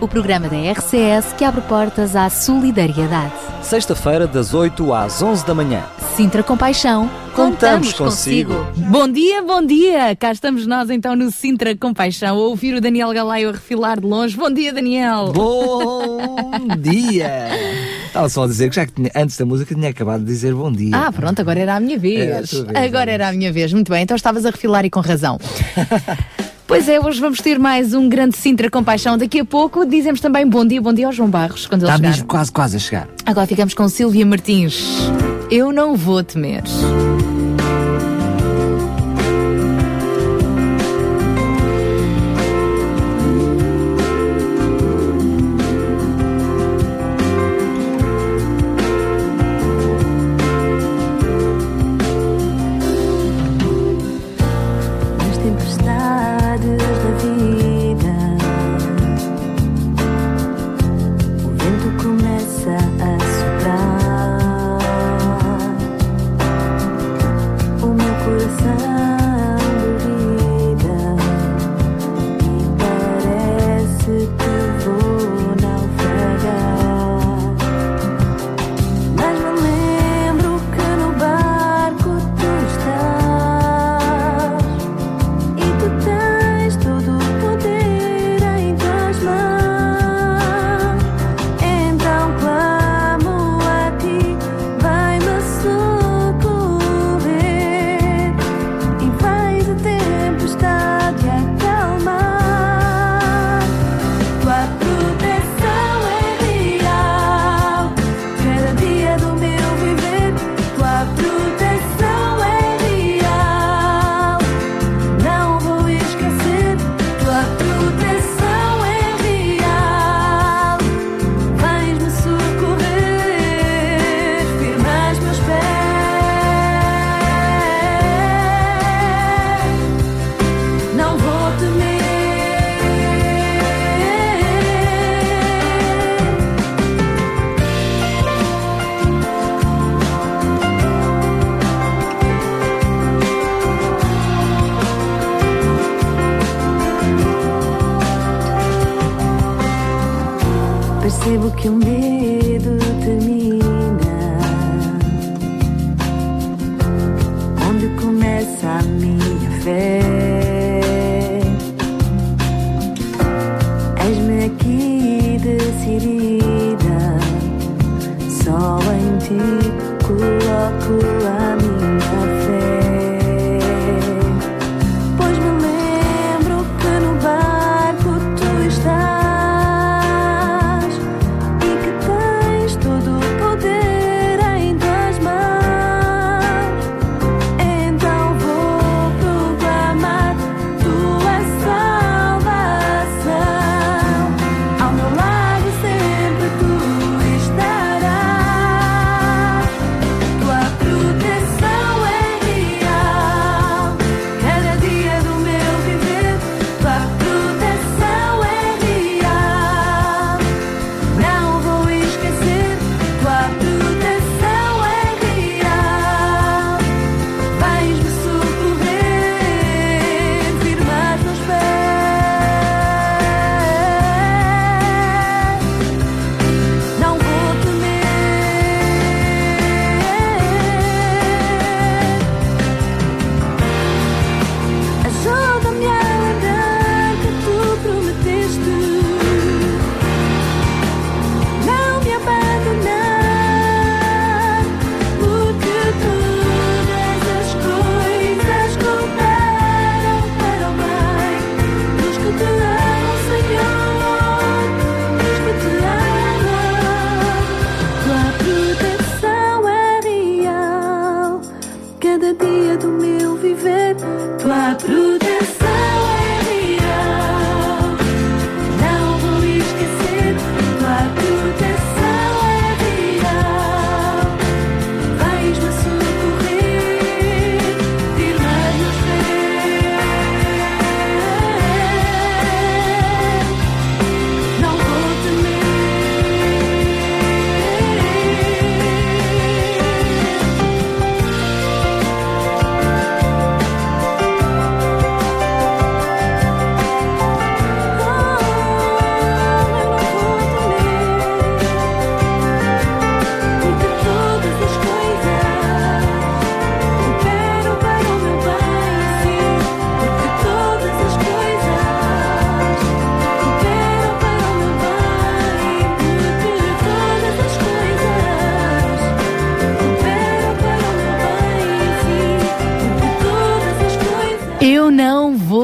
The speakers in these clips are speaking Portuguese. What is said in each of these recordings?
o programa da RCS que abre portas à solidariedade. Sexta-feira, das 8 às 11 da manhã. Sintra Compaixão, Contamos consigo. Bom dia, bom dia! Cá estamos nós então no Sintra Compaixão a ouvir o Daniel Galaio a refilar de longe. Bom dia, Daniel! Bom dia! Estava só a dizer que já que tinha, antes da música tinha acabado de dizer bom dia. Ah, pronto, agora era a minha vez. Era a vez, agora era a minha vez. Muito bem, então estavas a refilar e com razão. Pois é, hoje vamos ter mais um grande Sintra Compaixão. Daqui a pouco dizemos também bom dia, bom dia ao João Barros, quando ele Está chegar. mesmo quase, quase a chegar. Agora ficamos com Silvia Martins. Eu não vou temer.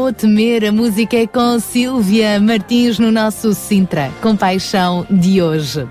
Vou Temer, a música é com Silvia Martins no nosso Sintra, Compaixão de hoje.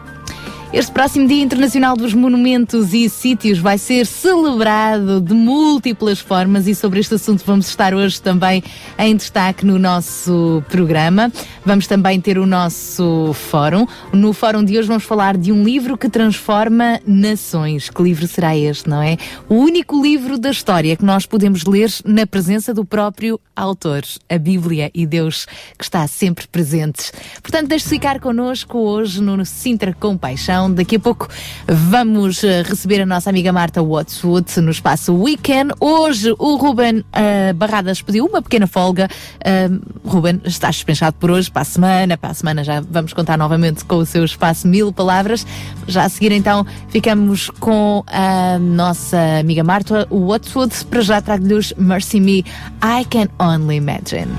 Este próximo Dia Internacional dos Monumentos e Sítios vai ser celebrado de múltiplas formas e sobre este assunto vamos estar hoje também em destaque no nosso programa. Vamos também ter o nosso fórum. No fórum de hoje vamos falar de um livro que transforma nações. Que livro será este, não é? O único livro da história que nós podemos ler na presença do próprio autor, a Bíblia e Deus que está sempre presente. Portanto, deixe-se ficar connosco hoje no Sintra Compaixão. Daqui a pouco vamos uh, receber a nossa amiga Marta Watswood no espaço Weekend. Hoje o Ruben uh, Barradas pediu uma pequena folga. Uh, Ruben, estás dispensado por hoje, para a semana. Para a semana já vamos contar novamente com o seu espaço Mil Palavras. Já a seguir então ficamos com a nossa amiga Marta Watswood. Para já trago-lhes Mercy Me, I Can Only Imagine.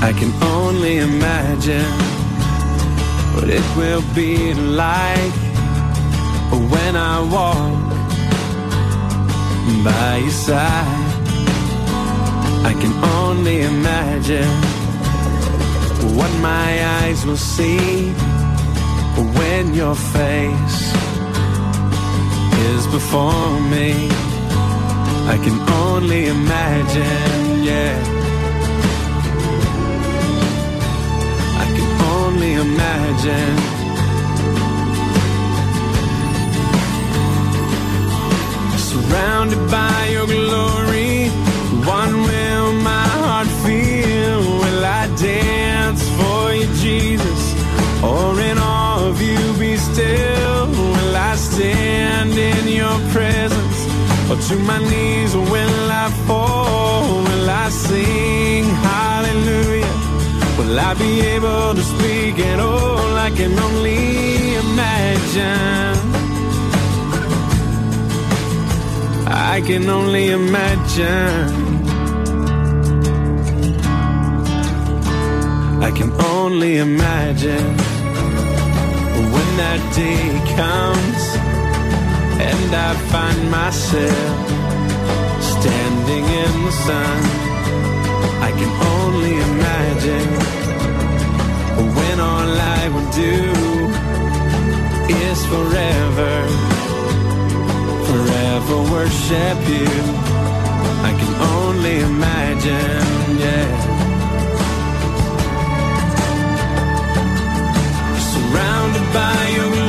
I can only imagine what it will be like when I walk by your side. I can only imagine what my eyes will see when your face is before me. I can only imagine, yeah. I can only imagine. Surrounded by your glory, in your presence? Or to my knees or will I fall? Will I sing hallelujah? Will I be able to speak at all? I can only imagine. I can only imagine. I can only imagine when that day comes and I find myself standing in the sun. I can only imagine when all I will do is forever, forever worship you. I can only imagine, yeah. Surrounded by your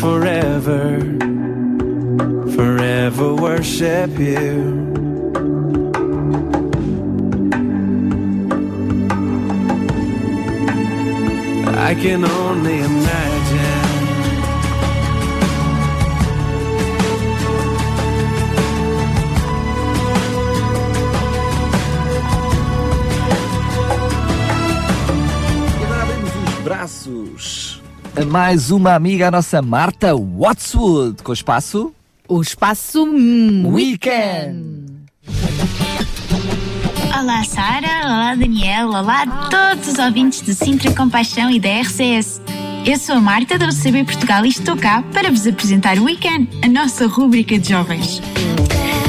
forever, forever worship you. I can only Mais uma amiga, a nossa Marta Watswood, com o espaço O espaço Weekend. Olá Sara, olá Daniel, olá a todos os ouvintes de Sintra Compaixão e da RCS. Eu sou a Marta da UCB Portugal e estou cá para vos apresentar o Weekend, a nossa rúbrica de jovens.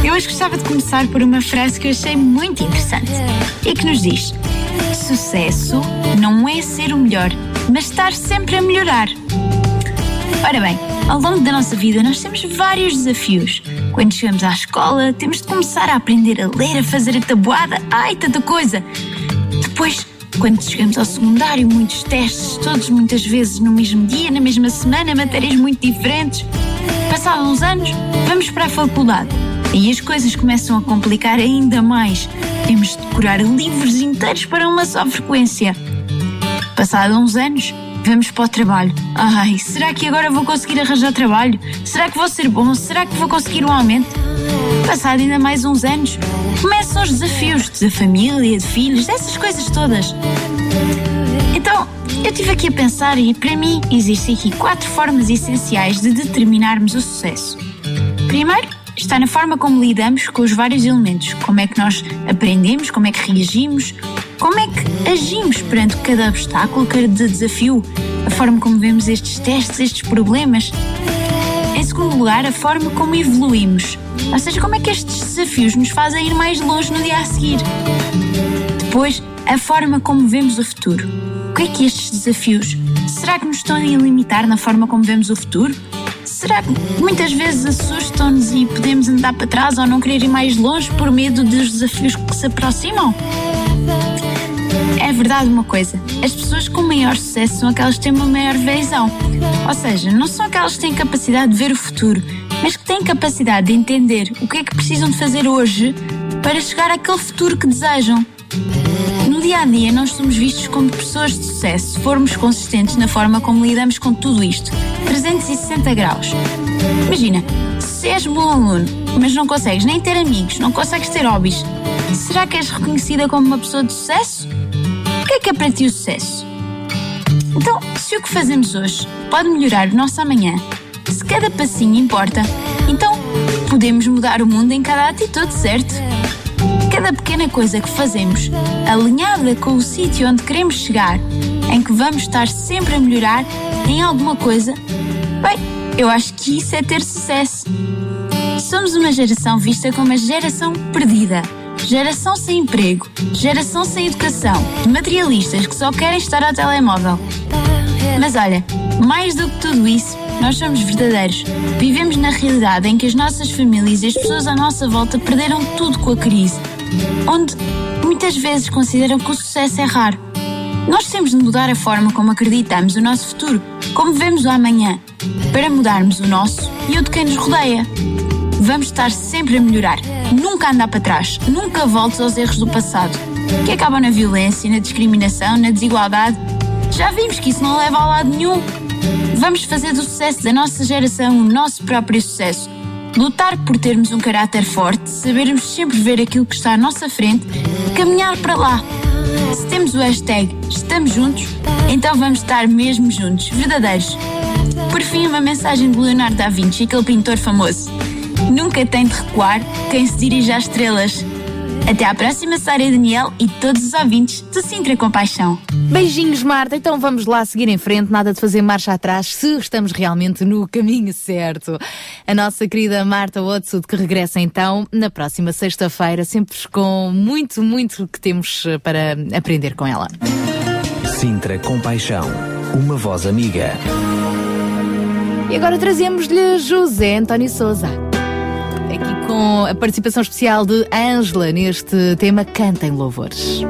Eu hoje gostava de começar por uma frase que eu achei muito interessante e que nos diz: Sucesso não é ser o melhor, mas estar sempre a melhorar. Ora bem, ao longo da nossa vida nós temos vários desafios. Quando chegamos à escola, temos de começar a aprender a ler, a fazer a tabuada, ai, tanta coisa. Depois, quando chegamos ao secundário, muitos testes, todos muitas vezes no mesmo dia, na mesma semana, matérias muito diferentes. Passados uns anos, vamos para a faculdade. E as coisas começam a complicar ainda mais. Temos de decorar livros inteiros para uma só frequência. Passados uns anos, vamos para o trabalho. Ai, será que agora vou conseguir arranjar trabalho? Será que vou ser bom? Será que vou conseguir um aumento? Passado ainda mais uns anos, começam os desafios da família, de filhos, dessas coisas todas. Então, eu estive aqui a pensar e para mim existem aqui quatro formas essenciais de determinarmos o sucesso. Primeiro, está na forma como lidamos com os vários elementos. Como é que nós aprendemos, como é que reagimos, como é que agimos perante cada obstáculo, cada desafio, a forma como vemos estes testes, estes problemas. Em segundo lugar, a forma como evoluímos, ou seja, como é que estes desafios nos fazem ir mais longe no dia a seguir. Depois, a forma como vemos o futuro. O que é que estes desafios, será que nos estão a limitar na forma como vemos o futuro? Será que muitas vezes assustam-nos e podemos andar para trás ou não querer ir mais longe por medo dos desafios que se aproximam? Verdade uma coisa, as pessoas com maior sucesso são aquelas que têm uma maior visão. Ou seja, não são aquelas que têm capacidade de ver o futuro, mas que têm capacidade de entender o que é que precisam de fazer hoje para chegar àquele futuro que desejam. No dia a dia, nós somos vistos como pessoas de sucesso se formos consistentes na forma como lidamos com tudo isto. 360 graus. Imagina, se és bom aluno, mas não consegues nem ter amigos, não consegues ter hobbies, será que és reconhecida como uma pessoa de sucesso? É que é para ti o sucesso? Então, se o que fazemos hoje pode melhorar o nosso amanhã, se cada passinho importa, então podemos mudar o mundo em cada atitude, certo? Cada pequena coisa que fazemos, alinhada com o sítio onde queremos chegar, em que vamos estar sempre a melhorar em alguma coisa, bem, eu acho que isso é ter sucesso. Somos uma geração vista como a geração perdida. Geração sem emprego, geração sem educação, materialistas que só querem estar ao telemóvel. Mas olha, mais do que tudo isso, nós somos verdadeiros. Vivemos na realidade em que as nossas famílias e as pessoas à nossa volta perderam tudo com a crise, onde muitas vezes consideram que o sucesso é raro. Nós temos de mudar a forma como acreditamos o nosso futuro, como vemos o amanhã, para mudarmos o nosso e o de quem nos rodeia. Vamos estar sempre a melhorar, nunca andar para trás, nunca voltes aos erros do passado, que acabam na violência, na discriminação, na desigualdade. Já vimos que isso não leva a lado nenhum. Vamos fazer do sucesso da nossa geração o nosso próprio sucesso. Lutar por termos um caráter forte, sabermos sempre ver aquilo que está à nossa frente, caminhar para lá. Se temos o hashtag Estamos Juntos, então vamos estar mesmo juntos, verdadeiros. Por fim, uma mensagem de Leonardo da Vinci, aquele pintor famoso. Nunca tem de recuar quem se dirige às estrelas. Até à próxima, Sara e Daniel e todos os ouvintes do Sintra Compaixão. Beijinhos, Marta. Então vamos lá seguir em frente, nada de fazer marcha atrás, se estamos realmente no caminho certo. A nossa querida Marta Otsud, que regressa então na próxima sexta-feira, sempre com muito, muito que temos eh, para aprender com ela. Sintra Compaixão, uma voz amiga. E agora trazemos-lhe José António Souza. Aqui com a participação especial de Ângela neste tema Cantem Louvores.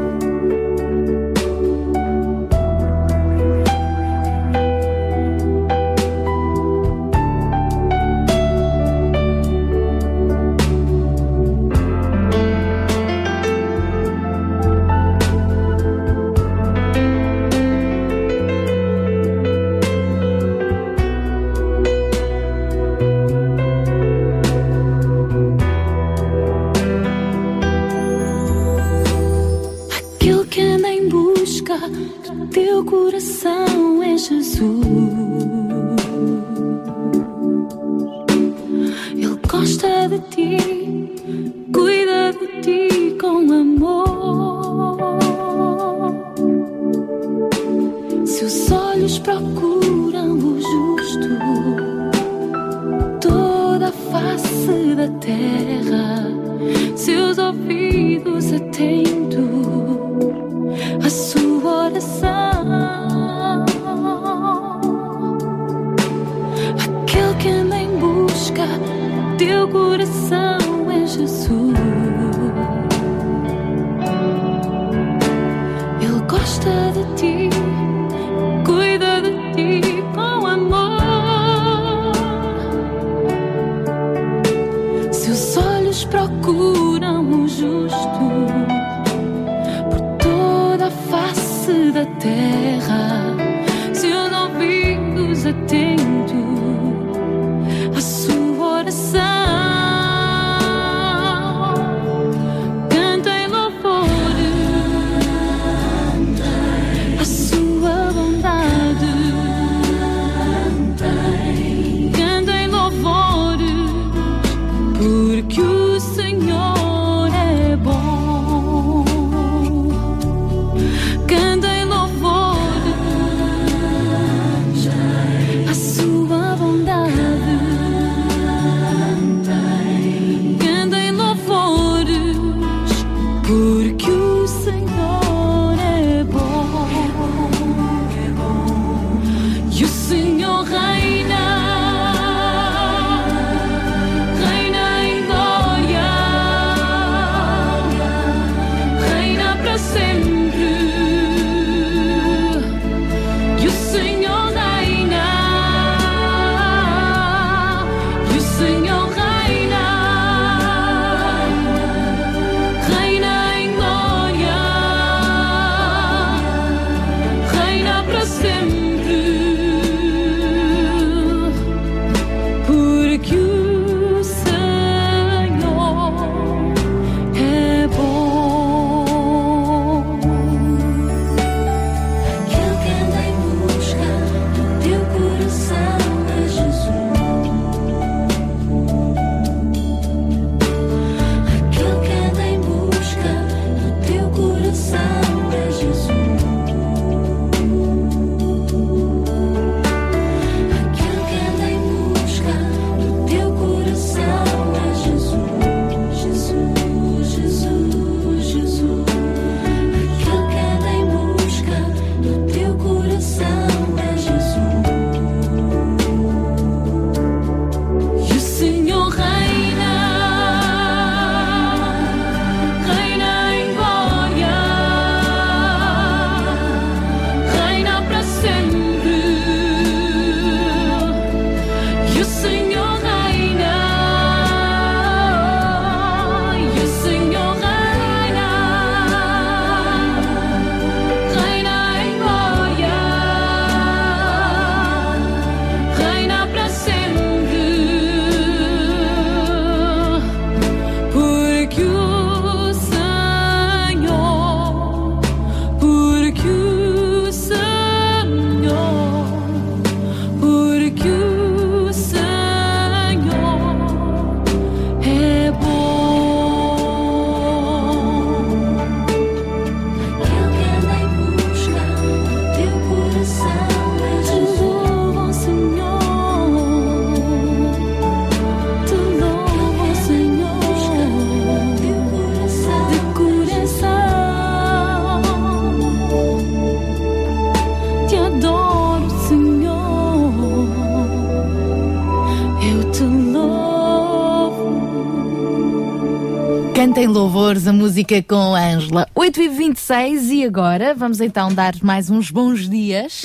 louvores, a música com a Ângela. 8h26 e agora vamos então dar mais uns bons dias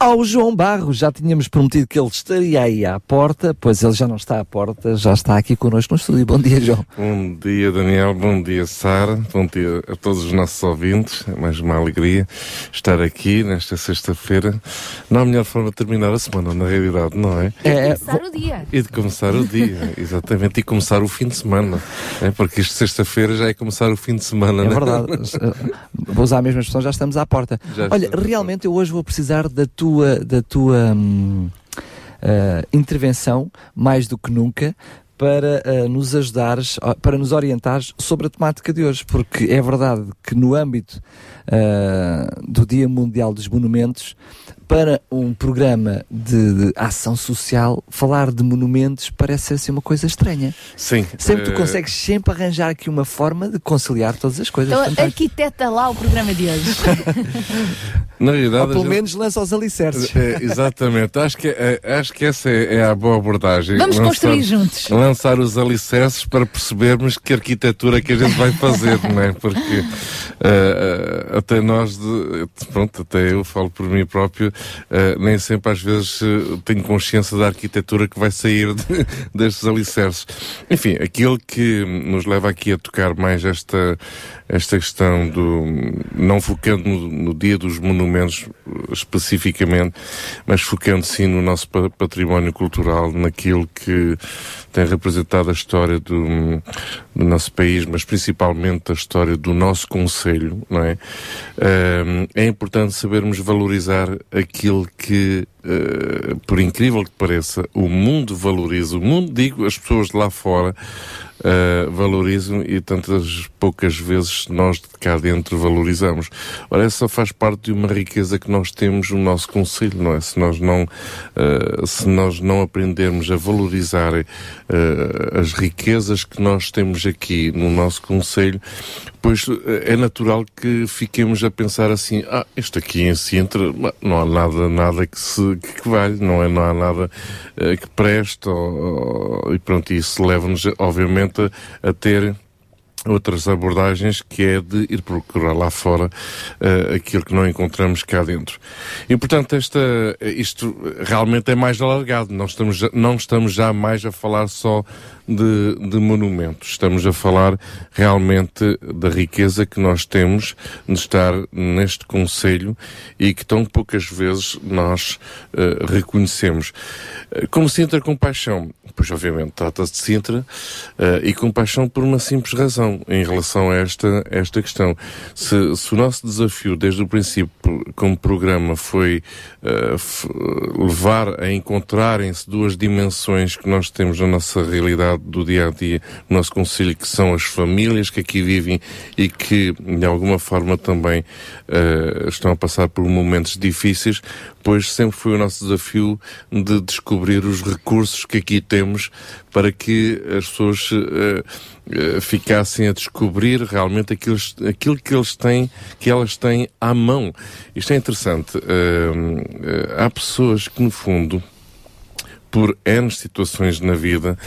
ao João Barros. Já tínhamos prometido que ele estaria aí à porta, pois ele já não está à porta, já está aqui connosco no estúdio. Bom dia, João. Bom dia, Daniel. Bom dia, Sara. Bom dia a todos os nossos ouvintes. É mais uma alegria estar aqui nesta sexta-feira não há melhor forma de terminar a semana, na realidade, não é? É, de é, começar o dia. E de começar o dia, exatamente. E começar o fim de semana. É, porque isto sexta-feira já é começar o fim de semana, É não é? verdade. Eh, vou usar a mesma expressão, já estamos à porta. Já Olha, realmente eu hoje vou precisar da tua, da tua hum, uh, intervenção, mais do que nunca, para uh, nos ajudares, para nos orientares sobre a temática de hoje, porque é verdade que no âmbito uh, do Dia Mundial dos Monumentos para um programa de, de ação social, falar de monumentos parece ser assim uma coisa estranha. Sim. Sempre tu eh, consegues sempre arranjar aqui uma forma de conciliar todas as coisas. Então Fantástico. arquiteta lá o programa de hoje. Na realidade, Ou pelo gente- menos lança os alicerces. É, exatamente, acho que, é, acho que essa é, é a boa abordagem. Vamos Lançar- construir juntos. Lançar os alicerces para percebermos que arquitetura que a gente vai fazer, não é? Porque eh, até nós, de- pronto, até eu falo por mim próprio, nem sempre às vezes eh, tenho consciência da arquitetura que vai sair de- destes alicerces. Enfim, aquilo que nos leva aqui a tocar mais esta, esta questão do, não focando no, no dia dos monumentos eh, especificamente, mas focando sim no nosso pa- património cultural, naquilo que tem representado a história do, do nosso país, mas principalmente a história do nosso Conselho, não é? É importante sabermos valorizar aquilo que, eh, por incrível que pareça, o mundo valoriza. O mundo, digo, as pessoas de lá fora eh, valorizam e tantas poucas vezes nós de cá dentro valorizamos. Ora, essa faz parte de uma riqueza que nós temos no nosso Conselho, não é? Se nós não, eh, se nós não aprendermos a valorizar eh, as riquezas que nós temos aqui no nosso Conselho, pois é natural que fiquemos a pensar assim, ah, isto aqui em Sintra, não há nada, nada que se, que, valha, não é? Não há nada que preste, ou- ou- e pronto, isso leva-nos, obviamente, a, ter outras abordagens que é de ir procurar lá fora eh, aquilo que não encontramos cá dentro. E portanto esta, isto realmente é mais alargado. Nós estamos, já- não estamos já mais a falar só de, de monumentos. Estamos a falar realmente da riqueza que nós temos de estar neste Conselho e que tão poucas vezes nós eh, reconhecemos. Eh, Como Sintra Compaixão, pois obviamente trata-se de Sintra eh, e compaixão por uma simples razão em relação a esta, esta questão. Se, se o nosso desafio desde o princípio como programa foi f- levar a encontrarem-se duas dimensões que nós temos na nossa realidade do dia a dia, no nosso conselho, que são as famílias que aqui vivem e que de alguma forma também eh, estão a passar por momentos difíceis, pois sempre foi o nosso desafio de descobrir os recursos que aqui temos para que as pessoas eh, eh, ficassem a descobrir realmente aquilo, aquilo que eles têm, que elas têm à mão. Isto é interessante. Eh, há pessoas que, no fundo, por N situações na vida,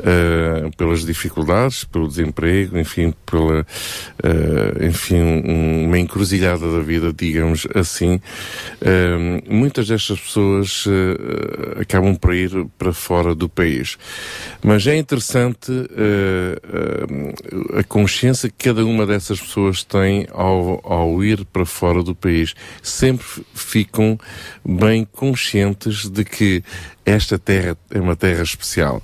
eh, pelas dificuldades, pelo desemprego, enfim, pela, eh, enfim, um- uma encruzilhada da vida, digamos assim, eh, muitas destas pessoas acabam por ir para fora do país. Mas é interessante a consciência que cada uma dessas pessoas tem ao, ao ir para fora do país. Sempre ficam bem conscientes de que esta terra é uma terra especial.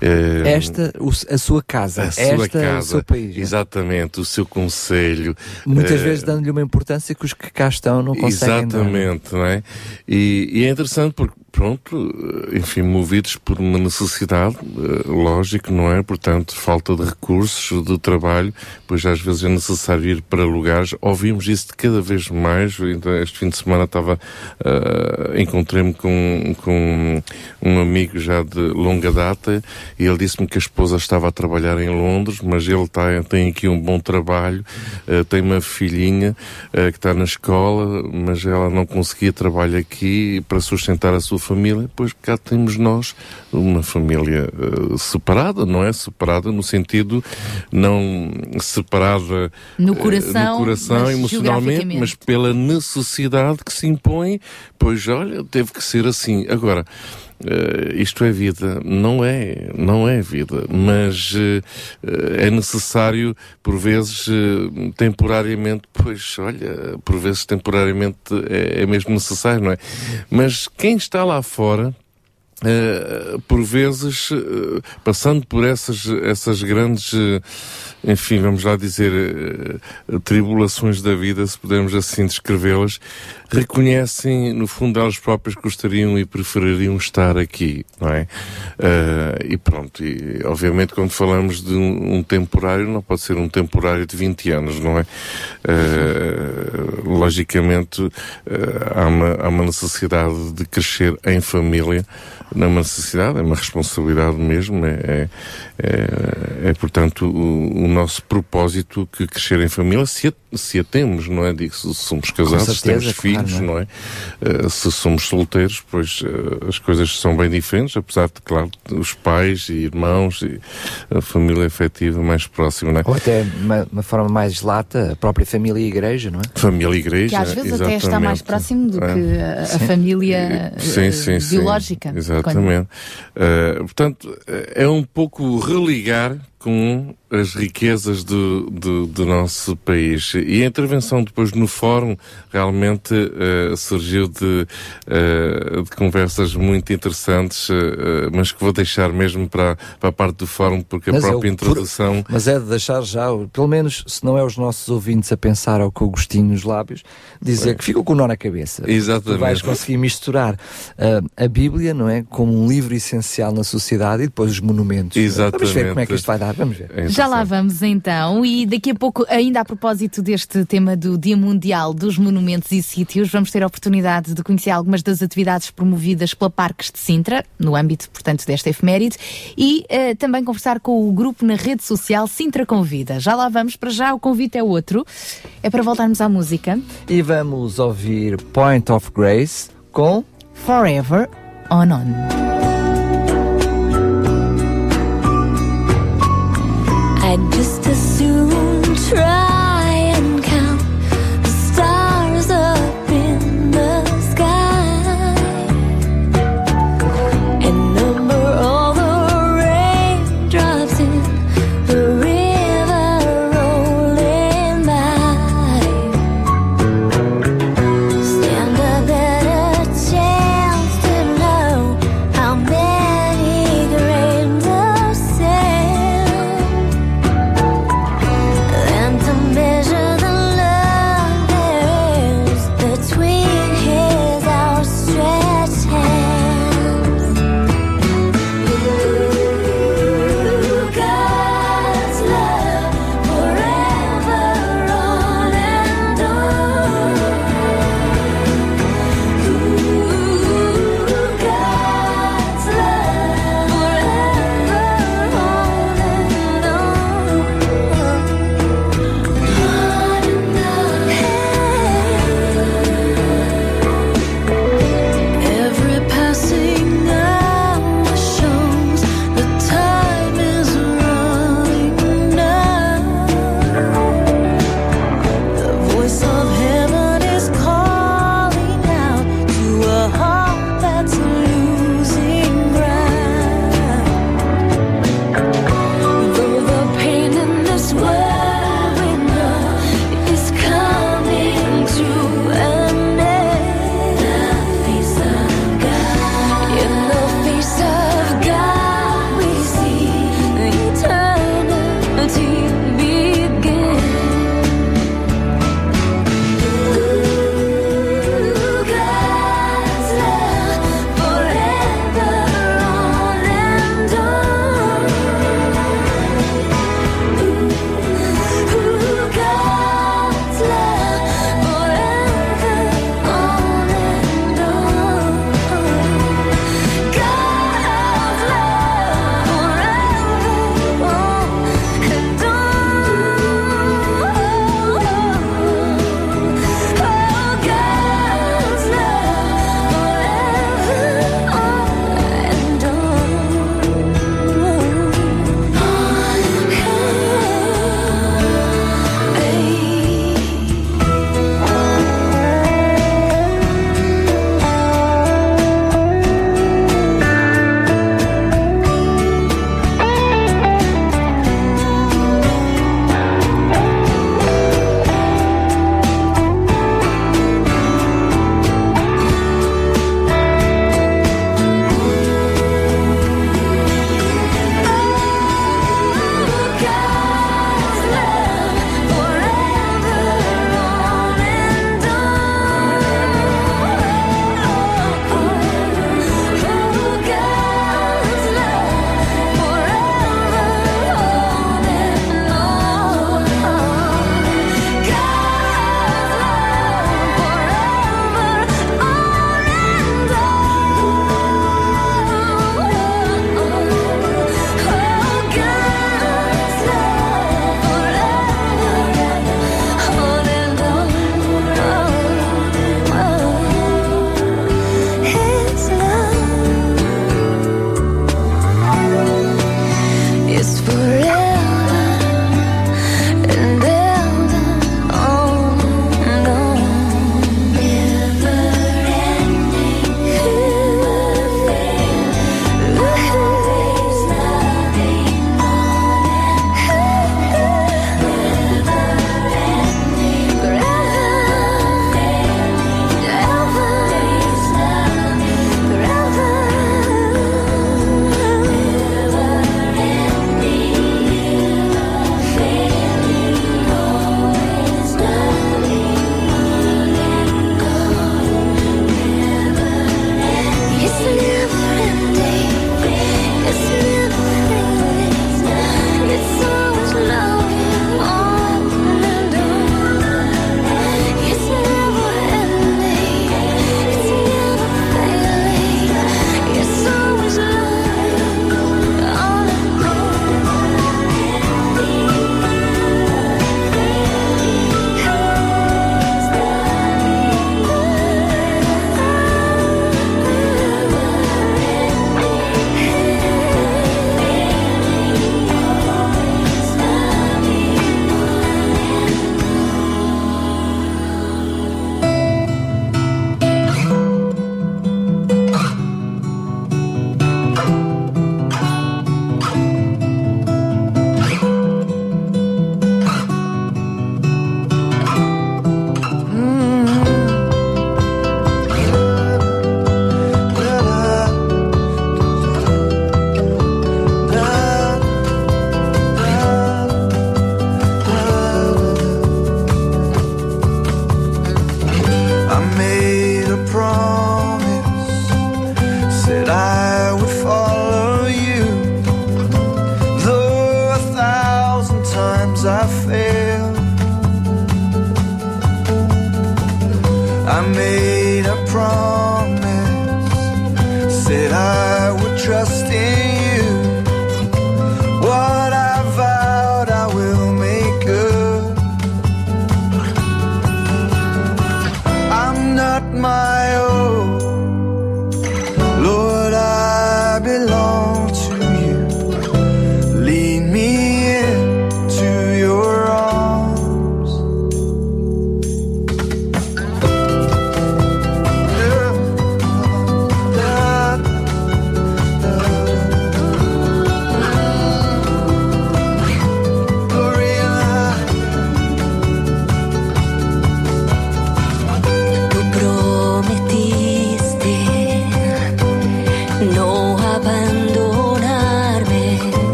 Eh, Esta, a sua casa, a sua esta, casa, o seu país. exatamente, o seu conselho. Muitas eh, vezes dando-lhe uma importância que os que cá estão não conseguem dar. Exatamente, não é? E, e é interessante porque, pronto, enfim, movidos por uma necessidade, eh, lógico, não é? Portanto, falta de recursos, de trabalho, pois às vezes é necessário ir para lugares. Ouvimos isso de cada vez mais. Então, este fim de semana estava, eh, encontrei-me com, com um amigo já de longa data e ele disse-me que a esposa estava a trabalhar em Londres, mas ele tá, tem aqui um bom trabalho, eh, tem uma filhinha eh, que está na escola, mas ela não conseguia trabalho aqui para sustentar a sua família, pois cá temos nós uma família eh, separada, não é? Separada no sentido não separada No eh, coração, no coração mas emocionalmente, mas pela necessidade que se impõe, pois olha, teve que ser assim. Agora, isto é vida? Não é, não é vida, mas eh, eh, é necessário, por vezes, eh, temporariamente, pois olha, por vezes temporariamente é, é mesmo necessário, não é? Mas quem está lá fora, Uh, por vezes, uh, passando por essas, essas grandes, uh, enfim, vamos lá dizer, tribulações da vida, se pudermos assim descrevê-las, reconhecem, no fundo, elas próprias gostariam e prefeririam estar aqui, não é? e pronto, e obviamente quando falamos de um, um, temporário, não pode ser um temporário de 20 anos, não é? logicamente, há, uma, há uma necessidade de crescer em família, não é uma necessidade, é uma responsabilidade mesmo, é, é, é, é portanto o, o, nosso propósito que crescer em família, se a, se a temos, não é? Digo, se somos casados, se temos filhos, claro, não é? Não é? Uh, se somos solteiros, pois uh, as coisas são bem diferentes, apesar de, claro, os pais e irmãos e a família afetiva mais próxima, não é? Ou até uma, uma forma mais lata, a própria família e igreja, não é? Família e igreja, Que às vezes até está mais próximo do que a, a família sim, sim, sim, biológica. Exatamente. Uh, portanto, é um pouco religar com as riquezas do, do, do, nosso país. E a intervenção depois no fórum realmente uh, surgiu de, uh, de, conversas muito interessantes, uh, mas que vou deixar mesmo para, para a parte do fórum, porque mas a própria é introdução. Por, mas é de deixar já, pelo menos, se não é os nossos ouvintes a pensar ao com o gostinho nos lábios, dizer que ficou com o nó na cabeça. Exatamente. Tu vais conseguir misturar a Bíblia, não é? Como um livro essencial na sociedade e depois os monumentos. Exatamente. Vamos ver como é que isto vai dar, vamos ver. É Já lá vamos então, e daqui a pouco, ainda a propósito deste tema do Dia Mundial dos Monumentos e Sítios, vamos ter a oportunidade de conhecer algumas das atividades promovidas pela Parques de Sintra, no âmbito, portanto, desta efeméride, e uh, também conversar com o grupo na rede social Sintra Convida. Já lá vamos, para já o convite é outro, é para voltarmos à música. E vamos ouvir Point of Grace com Forever On On. I'd just as soon try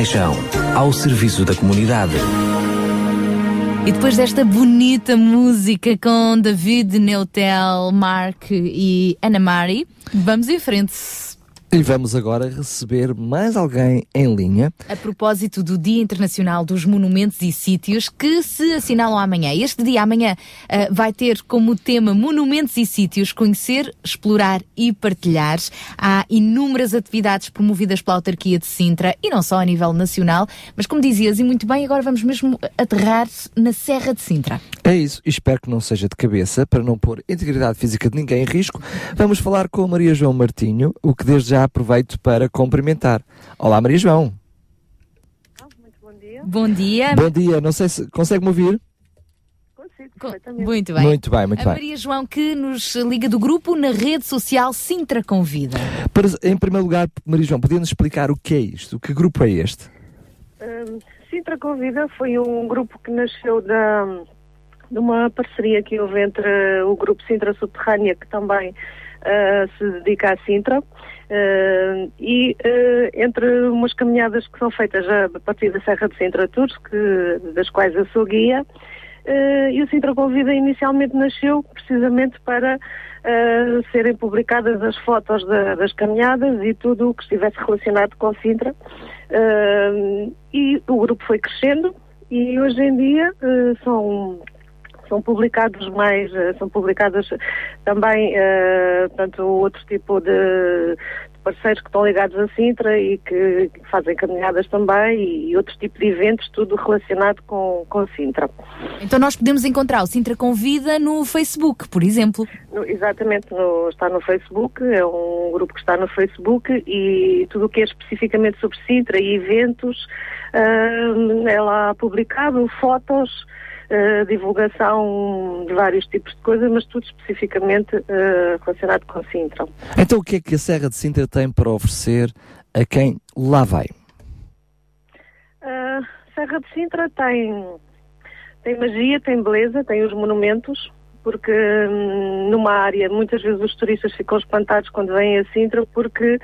paixão, ao serviço da comunidade. E depois desta bonita música com David Neutel, Mark e Ana Mari, vamos em frente. E vamos agora receber mais alguém em linha. A propósito do Dia Internacional dos Monumentos e Sítios, que se assinalam amanhã. Este dia amanhã uh, vai ter como tema Monumentos e Sítios, conhecer, explorar e partilhar. Há inúmeras atividades promovidas pela autarquia de Sintra e não só a nível nacional, mas como dizias e muito bem, agora vamos mesmo aterrar na Serra de Sintra. É isso, espero que não seja de cabeça, para não pôr integridade física de ninguém em risco. Vamos falar com a Maria João Martinho, o que desde já aproveito para cumprimentar. Olá, Maria João. Muito bom dia. Bom dia. Bom dia, não sei se consegue-me ouvir? Muito bem. Muito bem, muito a Maria. João que nos liga do grupo na rede social Sintra Convida. Para, em primeiro lugar, Maria João, podia-nos explicar o que é isto? Que grupo é este? Um, Sintra Convida foi um grupo que nasceu da, de uma parceria que houve entre o grupo Sintra Subterrânea, que também ah, se dedica a Sintra, ah, e ah, entre umas caminhadas que são feitas a partir da Serra de Sintra Tours, que, das quais eu sou guia, ah, e o Sintra Convida inicialmente nasceu precisamente para serem publicadas as fotos da- das caminhadas e tudo o que estivesse relacionado com Sintra. E o grupo foi crescendo e hoje em dia são são publicados mais, eh, são publicadas também, eh, portanto, outro tipo de, parceiros que estão ligados a Sintra e que, que fazem caminhadas também e, outro tipo de eventos, tudo relacionado com, com Sintra. Então nós podemos encontrar o Sintra Convida no Facebook, por exemplo. No- exatamente, no- está no Facebook, é um grupo que está no Facebook e tudo o que é especificamente sobre Sintra e eventos ah, é lá publicado, fotos, ah, divulgação de vários tipos de coisas, mas tudo especificamente ah, relacionado com Sintra. Então, o que é que a Serra de Sintra tem para oferecer a quem lá vai? A Serra de Sintra tem, tem magia, tem beleza, tem os monumentos, porque hum, numa área muitas vezes os turistas ficam espantados quando vêm a Sintra porque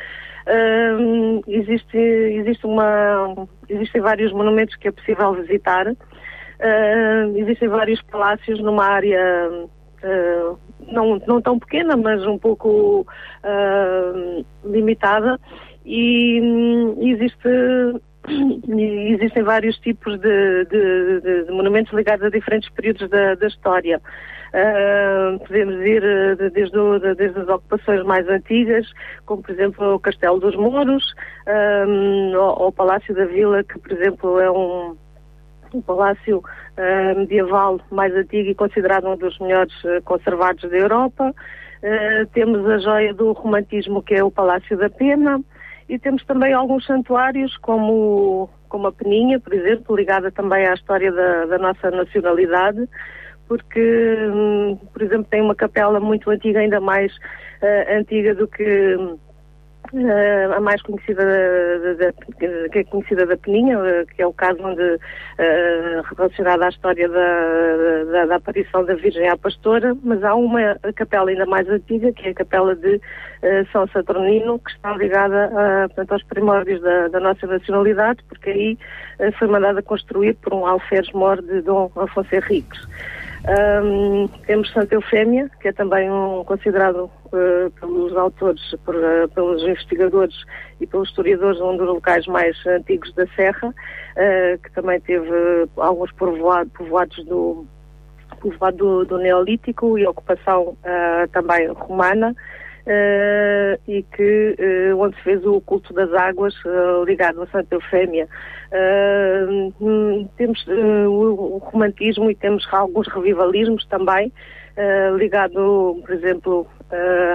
hum, existe, existe uma, existem vários monumentos que é possível visitar, Hum, existem vários palácios numa área hum, não, não tão pequena, mas um pouco hum, limitada e hum, existe existem vários tipos de, de- de- monumentos ligados a diferentes períodos da, da história. Ah, podemos ir de- desde, o- de- desde as ocupações mais antigas, como por exemplo o Castelo dos Mouros, ou, ou o Palácio da Vila, que por exemplo é um, um palácio ah, medieval mais antigo e considerado um dos melhores ah, conservados da Europa. Ah, temos a joia do romantismo, que é o Palácio da Pena, e temos também alguns santuários, como, como a Peninha, por exemplo, ligada também à história da, da nossa nacionalidade, porque, hum, por exemplo, tem uma capela muito antiga, ainda mais ah, antiga do que eh, a mais conhecida da, da- que é conhecida da Peninha, eh, que é o caso onde eh, relacionado à história da, da, da aparição da Virgem à Pastora, mas há uma capela ainda mais antiga, que é a capela de São Saturnino, que está ligada a, portanto, aos primórdios da, da nossa nacionalidade, porque aí foi mandada construir por um alferes mor de Dom Afonso Henriques. Ahm, temos Santa Eufémia, que é também um, considerado eh, pelos autores, por, eh, pelos investigadores e pelos historiadores um dos locais mais antigos da Serra, eh, que também teve alguns povoado- povoados do, povoado do, do Neolítico e ocupação também romana. Eh, e que eh, onde se fez o culto das águas eh, ligado a Santa Eufémia. Hum, temos o, o romantismo e temos alguns revivalismos também, ligado, por exemplo,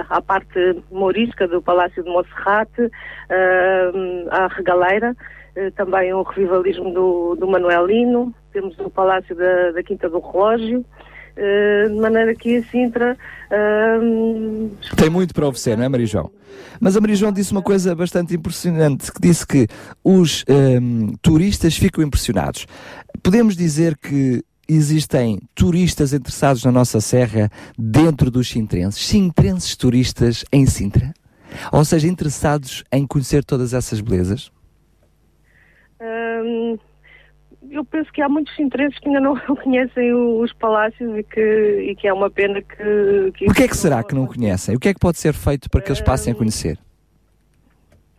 à parte mourisca do Palácio de Monserrate, eh, à Regaleira, também o revivalismo do, do Manuelino, temos o Palácio da, da Quinta do Relógio, de maneira que a Sintra hum, Tem muito para oferecer, não é, Maria João? Mas a Maria João disse uma coisa bastante impressionante, que disse que os hum, turistas ficam impressionados. Podemos dizer que existem turistas interessados na nossa serra dentro dos sintrenses? Sintrenses turistas em Sintra? Ou seja, interessados em conhecer todas essas belezas? Hum, eu penso que há muitos interesses que ainda não conhecem os palácios e que, e que é uma pena que... que O que é que será que não conhecem? O que é que pode ser feito para que eles passem a conhecer?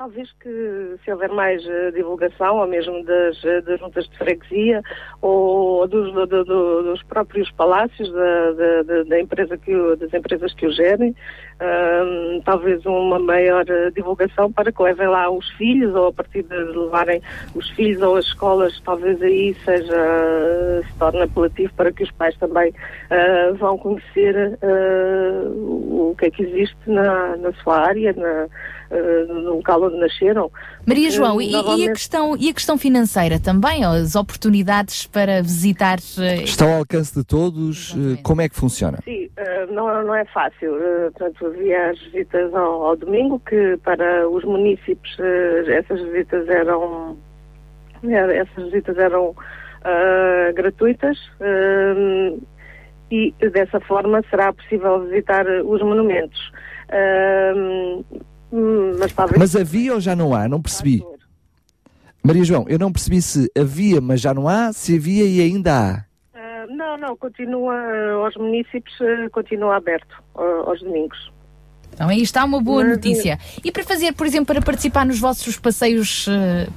Talvez que se houver mais eh, divulgação, ou mesmo das, eh, das juntas de freguesia, ou dos, do- do- do- dos próprios palácios da, da- da- empresa que o- das empresas que o gerem, ahm, talvez uma maior eh, divulgação para que levem lá os filhos ou a partir de levarem os filhos ou as escolas, talvez aí seja, se torne apelativo para que os pais também ah, vão conhecer o que é que existe na, na sua área, na, no local onde nasceram. Maria João, e, e a questão, e a questão financeira também? As oportunidades para visitar. eh, Está ao alcance de todos? Exatamente. Eh, Como é que funciona? Sim, eh, não, não é fácil. Eh, portanto, havia as visitas ao, ao domingo, que para os municípios eh, essas visitas eram eh, essas visitas eram gratuitas eh, e dessa forma será possível visitar eh, os monumentos. Hum, mas talvez Mas havia ou já não há? Não percebi. Maria João, eu não percebi se havia, mas já não há, se havia e ainda há. Ah, não, não, continua eh, aos municípios, eh, continua aberto aos domingos. Então aí está uma boa Mas, notícia. E para fazer, por exemplo, para participar nos vossos passeios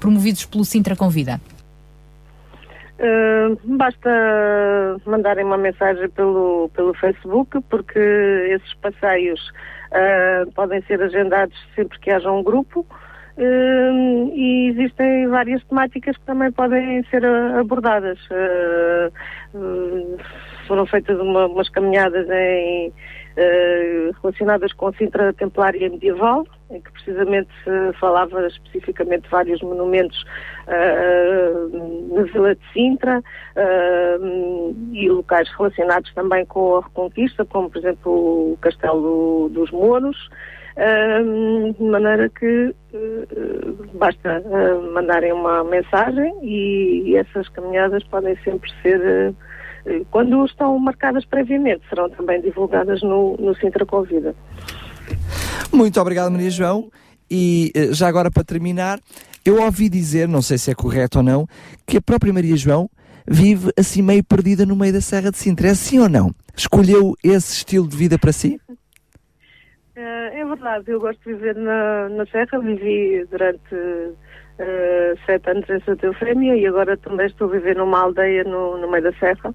promovidos pelo Sintra Convida? Uh, basta mandarem uma mensagem pelo, pelo Facebook, porque esses passeios uh, podem ser agendados sempre que haja um grupo. uh, e existem várias temáticas que também podem ser uh, abordadas. Uh, foram feitas uma- umas caminhadas em, relacionadas com a Sintra Templária Medieval, em que precisamente se falava especificamente de vários monumentos na Vila de Sintra uh, e locais relacionados também com a Reconquista, como por exemplo o Castelo dos Mouros, uh, de maneira que uh, basta uh, mandarem uma mensagem e, e essas caminhadas podem sempre ser, quando estão marcadas previamente, serão também divulgadas no, no Sintra Convida. Muito obrigado, Maria João. E eh, já agora para terminar, eu ouvi dizer, não sei se é correto ou não, que a própria Maria João vive assim meio perdida no meio da Serra de Sintra. É assim ou não? Escolheu esse estilo de vida para si? Eh, É verdade, eu gosto de viver na, na Serra, vivi durante eh, sete anos em Santa Eufémia e agora também estou a viver numa aldeia no, no meio da Serra,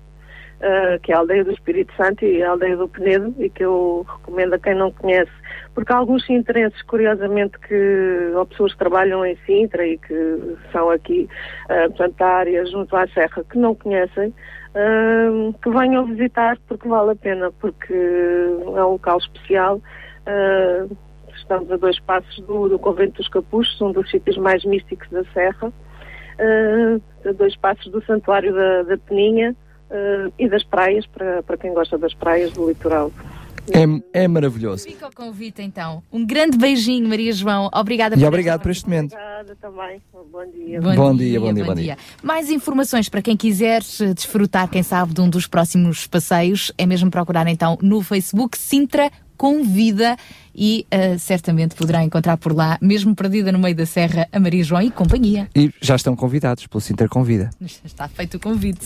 eh, que é a aldeia do Espírito Santo e a aldeia do Penedo, e que eu recomendo a quem não conhece, porque há alguns sintrenses, curiosamente, que, ou pessoas que trabalham em Sintra e que são aqui, eh, portanto, da área junto à Serra, que não conhecem, eh, que venham visitar porque vale a pena, porque é um local especial. Uh, estamos a dois passos do, do Convento dos Capuchos, um dos sítios mais místicos da Serra, uh, a dois passos do Santuário da, da Peninha uh, e das praias, para, para quem gosta das praias do litoral. É, é maravilhoso. Fica o convite então. Um grande beijinho, Maria João. Obrigada E obrigado por este momento. Obrigada também. Bom dia. Bom dia, bom dia, bom dia. Mais informações para quem quiser eh, desfrutar, quem sabe, de um dos próximos passeios, é mesmo procurar então no Facebook Sintra Convida e eh, certamente poderá encontrar por lá, mesmo perdida no meio da serra, a Maria João e companhia. E já estão convidados pelo Sinter Convida. Está feito o convite.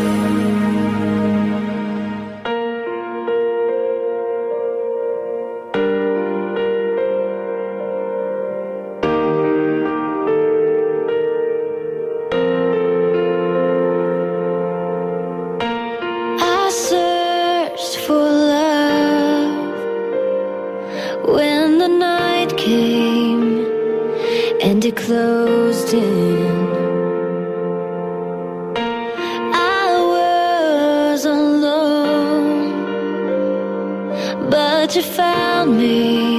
You found me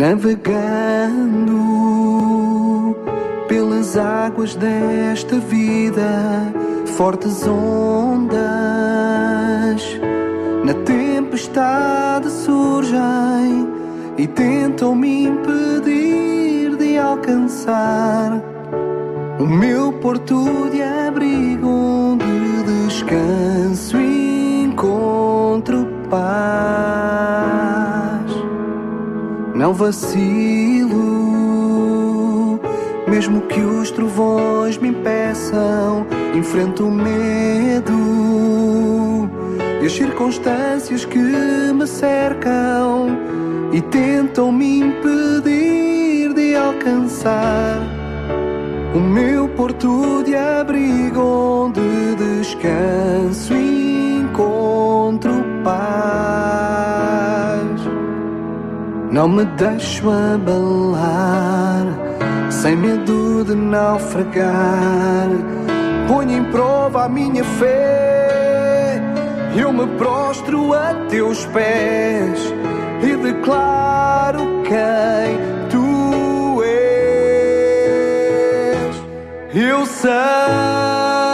Navegando pelas águas desta vida, fortes ondas na tempestade surgem e tentam me impedir de alcançar o meu porto de abrigo, onde descanso. não vacilo. Mesmo que os trovões me impeçam, enfrento o medo e as circunstâncias que me cercam e tentam me impedir de alcançar o meu porto de abrigo onde descanso e encontro paz. Não me deixo abalar, sem medo de naufragar. Ponho em prova a minha fé, eu me prostro a teus pés e declaro quem tu és. Eu sei.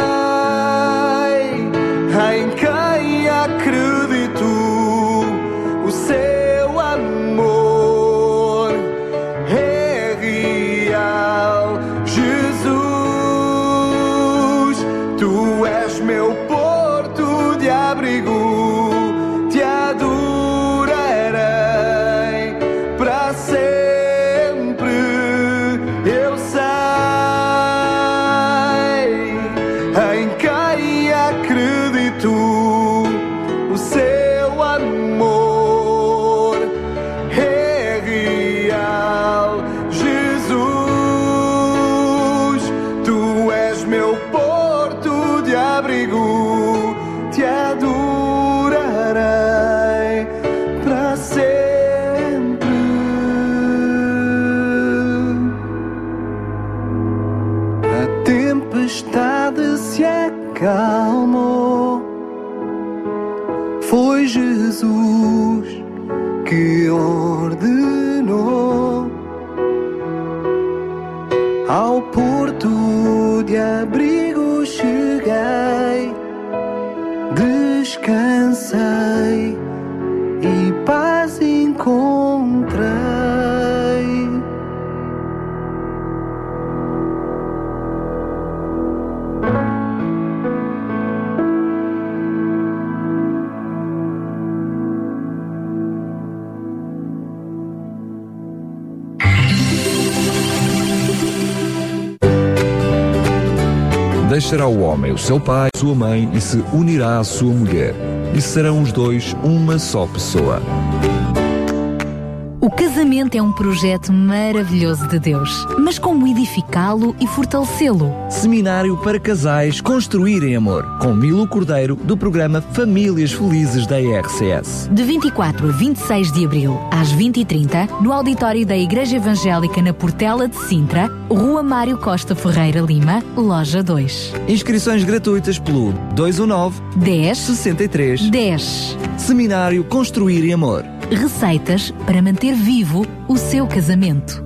Deixará o homem o seu pai, sua mãe e se unirá à sua mulher. E serão os dois uma só pessoa. O casamento é um projeto maravilhoso de Deus, mas como edificá-lo e fortalecê-lo? Seminário para casais construírem amor, com Milo Cordeiro, do programa Famílias Felizes da IRCS. De 24 a 26 de abril, às 20h30, no auditório da Igreja Evangélica na Portela de Sintra, Rua Mário Costa Ferreira Lima, Loja 2. Inscrições gratuitas pelo 219 10 63 10. Seminário Construir Amor. Receitas para manter vivo o seu casamento.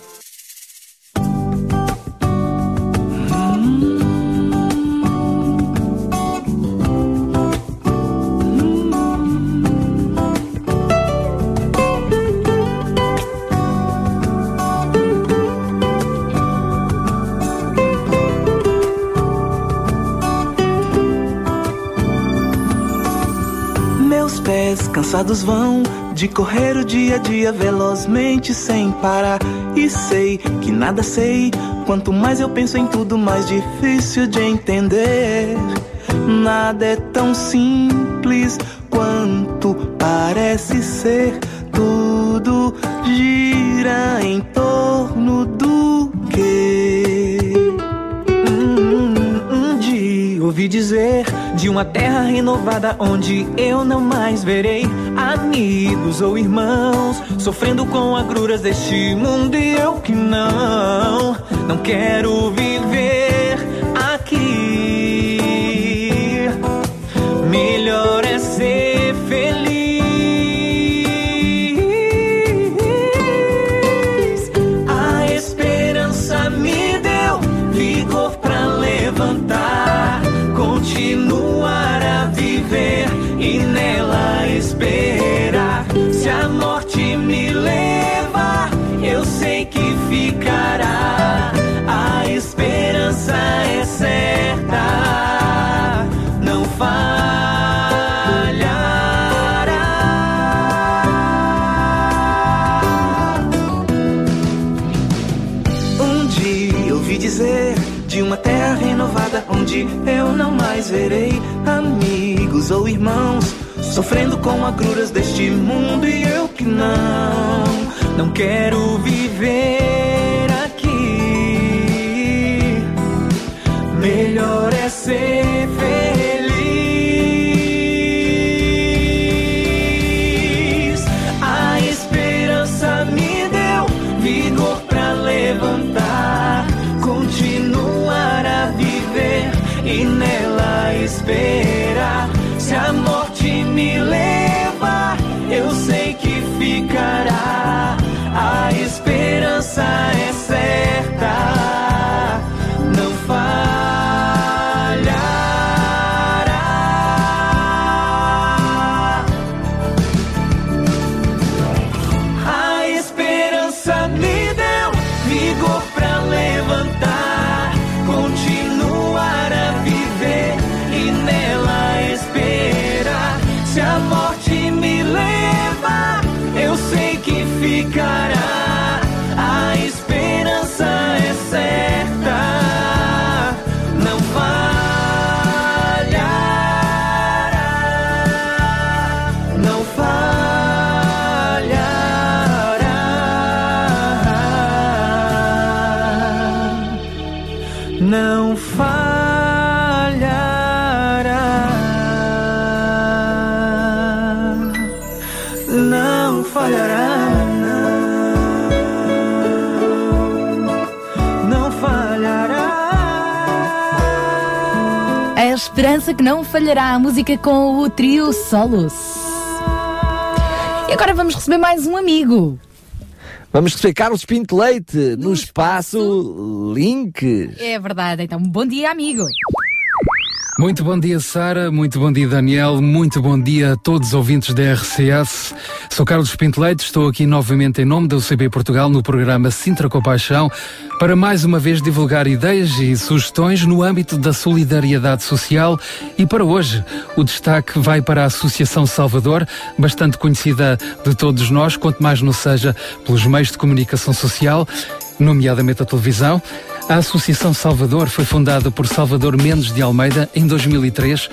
Pés cansados vão de correr o dia a dia velozmente sem parar. E sei que nada sei. Quanto mais eu penso em tudo, mais difícil de entender. Nada é tão simples quanto parece ser. Tudo gira em torno ouvi dizer de uma terra renovada onde eu não mais verei amigos ou irmãos sofrendo com agruras deste mundo e eu que não, não quero viver ou irmãos sofrendo com agruras deste mundo e eu que não, não quero viver aqui. Melhor é ser esperança esperança que não falhará a música com o trio Solos. E agora vamos receber mais um amigo. Vamos receber Carlos Pinto Leite no espaço Links. É verdade, então bom dia, amigo. Muito bom dia, Sara. Muito bom dia, Daniel. Muito bom dia a todos os ouvintes da RCS. Sou Carlos Pinto Leite, estou aqui novamente em nome da UCB Portugal no programa Sintra Compaixão para mais uma vez divulgar ideias e sugestões no âmbito da solidariedade social e para hoje o destaque vai para a Associação Salvador, bastante conhecida de todos nós, quanto mais não seja pelos meios de comunicação social, nomeadamente a televisão. A Associação Salvador foi fundada por Salvador Mendes de Almeida em 2003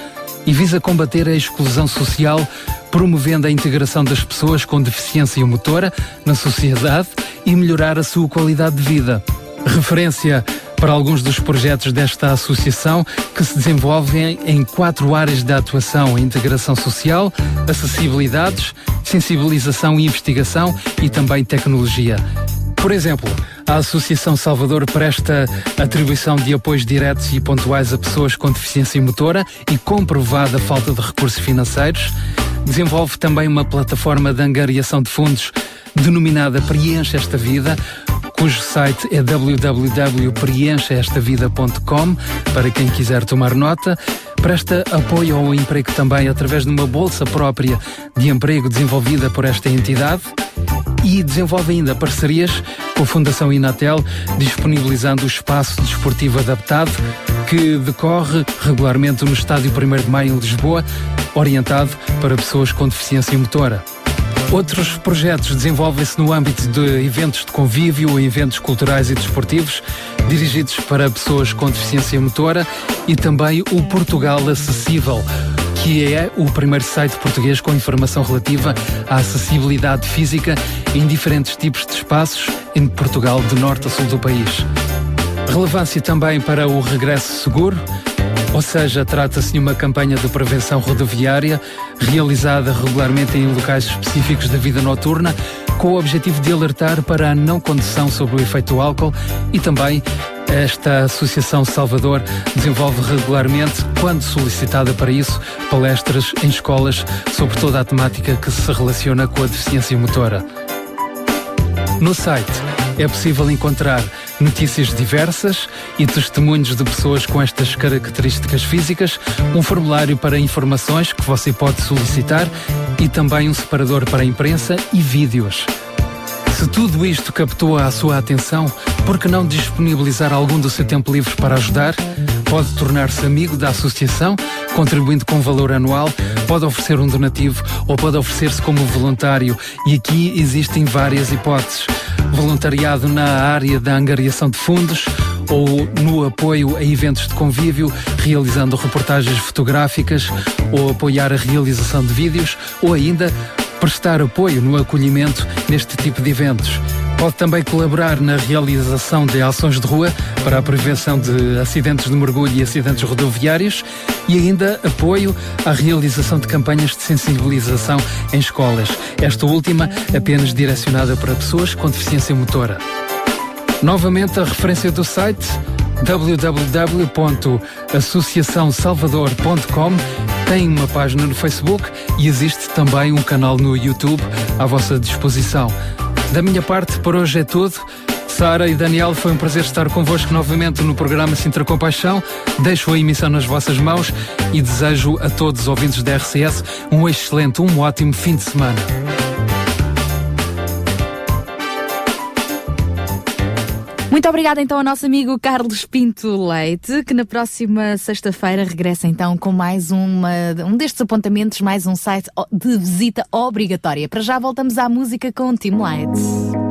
e visa combater a exclusão social, promovendo a integração das pessoas com deficiência motora na sociedade e melhorar a sua qualidade de vida. Referência para alguns dos projetos desta associação que se desenvolvem em quatro áreas de atuação: integração social, acessibilidades, sensibilização e investigação e também tecnologia. Por exemplo, a Associação Salvador presta atribuição de apoios diretos e pontuais a pessoas com deficiência motora e comprovada falta de recursos financeiros. Desenvolve também uma plataforma de angariação de fundos denominada Preenche Esta Vida, cujo site é www.preencheestavida.com para quem quiser tomar nota. Presta apoio ao emprego também através de uma bolsa própria de emprego desenvolvida por esta entidade e desenvolve ainda parcerias com a Fundação Inatel, disponibilizando o espaço desportivo adaptado que decorre regularmente no Estádio 1 de Maio em Lisboa, orientado para pessoas com deficiência motora. Outros projetos desenvolvem-se no âmbito de eventos de convívio, eventos culturais e desportivos, dirigidos para pessoas com deficiência motora e também o Portugal Acessível, que é o primeiro site português com informação relativa à acessibilidade física em diferentes tipos de espaços em Portugal, de norte a sul do país. Relevância também para o regresso seguro, ou seja, trata-se de uma campanha de prevenção rodoviária realizada regularmente em locais específicos da vida noturna, com o objetivo de alertar para a não condução sob o efeito do álcool e também esta Associação Salvador desenvolve regularmente, quando solicitada para isso, palestras em escolas sobre toda a temática que se relaciona com a deficiência motora. No site é possível encontrar notícias diversas e testemunhos de pessoas com estas características físicas, um formulário para informações que você pode solicitar e também um separador para a imprensa e vídeos. Se tudo isto captou a sua atenção, por que não disponibilizar algum do seu tempo livre para ajudar? Pode tornar-se amigo da associação, contribuindo com valor anual, pode oferecer um donativo ou pode oferecer-se como voluntário. E aqui existem várias hipóteses. Voluntariado na área da angariação de fundos, ou no apoio a eventos de convívio, realizando reportagens fotográficas, ou apoiar a realização de vídeos, ou ainda prestar apoio no acolhimento neste tipo de eventos. Pode também colaborar na realização de ações de rua para a prevenção de acidentes de mergulho e acidentes rodoviários e ainda apoio à realização de campanhas de sensibilização em escolas. Esta última apenas direcionada para pessoas com deficiência motora. Novamente a referência do site www.associaçãosalvador.com tem uma página no Facebook e existe também um canal no YouTube à vossa disposição. Da minha parte, por hoje é tudo. Sara e Daniel, foi um prazer estar convosco novamente no programa Sintra Compaixão. Deixo a emissão nas vossas mãos e desejo a todos os ouvintes da RCS um excelente, um ótimo fim de semana. Muito obrigada então ao nosso amigo Carlos Pinto Leite, que na próxima sexta-feira regressa então com mais uma, um destes apontamentos, mais um site de visita obrigatória. Para já voltamos à música com Tim Light.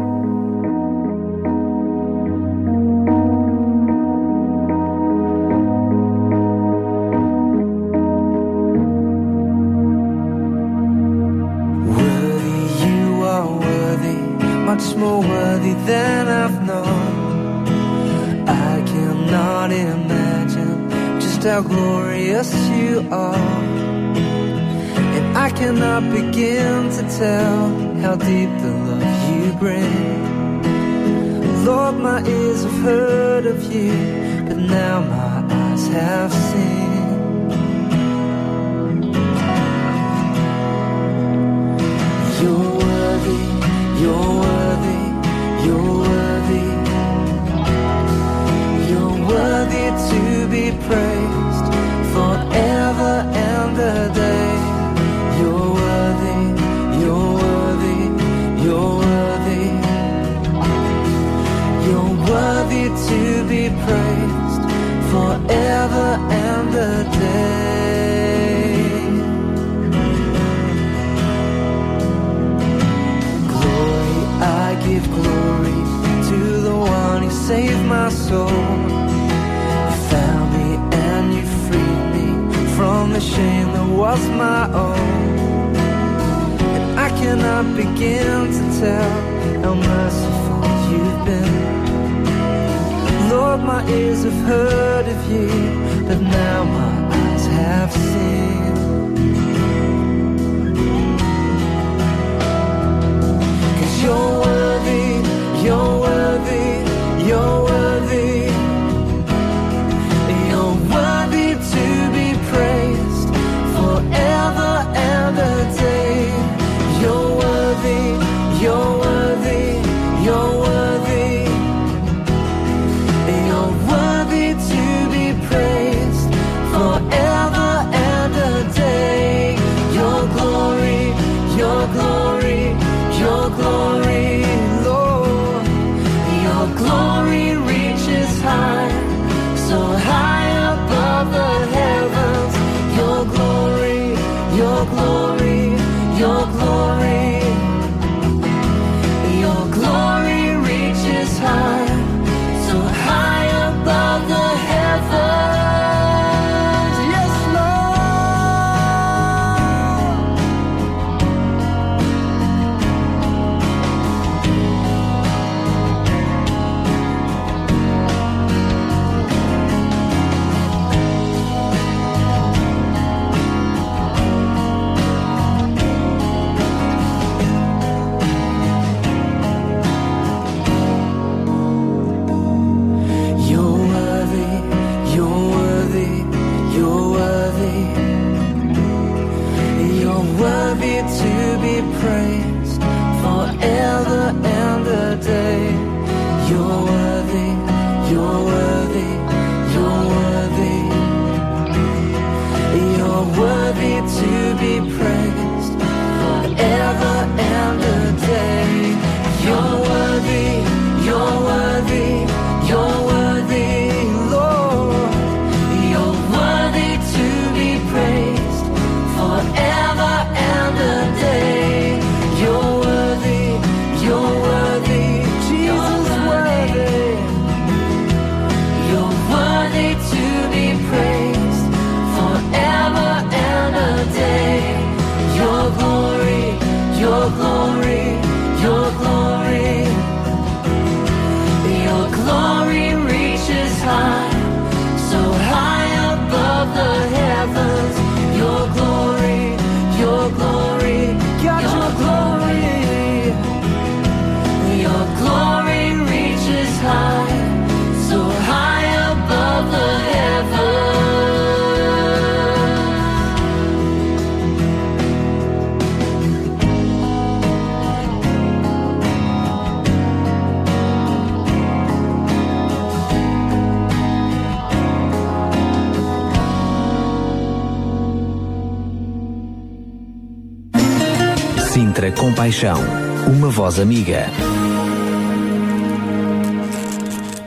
Compaixão, uma voz amiga.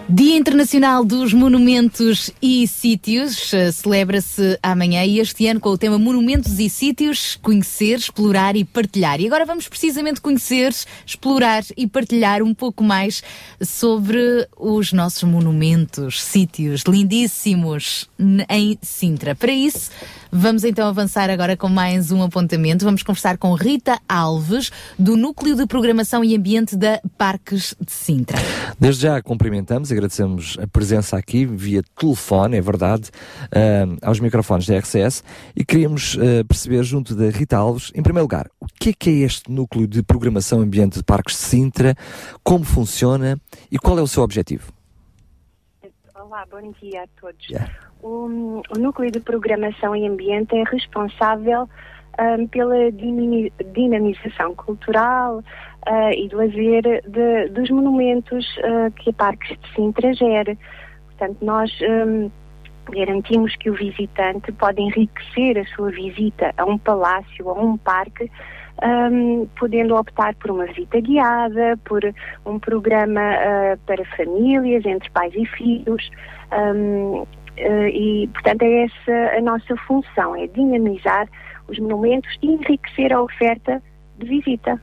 Dia Internacional dos Monumentos e Sítios eh, celebra-se amanhã e este ano com o tema Monumentos e Sítios, conhecer, explorar e partilhar. E agora vamos precisamente conhecer, explorar e partilhar um pouco mais sobre os nossos monumentos, sítios lindíssimos em Sintra. Para isso, vamos então avançar agora com mais um apontamento. Vamos conversar com Rita Alves, do Núcleo de Programação e Ambiente da Parques de Sintra. Desde já cumprimentamos, agradecemos a presença aqui via telefone, é verdade, ah, aos microfones da RCS e queríamos ah, perceber junto da Rita Alves, em primeiro lugar, o que é que é este núcleo de programação ambiente de Parques de Sintra, como funciona e qual é o seu objetivo? Olá, bom dia a todos. O, o Núcleo de Programação e Ambiente é responsável ahm, pela dinami- dinamização cultural, ah, e do lazer de- dos monumentos ah, que a Parques de Sintra. Portanto, nós hum, garantimos que o visitante pode enriquecer a sua visita a um palácio ou a um parque, hum, podendo optar por uma visita guiada, por um programa ah, para famílias, entre pais e filhos. eh, e, portanto, é essa a nossa função, é dinamizar os monumentos e enriquecer a oferta de visita.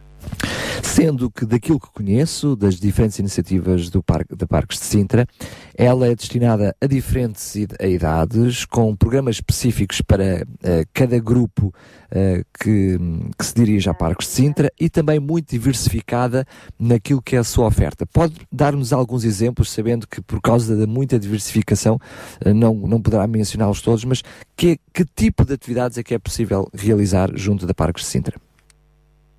Sendo que daquilo que conheço, das diferentes iniciativas do parque, da Parques de Sintra, ela é destinada a diferentes idades, com programas específicos para eh, cada grupo eh, que, que se dirige a Parques de Sintra e também muito diversificada naquilo que é a sua oferta. Pode dar-nos alguns exemplos, sabendo que por causa da muita diversificação eh, não, não poderá mencioná-los todos, mas que, que tipo de atividades é que é possível realizar junto da Parques de Sintra?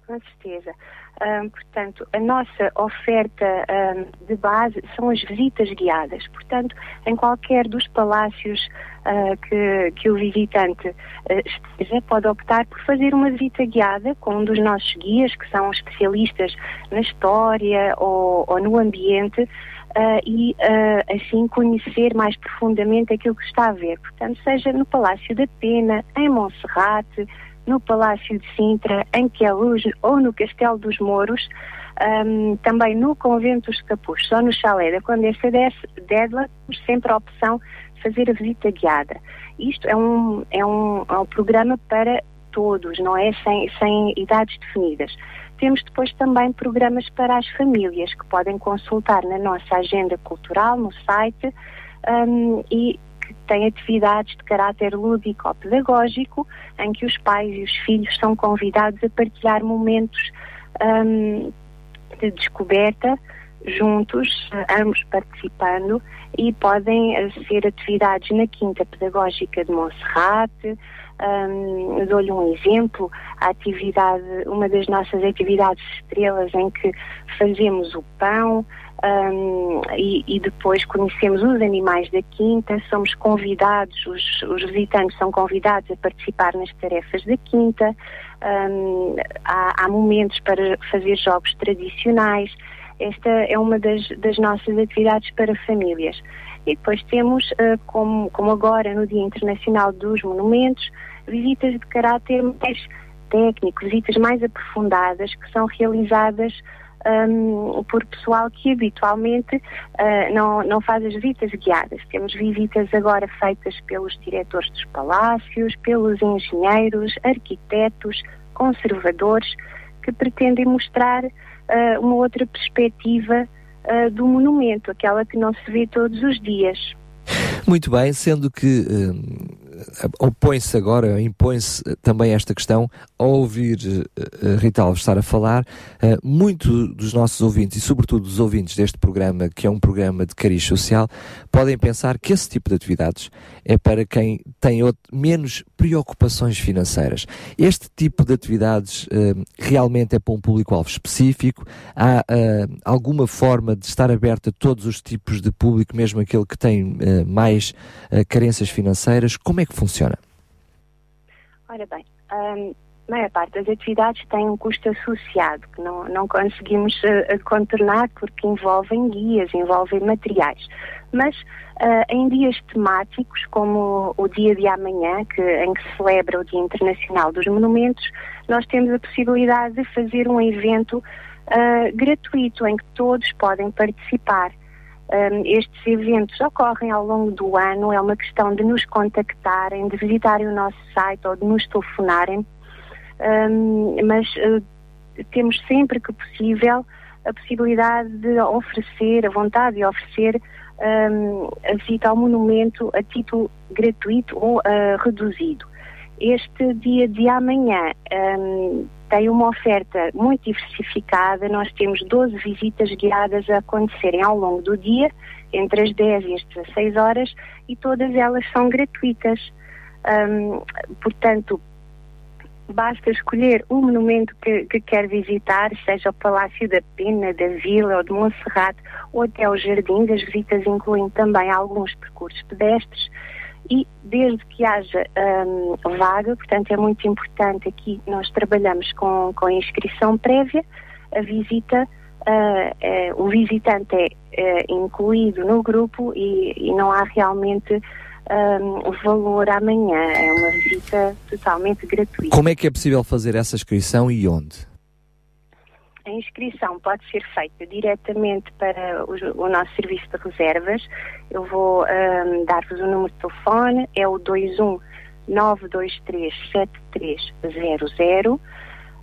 Com certeza. Ahm, portanto, a nossa oferta ahm, de base são as visitas guiadas. Portanto, em qualquer dos palácios ah, que, que o visitante ah, esteja, pode optar por fazer uma visita guiada com um dos nossos guias, que são especialistas na história ou, ou no ambiente, ah, e ah, assim conhecer mais profundamente aquilo que está a ver. Portanto, seja no Palácio da Pena, em Monserrate, no Palácio de Sintra, em Queluz ou no Castelo dos Mouros, ahm, também no Convento dos Capuchos ou no Chalé da Condessa de- Dédla, temos sempre a opção de fazer a visita guiada. Isto é um, é um, é um programa para todos, não é? Sem, sem idades definidas. Temos depois também programas para as famílias que podem consultar na nossa agenda cultural, no site, ahm, e tem atividades de caráter lúdico-pedagógico, em que os pais e os filhos são convidados a partilhar momentos ahm, de descoberta juntos, ambos participando, e podem eh, ser atividades na Quinta Pedagógica de Monserrate. Ahm, Dou-lhe um exemplo, a atividade, uma das nossas atividades estrelas em que fazemos o pão, Ahm, e, e depois conhecemos os animais da quinta, somos convidados, os, os visitantes são convidados a participar nas tarefas da quinta, Ahm, há, há momentos para fazer jogos tradicionais, esta é uma das, das nossas atividades para famílias. E depois temos, ah, como, como agora no Dia Internacional dos Monumentos, visitas de caráter mais técnico, visitas mais aprofundadas que são realizadas hum, por pessoal que habitualmente ah, não, não faz as visitas guiadas. Temos visitas agora feitas pelos diretores dos palácios, pelos engenheiros, arquitetos, conservadores, que pretendem mostrar ah, uma outra perspectiva ah, do monumento, aquela que não se vê todos os dias. Muito bem, sendo que opõe-se agora, impõe-se eh, também esta questão, ao ouvir eh, Rita Alves estar a falar, eh, muito dos nossos ouvintes, e sobretudo dos ouvintes deste programa, que é um programa de cariz social, podem pensar que esse tipo de atividades é para quem tem out- menos preocupações financeiras. Este tipo de atividades eh, realmente é para um público-alvo específico? Há eh, alguma forma de estar aberto a todos os tipos de público, mesmo aquele que tem eh, mais carências financeiras? Como é que funciona? Ora bem, hum, a maior parte das atividades tem um custo associado que não, não conseguimos contornar porque envolvem guias, envolvem materiais. Mas ah, em dias temáticos, como o dia de amanhã, que, em que se celebra o Dia Internacional dos Monumentos, nós temos a possibilidade de fazer um evento ah, gratuito em que todos podem participar. Um, estes eventos ocorrem ao longo do ano, é uma questão de nos contactarem, de visitarem o nosso site ou de nos telefonarem, Um, mas uh, temos sempre que possível a possibilidade de oferecer, a vontade de oferecer um, a visita ao monumento a título gratuito ou uh, reduzido. Este dia de amanhã um, tem uma oferta muito diversificada. Nós temos 12 visitas guiadas a acontecerem ao longo do dia, entre as 10 e as 16 horas, e todas elas são gratuitas. Um, portanto, basta escolher o monumento que, que quer visitar, seja o Palácio da Pena, da Vila ou de Monserrate, ou até o Jardim. As visitas incluem também alguns percursos pedestres e desde que haja hum, vaga, portanto é muito importante aqui, nós trabalhamos com, com inscrição prévia, a visita, eh, o visitante é eh, incluído no grupo e, e não há realmente um, valor amanhã. É uma visita totalmente gratuita. Como é que é possível fazer essa inscrição e onde? A inscrição pode ser feita diretamente para o, o nosso serviço de reservas. Eu vou ahm, dar-vos o número de telefone, é o 21 923 7300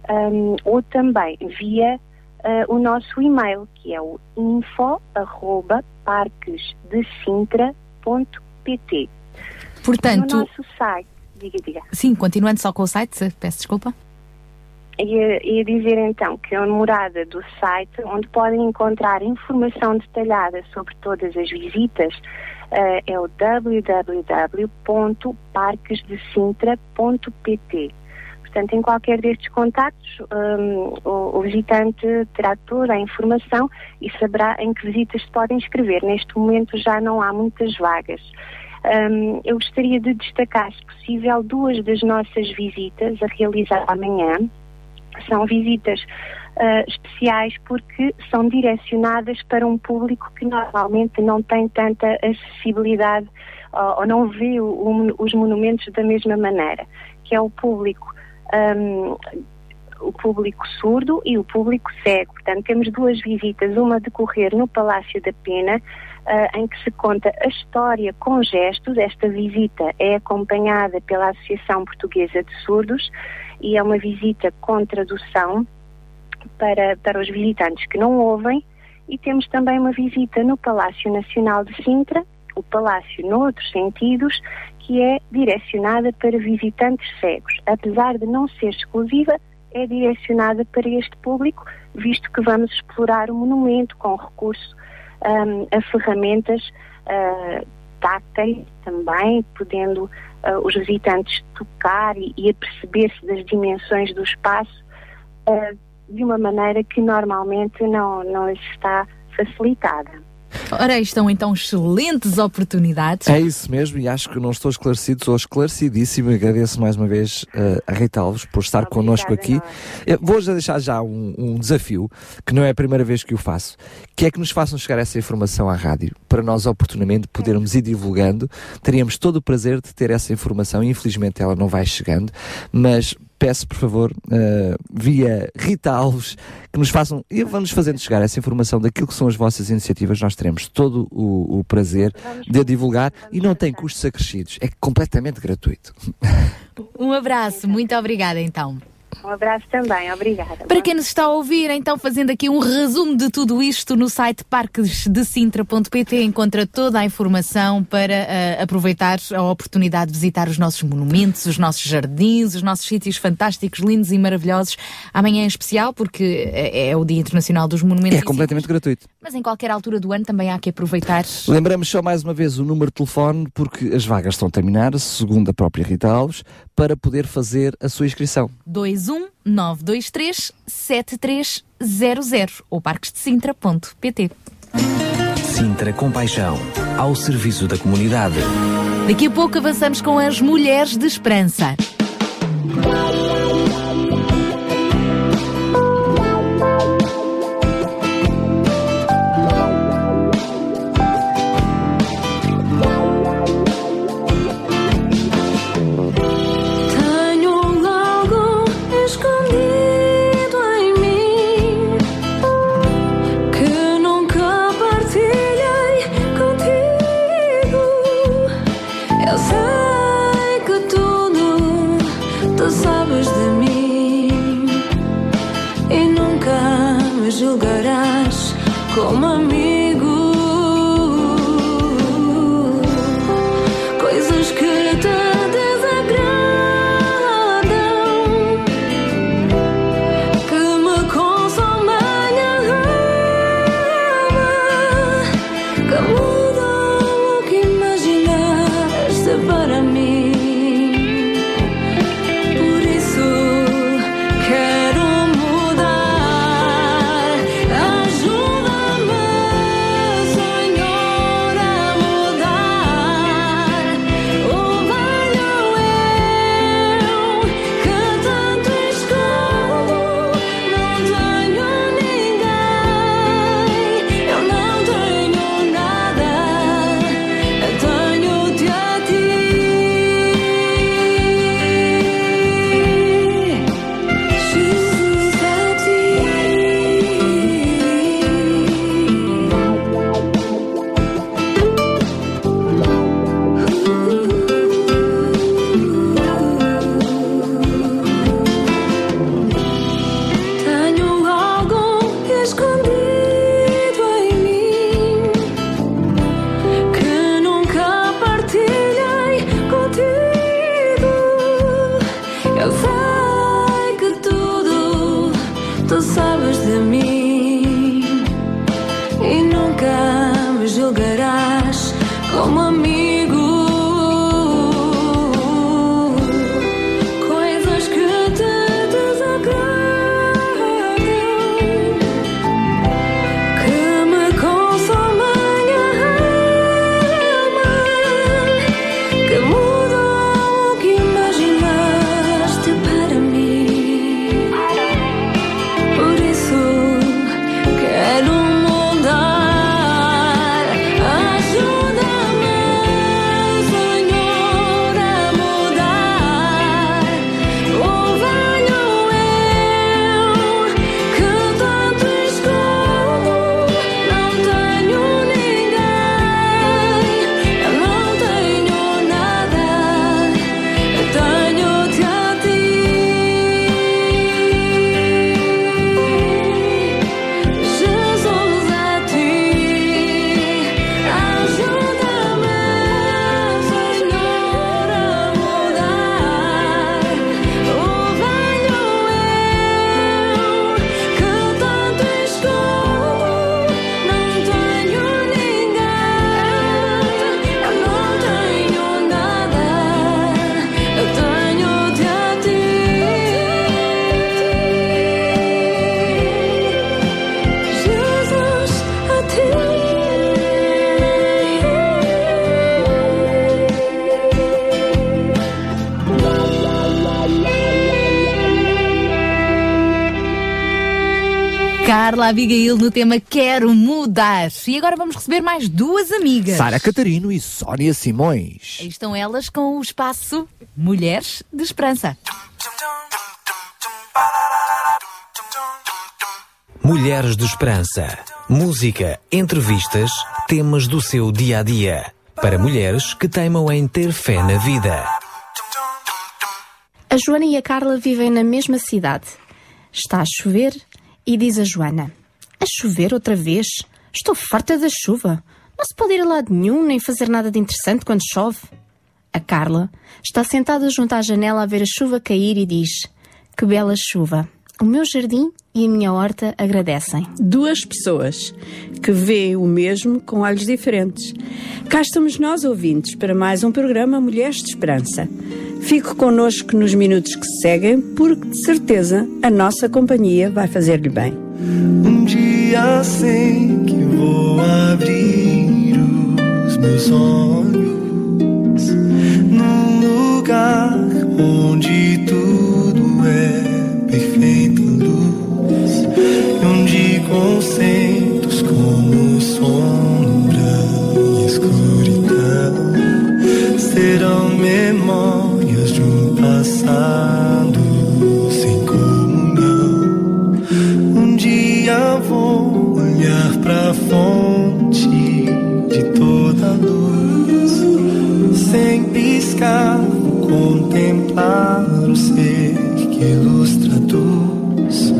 ahm, ou também via ah, o nosso e-mail, que é o info arroba parquesdesintra.pt. Portanto- No nosso site, diga, diga. Sim, continuando só com o site, peço desculpa. Ia, ia dizer então que a morada do site, onde podem encontrar informação detalhada sobre todas as visitas, eh, é o www.parquesdesintra.pt. Portanto, em qualquer destes contactos, hum, o, o visitante terá toda a informação e saberá em que visitas se podem inscrever. Neste momento já não há muitas vagas. Hum, eu gostaria de destacar, se possível, duas das nossas visitas a realizar amanhã são visitas ah, especiais porque são direcionadas para um público que normalmente não tem tanta acessibilidade ou não vê o- o- os monumentos da mesma maneira, que é o público ahm, o público surdo e o público cego. Portanto, temos duas visitas, uma a decorrer no Palácio da Pena, ah, em que se conta a história com gestos. Esta visita é acompanhada pela Associação Portuguesa de Surdos e é uma visita com tradução para, para os visitantes que não ouvem. E temos também uma visita no Palácio Nacional de Sintra, o Palácio noutros sentidos, que é direcionada para visitantes cegos. Apesar de não ser exclusiva, é direcionada para este público, visto que vamos explorar o monumento com recurso ahm, a ferramentas ah, táteis também, podendo ah, os visitantes tocar e, e aperceber-se das dimensões do espaço ah, de uma maneira que normalmente não, não está facilitada. Ora, aí estão então excelentes oportunidades. É isso mesmo, e acho que não estou esclarecido, estou esclarecidíssimo e agradeço mais uma vez eh, a Rita Alves por estar connosco aqui. Eu vou já deixar já um, um desafio, que não é a primeira vez que o faço, que é que nos façam chegar essa informação à rádio, para nós oportunamente podermos ir divulgando. Teríamos todo o prazer de ter essa informação, infelizmente ela não vai chegando, mas peço, por favor, eh, via Rita Alves, que nos façam e vão-nos fazendo chegar essa informação daquilo que são as vossas iniciativas. Nós teremos todo o, o prazer de a divulgar e não tem custos acrescidos, é completamente gratuito. Um abraço, muito obrigada então. Um abraço também, obrigada. Para quem nos está a ouvir, então fazendo aqui um resumo de tudo isto no site parquesdesintra.pt encontra toda a informação para eh, aproveitar a oportunidade de visitar os nossos monumentos, os nossos jardins, os nossos sítios fantásticos, lindos e maravilhosos. Amanhã em especial, porque é, é o Dia Internacional dos Monumentos. É completamente gratuito. Mas em qualquer altura do ano também há que aproveitar. Lembramos só mais uma vez o número de telefone, porque as vagas estão a terminar, segundo a própria Rita Alves, para poder fazer a sua inscrição. 21923 7300 ou parquesdesintra.pt. Sintra Compaixão, ao serviço da comunidade. Daqui a pouco avançamos com as Mulheres de Esperança. Carla Abigail no tema Quero Mudar. E agora vamos receber mais duas amigas. Sara Catarino e Sónia Simões. Aí estão elas com o espaço Mulheres de Esperança. Mulheres de Esperança. Música, entrevistas, temas do seu dia a dia. Para mulheres que teimam em ter fé na vida. A Joana e a Carla vivem na mesma cidade. Está a chover e diz a Joana: A chover outra vez? Estou farta da chuva. Não se pode ir a lado nenhum nem fazer nada de interessante quando chove. A Carla está sentada junto à janela a ver a chuva cair e diz: Que bela chuva. O meu jardim e a minha horta agradecem. Duas pessoas que veem o mesmo com olhos diferentes. Cá estamos nós, ouvintes, para mais um programa Mulheres de Esperança. Fique connosco nos minutos que se seguem, porque de certeza a nossa companhia vai fazer-lhe bem. Um dia sei que vou abrir os meus olhos num lugar onde tudo é perfeita luz e onde conceitos como sombra e escuridão serão memórias de um passado sem comunhão. Um dia vou olhar pra fonte de toda luz, sem piscar, contemplar o ser que ilustra luz.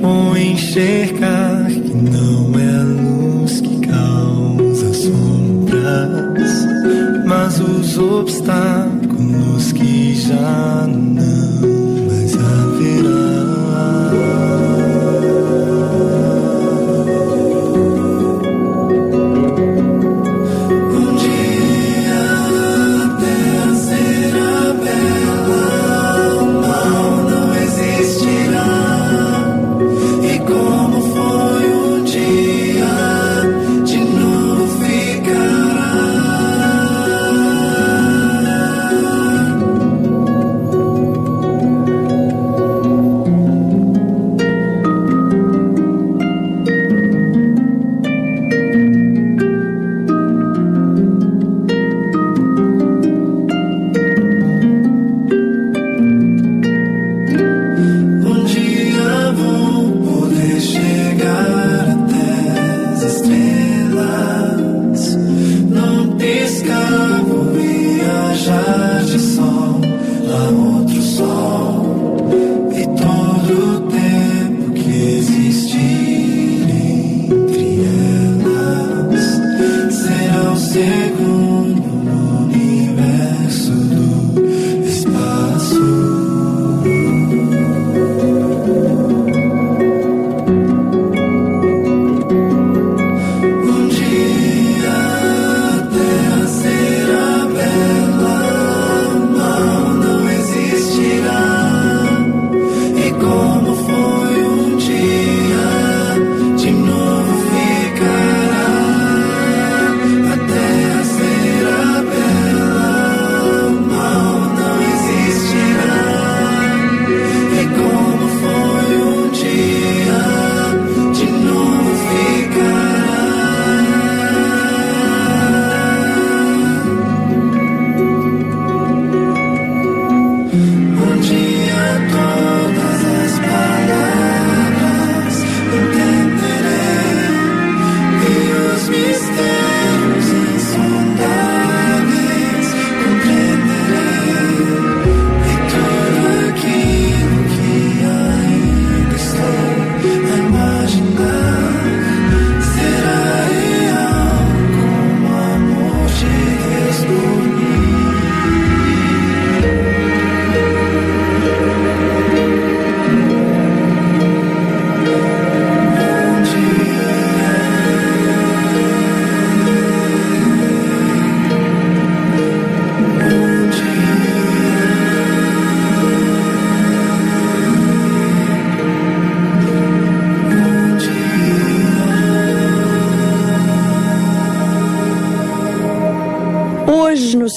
Vou enxergar que não é a luz que causa sombras, mas os obstáculos que já não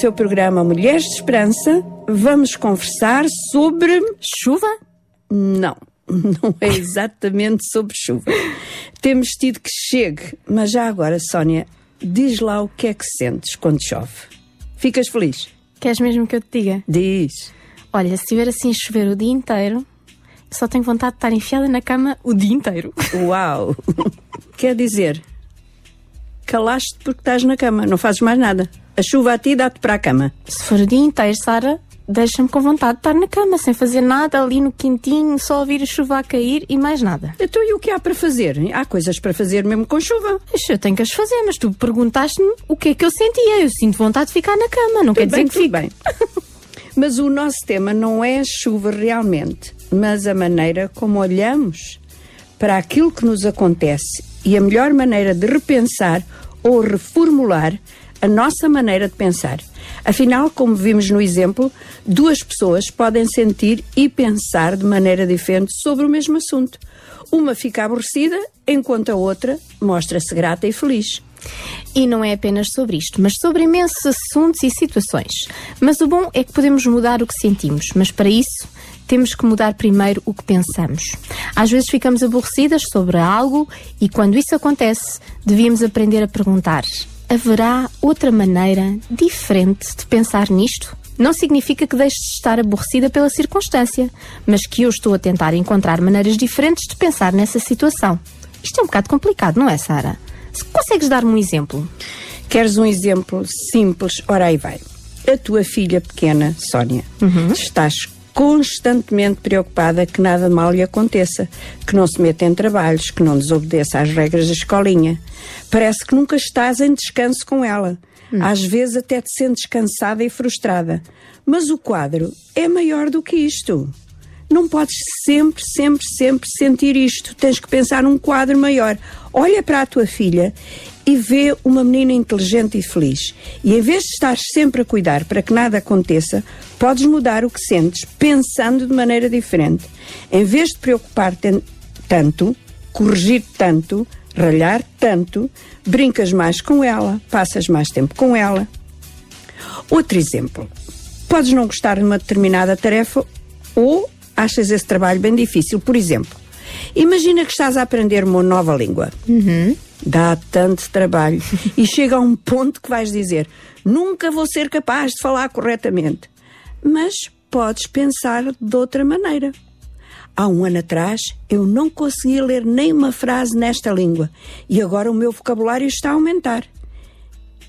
seu programa Mulheres de Esperança, vamos conversar sobre. Chuva? Não, não é exatamente sobre chuva. Temos tido que chegue, mas já agora, Sónia, diz lá o que é que sentes quando chove. Ficas feliz? Queres mesmo que eu te diga? Diz. Olha, se estiver assim a chover o dia inteiro, só tenho vontade de estar enfiada na cama o dia inteiro. Uau! Quer dizer, calaste porque estás na cama, não fazes mais nada. A chuva a ti dá-te para a cama. Se for o dia inteiro, Sara, deixa-me com vontade de estar na cama, sem fazer nada, ali no quentinho, só ouvir a chuva a cair e mais nada. Então e o que há para fazer? Há coisas para fazer mesmo com chuva. Eu tenho que as fazer, mas tu perguntaste-me o que é que eu sentia. Eu sinto vontade de ficar na cama, não quer Tudo dizer bem, que tudo fique. bem. Mas o nosso tema não é a chuva realmente, mas a maneira como olhamos para aquilo que nos acontece e a melhor maneira de repensar ou reformular a nossa maneira de pensar. Afinal, como vimos no exemplo, duas pessoas podem sentir e pensar de maneira diferente sobre o mesmo assunto. Uma fica aborrecida, enquanto a outra mostra-se grata e feliz. E não é apenas sobre isto, mas sobre imensos assuntos e situações. Mas o bom é que podemos mudar o que sentimos, mas para isso temos que mudar primeiro o que pensamos. Às vezes ficamos aborrecidas sobre algo e quando isso acontece, devíamos aprender a perguntar: haverá outra maneira diferente de pensar nisto? Não significa que deixe de estar aborrecida pela circunstância, mas que eu estou a tentar encontrar maneiras diferentes de pensar nessa situação. Isto é um bocado complicado, não é, Sara? Se consegues dar-me um exemplo? Queres um exemplo simples? Ora aí vai. A tua filha pequena, Sónia, estás constantemente preocupada que nada mal lhe aconteça, que não se meta em trabalhos, que não desobedeça às regras da escolinha. Parece que nunca estás em descanso com ela. Às vezes até te sentes cansada e frustrada. Mas o quadro é maior do que isto. Não podes sempre, sempre, sempre sentir isto. Tens que pensar num quadro maior. Olha para a tua filha e vê uma menina inteligente e feliz. E em vez de estar sempre a cuidar para que nada aconteça, podes mudar o que sentes pensando de maneira diferente. Em vez de preocupar-te tanto, corrigir tanto, ralhar tanto, brincas mais com ela, passas mais tempo com ela. Outro exemplo. Podes não gostar de uma determinada tarefa ou achas esse trabalho bem difícil. Por exemplo, imagina que estás a aprender uma nova língua. Dá tanto trabalho e chega a um ponto que vais dizer: nunca vou ser capaz de falar corretamente. Mas podes pensar de outra maneira. Há um ano atrás eu não conseguia ler nem uma frase nesta língua e agora o meu vocabulário está a aumentar.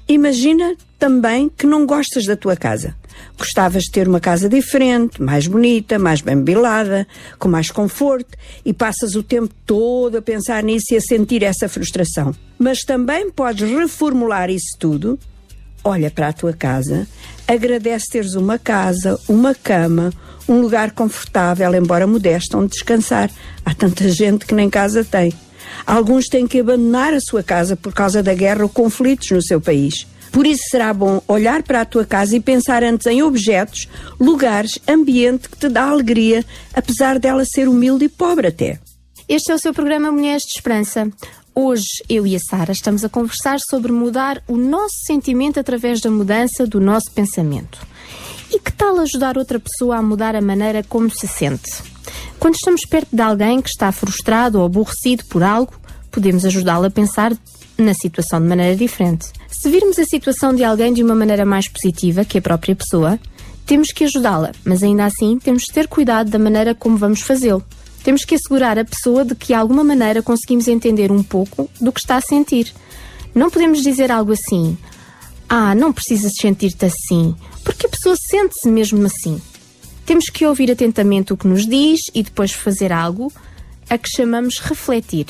Imagina também que não gostas da tua casa. Gostavas de ter uma casa diferente, mais bonita, mais bem mobilada, com mais conforto e passas o tempo todo a pensar nisso e a sentir essa frustração. Mas também podes reformular isso tudo. Olha para a tua casa, agradece teres uma casa, uma cama, um lugar confortável, embora modesto, onde descansar. Há tanta gente que nem casa tem. Alguns têm que abandonar a sua casa por causa da guerra ou conflitos no seu país. Por isso será bom olhar para a tua casa e pensar antes em objetos, lugares, ambiente que te dá alegria, apesar dela ser humilde e pobre até. Este é o seu programa Mulheres de Esperança. Hoje, eu e a Sara estamos a conversar sobre mudar o nosso sentimento através da mudança do nosso pensamento. E que tal ajudar outra pessoa a mudar a maneira como se sente? Quando estamos perto de alguém que está frustrado ou aborrecido por algo, podemos ajudá-lo a pensar na situação de maneira diferente. Se virmos a situação de alguém de uma maneira mais positiva que a própria pessoa, temos que ajudá-la, mas ainda assim temos de ter cuidado da maneira como vamos fazê-lo. Temos que assegurar a pessoa de que de alguma maneira conseguimos entender um pouco do que está a sentir. Não podemos dizer algo assim: Ah, não precisas sentir-te assim, porque a pessoa sente-se mesmo assim. Temos que ouvir atentamente o que nos diz e depois fazer algo a que chamamos refletir.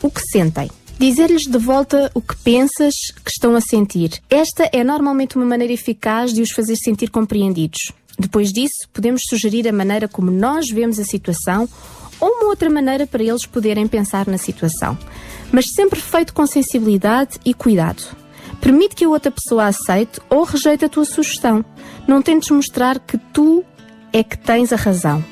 O que sentem. Dizer-lhes de volta o que pensas que estão a sentir. Esta é normalmente uma maneira eficaz de os fazer sentir compreendidos. Depois disso, podemos sugerir a maneira como nós vemos a situação ou uma outra maneira para eles poderem pensar na situação. Mas sempre feito com sensibilidade e cuidado. Permite que a outra pessoa aceite ou rejeite a tua sugestão. Não tentes mostrar que tu é que tens a razão.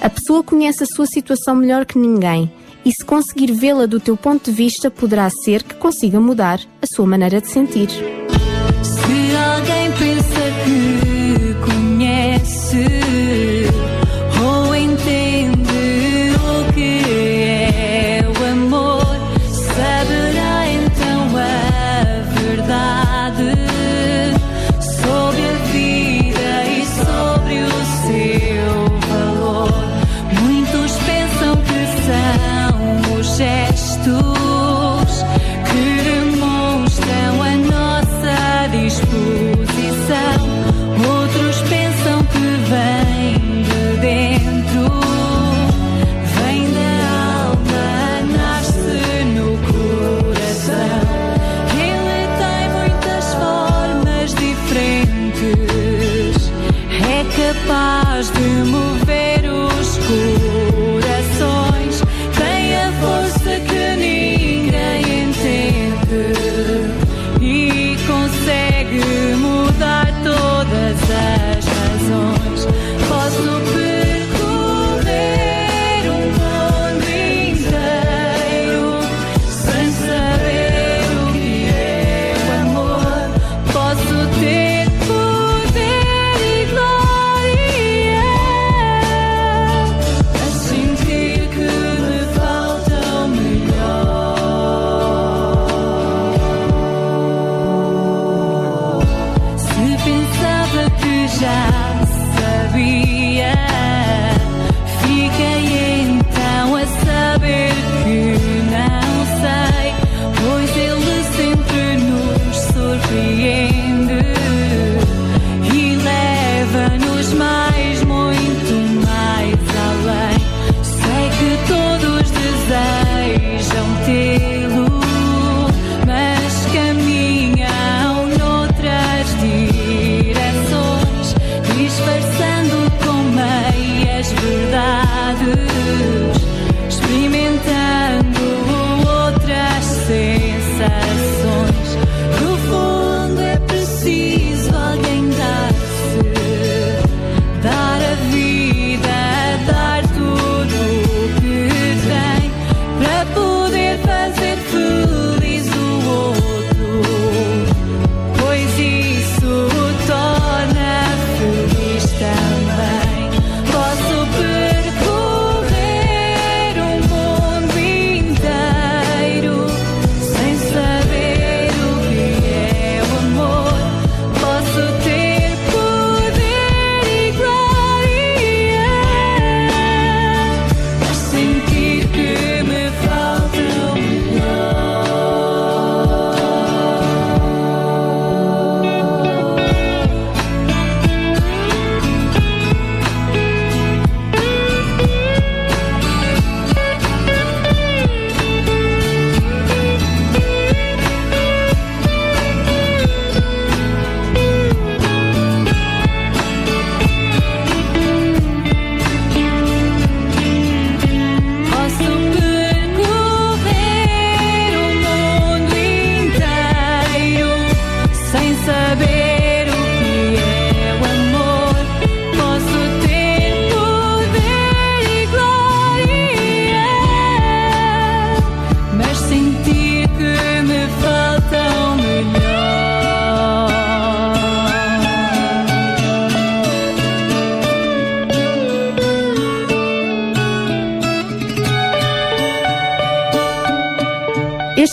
A pessoa conhece a sua situação melhor que ninguém e, se conseguir vê-la do teu ponto de vista, poderá ser que consiga mudar a sua maneira de sentir. Se que conhece ou entende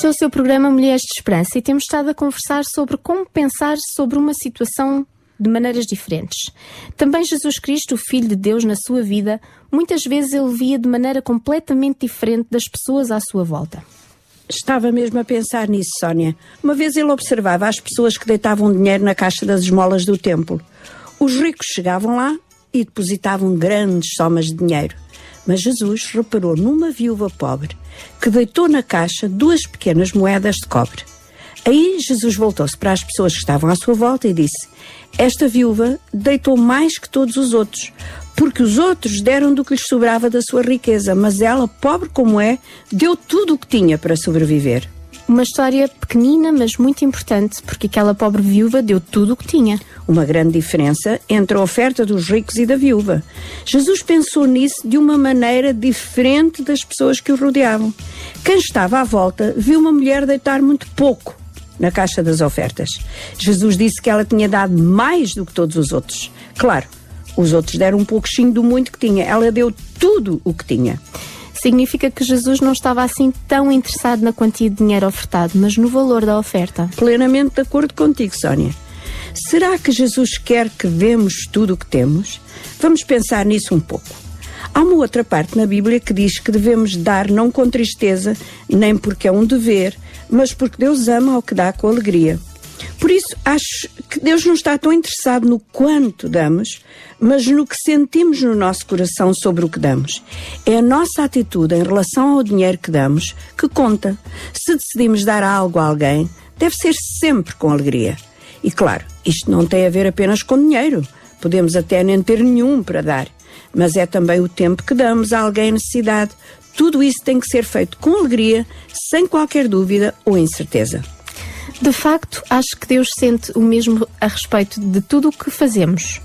O seu programa Mulheres de Esperança e temos estado a conversar sobre como pensar sobre uma situação de maneiras diferentes. Também Jesus Cristo, o Filho de Deus, na sua vida, muitas vezes ele via de maneira completamente diferente das pessoas à sua volta. Estava mesmo a pensar nisso, Sónia. Uma vez ele observava as pessoas que deitavam dinheiro na caixa das esmolas do templo. Os ricos chegavam lá e depositavam grandes somas de dinheiro. Mas Jesus reparou numa viúva pobre que deitou na caixa duas pequenas moedas de cobre. Aí Jesus voltou-se para as pessoas que estavam à sua volta e disse: Esta viúva deitou mais que todos os outros, porque os outros deram do que lhes sobrava da sua riqueza, mas ela, pobre como é, deu tudo o que tinha para sobreviver. Uma história pequenina, mas muito importante, porque aquela pobre viúva deu tudo o que tinha. Uma grande diferença entre a oferta dos ricos e da viúva. Jesus pensou nisso de uma maneira diferente das pessoas que o rodeavam. Quem estava à volta viu uma mulher deitar muito pouco, na caixa das ofertas. Jesus disse que ela tinha dado mais do que todos os outros. Claro, os outros deram um pouquinho do muito que tinha. Ela deu tudo o que tinha. Significa que Jesus não estava assim tão interessado na quantia de dinheiro ofertado, mas no valor da oferta. Plenamente de acordo contigo, Sónia. Será que Jesus quer que demos tudo o que temos? Vamos pensar nisso um pouco. Há uma outra parte na Bíblia que diz que devemos dar não com tristeza, nem porque é um dever, mas porque Deus ama ao que dá com alegria. Por isso, acho que Deus não está tão interessado no quanto damos, mas no que sentimos no nosso coração sobre o que damos. É a nossa atitude em relação ao dinheiro que damos que conta. Se decidimos dar algo a alguém, deve ser sempre com alegria. E claro, isto não tem a ver apenas com dinheiro. Podemos até nem ter nenhum para dar. Mas é também o tempo que damos a alguém em necessidade. Tudo isso tem que ser feito com alegria, sem qualquer dúvida ou incerteza. De facto, acho que Deus sente o mesmo a respeito de tudo o que fazemos.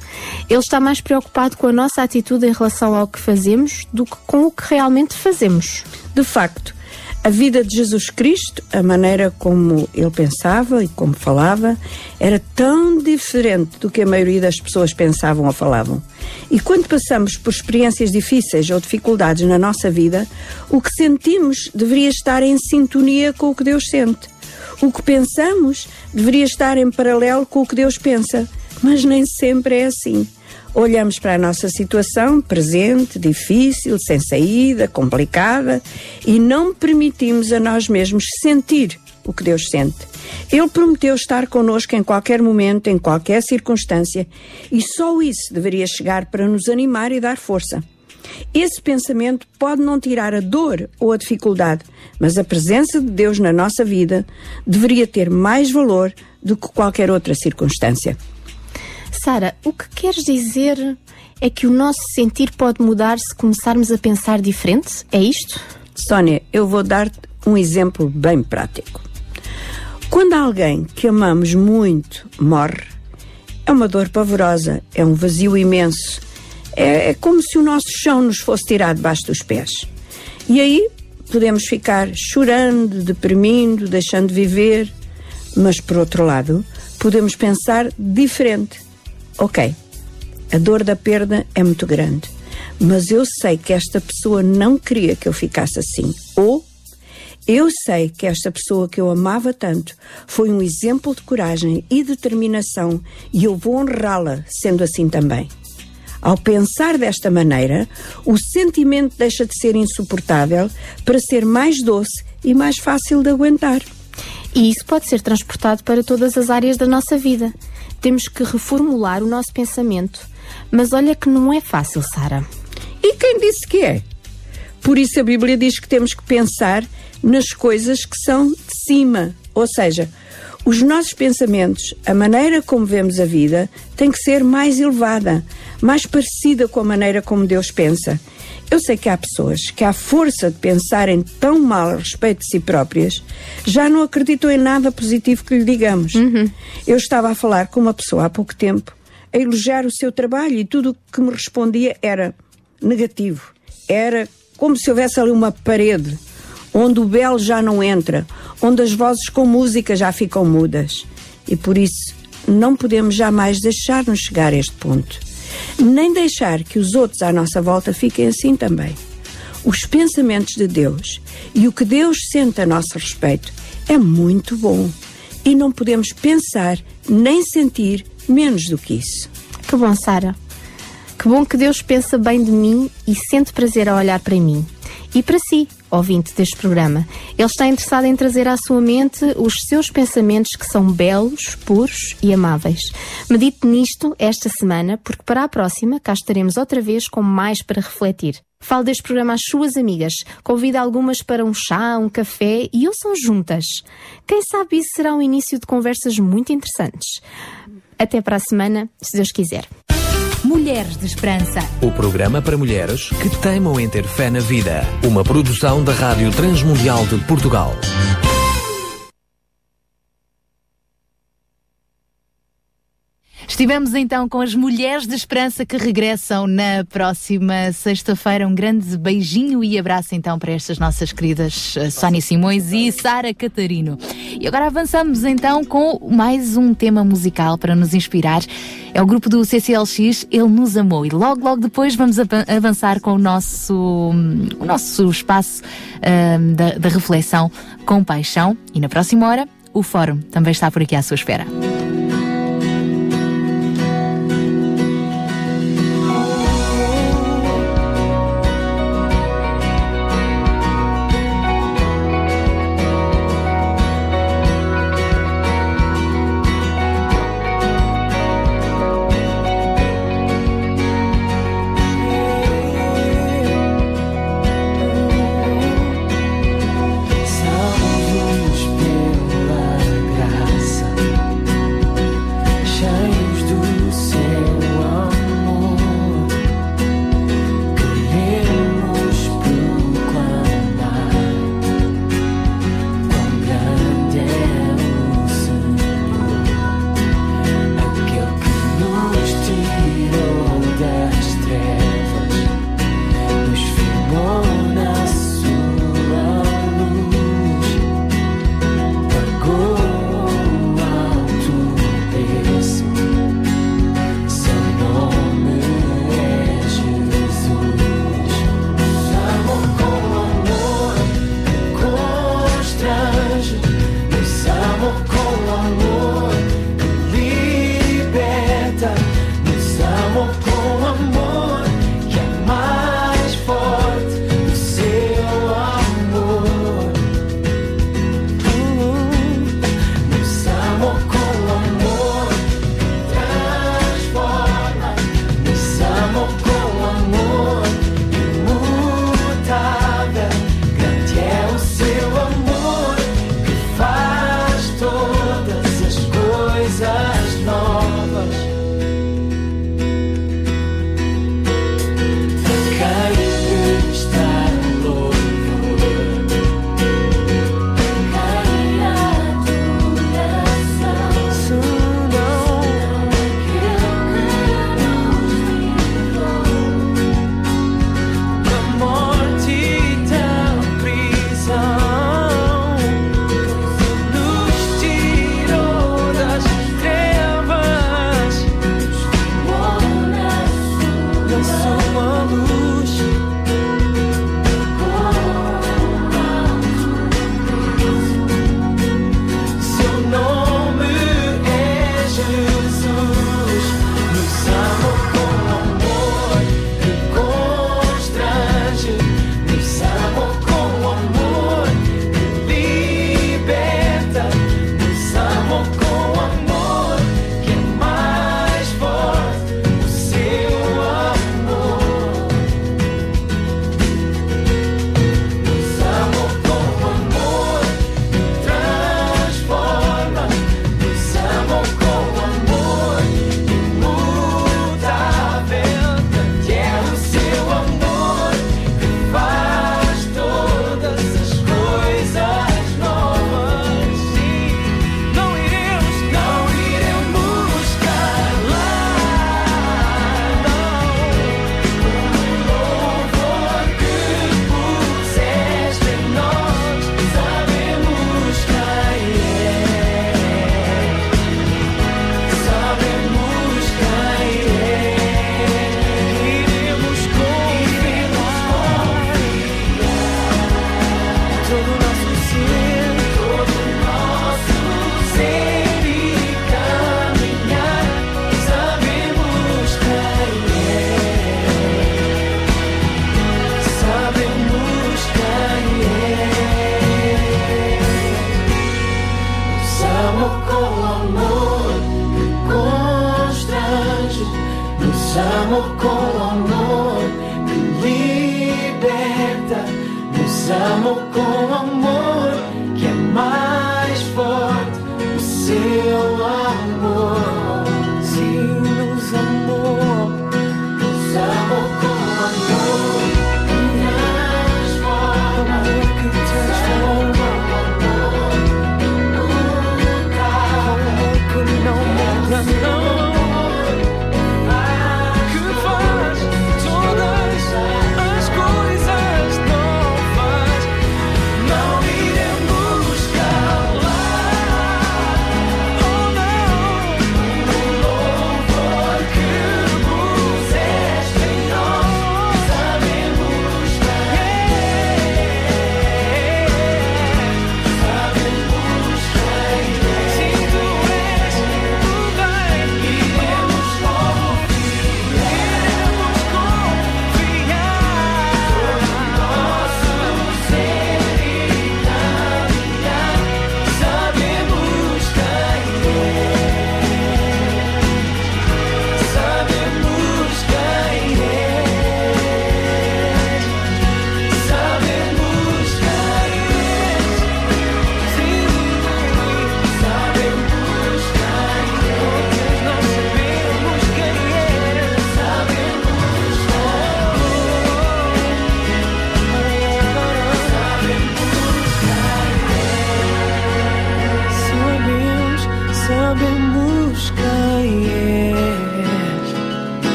Ele está mais preocupado com a nossa atitude em relação ao que fazemos do que com o que realmente fazemos. De facto, a vida de Jesus Cristo, a maneira como ele pensava e como falava, era tão diferente do que a maioria das pessoas pensavam ou falavam. E quando passamos por experiências difíceis ou dificuldades na nossa vida, o que sentimos deveria estar em sintonia com o que Deus sente. O que pensamos deveria estar em paralelo com o que Deus pensa, mas nem sempre é assim. Olhamos para a nossa situação presente, difícil, sem saída, complicada e não permitimos a nós mesmos sentir o que Deus sente. Ele prometeu estar connosco em qualquer momento, em qualquer circunstância, e só isso deveria chegar para nos animar e dar força. Esse pensamento pode não tirar a dor ou a dificuldade, mas a presença de Deus na nossa vida deveria ter mais valor do que qualquer outra circunstância. Sara, o que queres dizer é que o nosso sentir pode mudar se começarmos a pensar diferente? É isto? Sónia, eu vou dar-te um exemplo bem prático. Quando alguém que amamos muito morre, é uma dor pavorosa, é um vazio imenso. É, é como se o nosso chão nos fosse tirado debaixo dos pés. E aí podemos ficar chorando, deprimindo, deixando de viver. Mas, por outro lado, podemos pensar diferente. Ok, a dor da perda é muito grande, mas eu sei que esta pessoa não queria que eu ficasse assim. Ou eu sei que esta pessoa que eu amava tanto foi um exemplo de coragem e determinação e eu vou honrá-la sendo assim também. Ao pensar desta maneira, o sentimento deixa de ser insuportável para ser mais doce e mais fácil de aguentar. E isso pode ser transportado para todas as áreas da nossa vida. Temos que reformular o nosso pensamento. Mas olha que não é fácil, Sara. E quem disse que é? Por isso a Bíblia diz que temos que pensar nas coisas que são de cima. Ou seja, os nossos pensamentos, a maneira como vemos a vida, tem que ser mais elevada, mais parecida com a maneira como Deus pensa. Eu sei que há pessoas que, à força de pensarem tão mal a respeito de si próprias, já não acreditam em nada positivo que lhe digamos. Eu estava a falar com uma pessoa há pouco tempo, a elogiar o seu trabalho e tudo o que me respondia era negativo. Era como se houvesse ali uma parede onde o belo já não entra, onde as vozes com música já ficam mudas. E por isso não podemos jamais deixar-nos chegar a este ponto. Nem deixar que os outros à nossa volta fiquem assim também. Os pensamentos de Deus e o que Deus sente a nosso respeito é muito bom. E não podemos pensar nem sentir menos do que isso. Que bom, Sara. Que bom que Deus pensa bem de mim e sente prazer a olhar para mim. E para si, ouvinte deste programa. Ele está interessado em trazer à sua mente os seus pensamentos que são belos, puros e amáveis. Medite nisto esta semana, porque para a próxima cá estaremos outra vez com mais para refletir. Fale deste programa às suas amigas, convide algumas para um chá, um café e ouçam juntas. Quem sabe isso será um início de conversas muito interessantes. Até para a semana, se Deus quiser. Mulheres de Esperança. O programa para mulheres que teimam em ter fé na vida. Uma produção da Rádio Transmundial de Portugal. Estivemos então com as Mulheres de Esperança que regressam na próxima sexta-feira. Um grande beijinho e abraço então para estas nossas queridas eh, Sónia Simões e Sara Catarino. E agora avançamos então com mais um tema musical para nos inspirar. É o grupo do CCLX, Ele Nos Amou. E logo, logo depois vamos avançar com o nosso, hum, o nosso espaço um, da reflexão com paixão. E na próxima hora, o Fórum também está por aqui à sua espera.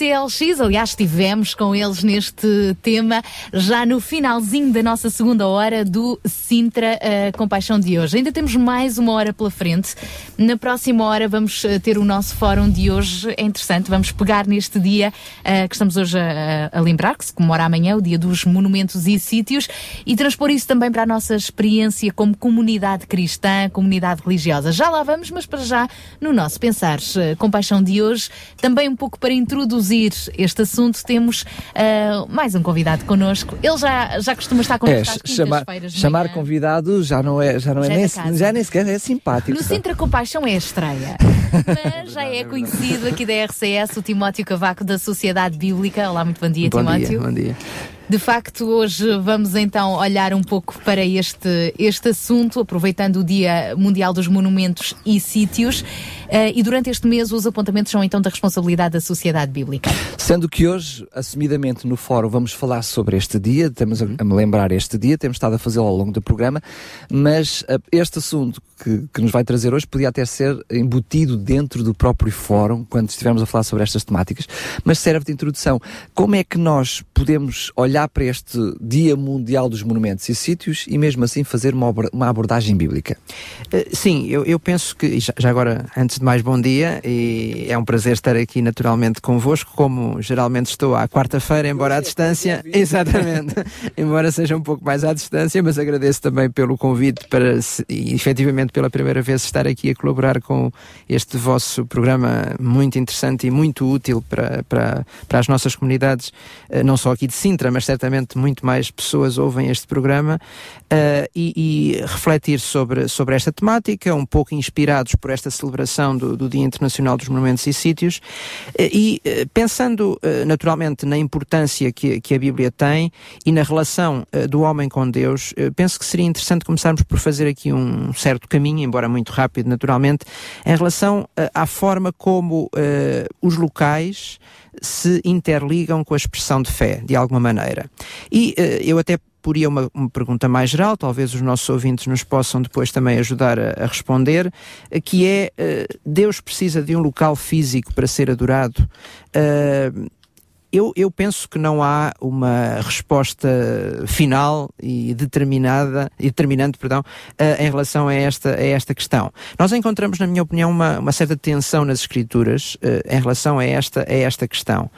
CCLX, aliás, estivemos com eles neste tema já no finalzinho da nossa segunda hora do Sintra uh, Compaixão de hoje. Ainda temos mais uma hora pela frente. Na próxima hora vamos uh, ter o nosso fórum de hoje. É interessante, vamos pegar neste dia uh, que estamos hoje a, a lembrar, que se comemora amanhã, o dia dos monumentos e sítios, e transpor isso também para a nossa experiência como comunidade cristã, comunidade religiosa. Já lá vamos, mas para já, no nosso Pensar Compaixão de hoje, também um pouco para introduzir este assunto, temos uh, mais um convidado connosco. Ele já, já costuma estar É, connosco às chamar, chamar convidado já não é, já não é, Já é nem, já nem sequer é simpático. No? Sintra Compaixão é a estreia. Mas já é conhecido aqui da RCS o Timóteo Cavaco da Sociedade Bíblica. Olá, muito bom dia, Bom Timóteo. dia, bom dia. De facto, hoje vamos então olhar um pouco para este, este assunto, aproveitando o Dia Mundial dos Monumentos e Sítios. Eh, e durante este mês, os apontamentos são então da responsabilidade da Sociedade Bíblica. Sendo que hoje, assumidamente no fórum, vamos falar sobre este dia, estamos a, a me lembrar este dia, temos estado a fazê-lo ao longo do programa, mas ah, este assunto que, que nos vai trazer hoje podia até ser embutido dentro do próprio fórum, quando estivermos a falar sobre estas temáticas, mas serve de introdução. Como é que nós podemos olhar para este Dia Mundial dos Monumentos e Sítios e mesmo assim fazer uma, uma abordagem bíblica? Eh, Sim, eu, eu penso que, já, já agora, antes de mais, bom dia, e é um prazer estar aqui naturalmente convosco, como geralmente estou à quarta-feira, embora à distância, exatamente, embora seja um pouco mais à distância, mas agradeço também pelo convite para, e efetivamente pela primeira vez, estar aqui a colaborar com este vosso programa muito interessante e muito útil para, para, para as nossas comunidades, eh, não só aqui de Sintra, mas certamente muito mais pessoas ouvem este programa, eh, e, e refletir sobre, sobre esta temática, um pouco inspirados por esta celebração do, do Dia Internacional dos Monumentos e Sítios, eh, e eh, pensando eh, naturalmente na importância que, que a Bíblia tem e na relação do homem com Deus, penso que seria interessante começarmos por fazer aqui um certo caminho, embora muito rápido naturalmente, em relação à forma como os locais se interligam com a expressão de fé, de alguma maneira. E eu até poria uma, uma pergunta mais geral, talvez os nossos ouvintes nos possam depois também ajudar a, a responder, eh, que é, eh, Deus precisa de um local físico para ser adorado? Eh, eu, eu penso que não há uma resposta final e determinada, e determinante, perdão, eh, em relação a esta, a esta questão. Nós encontramos, na minha opinião, uma, uma certa tensão nas escrituras em relação a esta, a esta questão.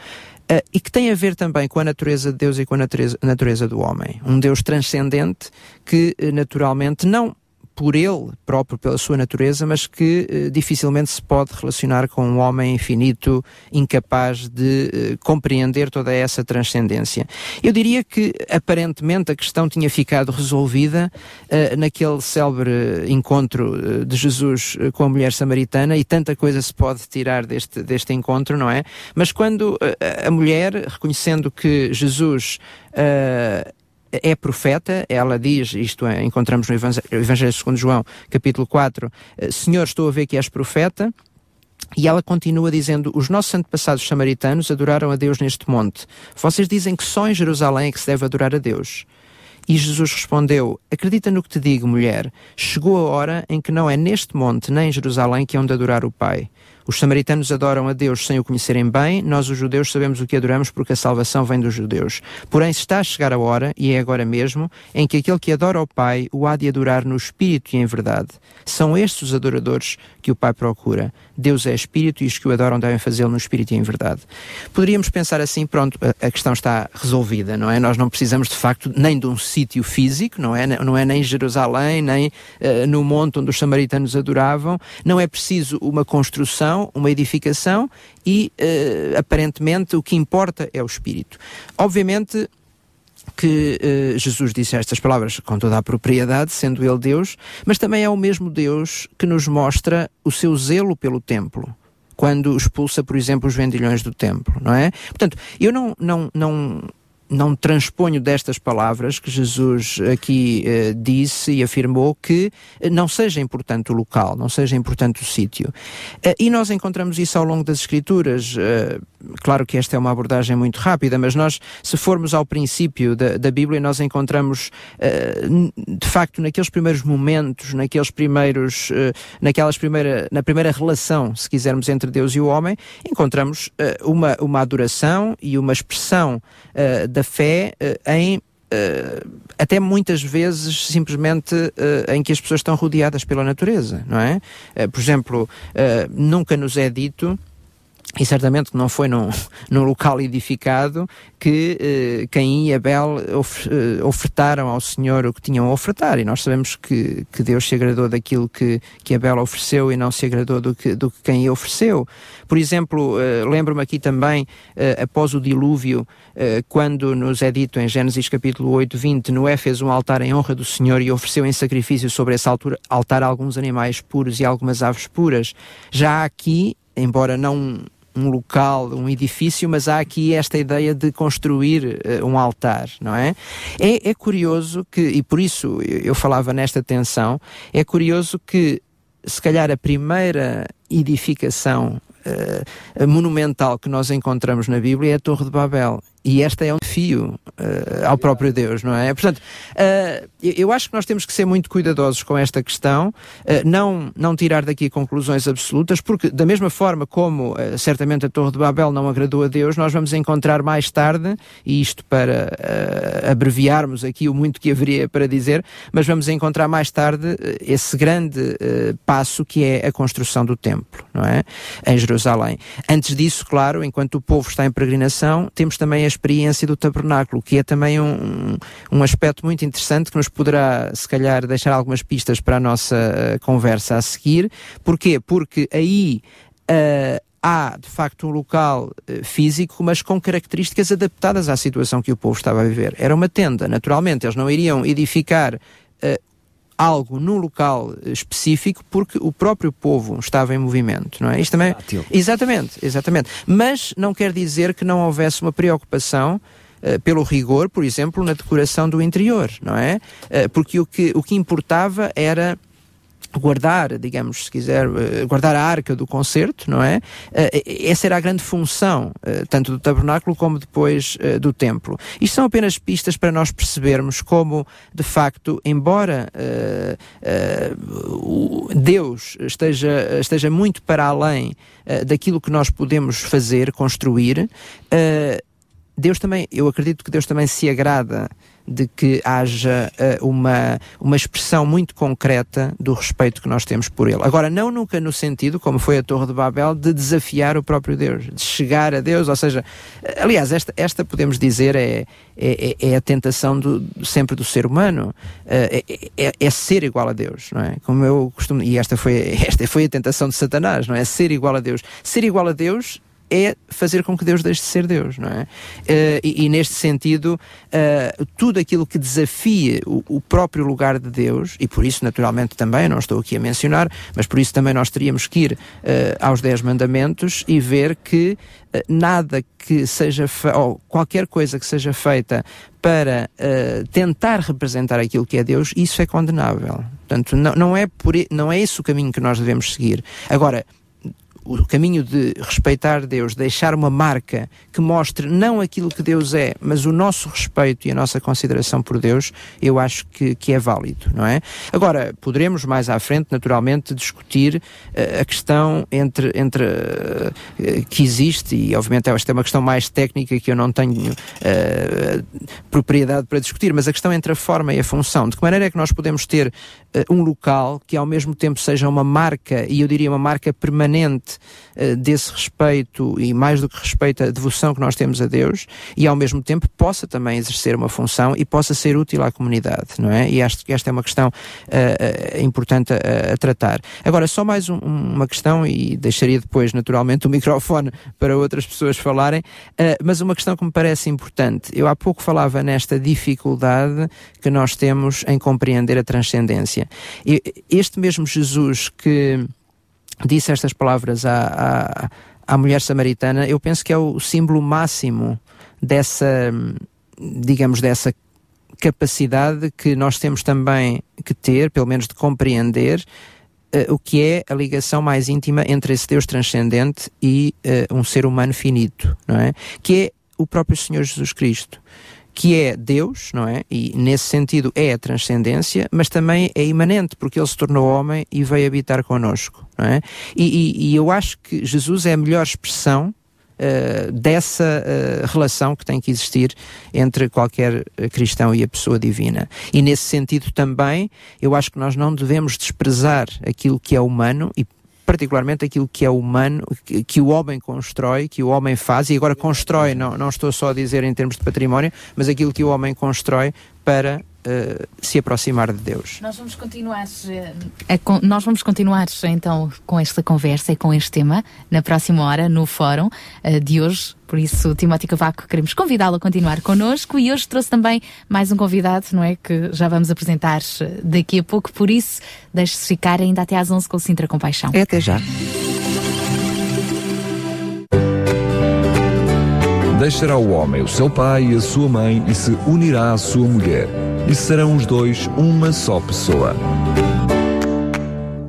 Eh, e que tem a ver também com a natureza de Deus e com a natureza, natureza do homem. Um Deus transcendente que, eh, naturalmente, não por ele próprio, pela sua natureza, mas que eh, dificilmente se pode relacionar com um homem infinito, incapaz de eh, compreender toda essa transcendência. Eu diria que, aparentemente, a questão tinha ficado resolvida eh, naquele célebre encontro eh, de Jesus eh, com a mulher samaritana, e tanta coisa se pode tirar deste, deste encontro, não é? Mas quando eh, a mulher, reconhecendo que Jesus. É profeta, ela diz, isto é, encontramos no Evangelho, segundo João, capítulo 4, eh, Senhor, estou a ver que és profeta, e ela continua dizendo: Os nossos antepassados samaritanos adoraram a Deus neste monte. Vocês dizem que só em Jerusalém é que se deve adorar a Deus. E Jesus respondeu: Acredita no que te digo, mulher. Chegou a hora em que não é neste monte nem em Jerusalém que hão de adorar o Pai. Os samaritanos adoram a Deus sem o conhecerem bem, nós, os judeus, sabemos o que adoramos porque a salvação vem dos judeus. Porém, está a chegar a hora, e é agora mesmo, em que aquele que adora o Pai o há de adorar no Espírito e em verdade. São estes os adoradores que o Pai procura. Deus é Espírito e os que o adoram devem fazê-lo no Espírito e em verdade. Poderíamos pensar assim, pronto, a, questão está resolvida, não é? Nós não precisamos, de facto, nem de um sítio físico, não é? Não é nem em Jerusalém, nem eh, no monte onde os samaritanos adoravam. Não é preciso uma construção, uma edificação e, eh, aparentemente, o que importa é o Espírito. Obviamente, que eh, Jesus disse estas palavras com toda a propriedade, sendo ele Deus, mas também é o mesmo Deus que nos mostra o seu zelo pelo templo. Quando expulsa, por exemplo, os vendilhões do templo, não é? Portanto, eu não, não, não, não transponho destas palavras que Jesus aqui eh, disse e afirmou que eh, não seja importante o local, não seja importante o sítio. Eh, e nós encontramos isso ao longo das Escrituras. Claro que esta é uma abordagem muito rápida, mas nós, se formos ao princípio da, da Bíblia, nós encontramos, de facto, naqueles primeiros momentos, naqueles primeiros, naquelas primeira, na primeira relação, se quisermos, entre Deus e o homem, encontramos uma, uma adoração e uma expressão da fé eh, em eh, até muitas vezes simplesmente eh, em que as pessoas estão rodeadas pela natureza, não é? Eh, por exemplo, nunca nos é dito e certamente não foi num, num local edificado que eh, Caim e Abel of, eh, ofertaram ao Senhor o que tinham a ofertar. E nós sabemos que, que Deus se agradou daquilo que, que Abel ofereceu e não se agradou do que, do que Caim ofereceu. Por exemplo, eh, lembro-me aqui também, eh, após o dilúvio, eh, quando nos é dito em Gênesis capítulo 8, 20, Noé fez um altar em honra do Senhor e ofereceu em sacrifício sobre esse altar alguns animais puros e algumas aves puras. Já aqui, embora não um local, um edifício, mas há aqui esta ideia de construir eh, um altar, não é? é? É curioso que, e por isso eu, falava nesta tensão, é curioso que se calhar a primeira edificação eh, monumental que nós encontramos na Bíblia é a Torre de Babel. E esta é um desafio eh, ao próprio Deus, não é? Portanto, eh, eu- acho que nós temos que ser muito cuidadosos com esta questão, eh, não, não tirar daqui conclusões absolutas, porque da mesma forma como certamente a Torre de Babel não agradou a Deus, nós vamos encontrar mais tarde, e isto para abreviarmos aqui o muito que haveria para dizer, mas vamos encontrar mais tarde esse grande passo que é a construção do templo, não é? Em Jerusalém. Antes disso, claro, enquanto o povo está em peregrinação, temos também a experiência do tabernáculo, que é também um, um aspecto muito interessante que nos poderá, se calhar, deixar algumas pistas para a nossa eh, conversa a seguir. Porquê? Porque aí eh, há, de facto, um local eh, físico, mas com características adaptadas à situação que o povo estava a viver. Era uma tenda, naturalmente, eles não iriam edificar algo num local específico porque o próprio povo estava em movimento, não é? Isto também Exatamente, exatamente. Mas não quer dizer que não houvesse uma preocupação eh, pelo rigor, por exemplo, na decoração do interior, não é? Eh, porque o que, o que importava era guardar, digamos, se quiser, eh, guardar a arca do concerto, não é? Eh, essa era a grande função, eh, tanto do tabernáculo como depois eh, do templo. Isto são apenas pistas para nós percebermos como, de facto, embora eh, eh, Deus esteja, esteja muito para além eh, daquilo que nós podemos fazer, construir, eh, Deus também, eu acredito que Deus também se agrada de que haja eh, uma, uma expressão muito concreta do respeito que nós temos por Ele. Agora, não nunca no sentido, como foi a Torre de Babel, de desafiar o próprio Deus, de chegar a Deus, ou seja, eh, aliás, esta, esta podemos dizer é, é, é- é a tentação do, sempre do ser humano, eh, é, é- é ser igual a Deus, não é? Como eu costumo, e esta foi, esta foi a tentação de Satanás, não é? Ser igual a Deus. Ser igual a Deus é fazer com que Deus deixe de ser Deus, não é? Eh, e, e neste sentido, eh, tudo aquilo que desafie o, o próprio lugar de Deus, e por isso, naturalmente, também, não estou aqui a mencionar, mas por isso também nós teríamos que ir eh, aos Dez Mandamentos e ver que nada que seja, ou qualquer coisa que seja feita para eh, tentar representar aquilo que é Deus, isso é condenável. Portanto, não, não, é por, não é esse o caminho que nós devemos seguir. Agora, o caminho de respeitar Deus, deixar uma marca que mostre não aquilo que Deus é, mas o nosso respeito e a nossa consideração por Deus, eu acho que, que é válido, não é? Agora, poderemos mais à frente, naturalmente, discutir eh, a questão entre, entre eh, que existe, e obviamente esta é uma questão mais técnica que eu não tenho eh, propriedade para discutir, mas a questão entre a forma e a função. De que maneira é que nós podemos ter um local que ao mesmo tempo seja uma marca, e eu diria uma marca permanente eh, desse respeito e mais do que respeito a devoção que nós temos a Deus e ao mesmo tempo possa também exercer uma função e possa ser útil à comunidade, não é? E acho que esta é uma questão eh, eh, importante a, a tratar. Agora, só mais um- uma questão e deixaria depois naturalmente o microfone para outras pessoas falarem, eh, mas uma questão que me parece importante. Eu há pouco falava nesta dificuldade que nós temos em compreender a transcendência. E este mesmo Jesus que disse estas palavras à, à, à mulher samaritana, eu penso que é o símbolo máximo dessa, digamos, dessa capacidade que nós temos também que ter, pelo menos de compreender, eh, o que é a ligação mais íntima entre esse Deus transcendente e eh, um ser humano finito, não é? Que é o próprio Senhor Jesus Cristo que é Deus, não é? E nesse sentido é a transcendência, mas também é imanente, porque ele se tornou homem e veio habitar connosco, não é? E, e- e eu acho que Jesus é a melhor expressão eh, dessa eh, relação que tem que existir entre qualquer eh, cristão e a pessoa divina. E nesse sentido também, eu acho que nós não devemos desprezar aquilo que é humano e particularmente aquilo que é humano, que, que o homem constrói, que o homem faz, e agora constrói, não, não estou só a dizer em termos de património, mas aquilo que o homem constrói para eh, se aproximar de Deus. Nós vamos continuar con- nós vamos continuar então com esta conversa e com este tema na próxima hora no fórum eh, de hoje. Por isso, Timóteo Cavaco, queremos convidá-lo a continuar connosco e hoje trouxe também mais um convidado, não é? Que já vamos apresentar eh, daqui a pouco. Por isso, deixe-se ficar ainda até às 11 com o Sintra Compaixão. É até já. Deixará o homem o seu pai e a sua mãe e se unirá à sua mulher, e serão os dois uma só pessoa.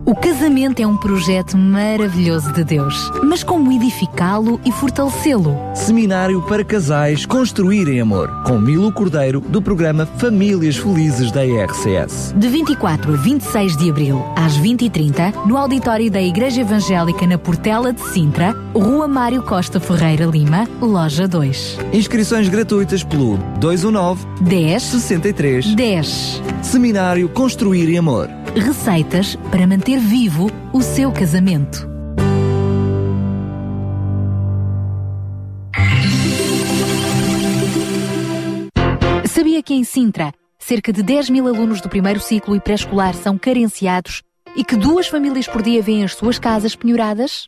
O casamento é um projeto maravilhoso de Deus, mas como edificá-lo e fortalecê-lo? Seminário para casais Construir em Amor, com Milo Cordeiro, do programa Famílias Felizes da RCS. De 24 a 26 de abril, às 20h30, no auditório da Igreja Evangélica na Portela de Sintra, Rua Mário Costa Ferreira Lima, Loja 2. Inscrições gratuitas pelo 219 10 63 10. Seminário Construir em Amor. Receitas para manter vivo o seu casamento. Sabia que em Sintra, cerca de 10 mil alunos do primeiro ciclo e pré-escolar são carenciados e que duas famílias por dia vêm as suas casas penhoradas?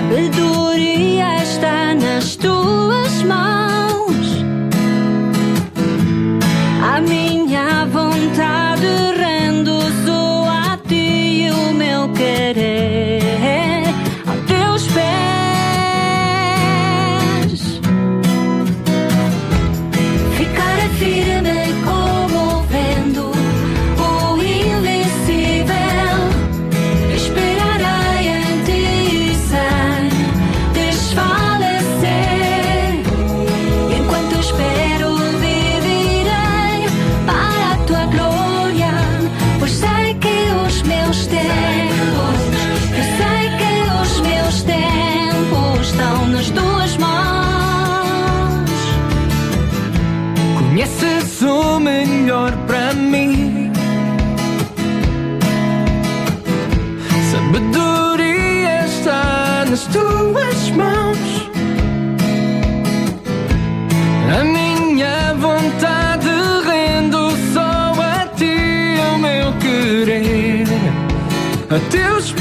sabe el duro. A teus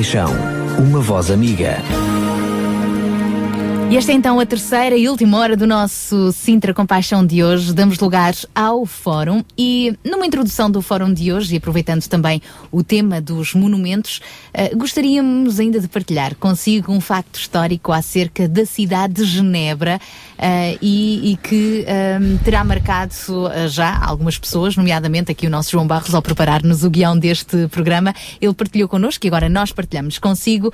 Compaixão, uma voz amiga. E esta é então a terceira e última hora do nosso Sintra Compaixão de hoje. Damos lugar ao Fórum e numa introdução do Fórum de hoje, e aproveitando também o tema dos monumentos, eh, gostaríamos ainda de partilhar consigo um facto histórico acerca da cidade de Genebra eh, e, e que ehm, terá marcado eh, já algumas pessoas, nomeadamente aqui o nosso João Barros, ao preparar-nos o guião deste programa, ele partilhou connosco e agora nós partilhamos consigo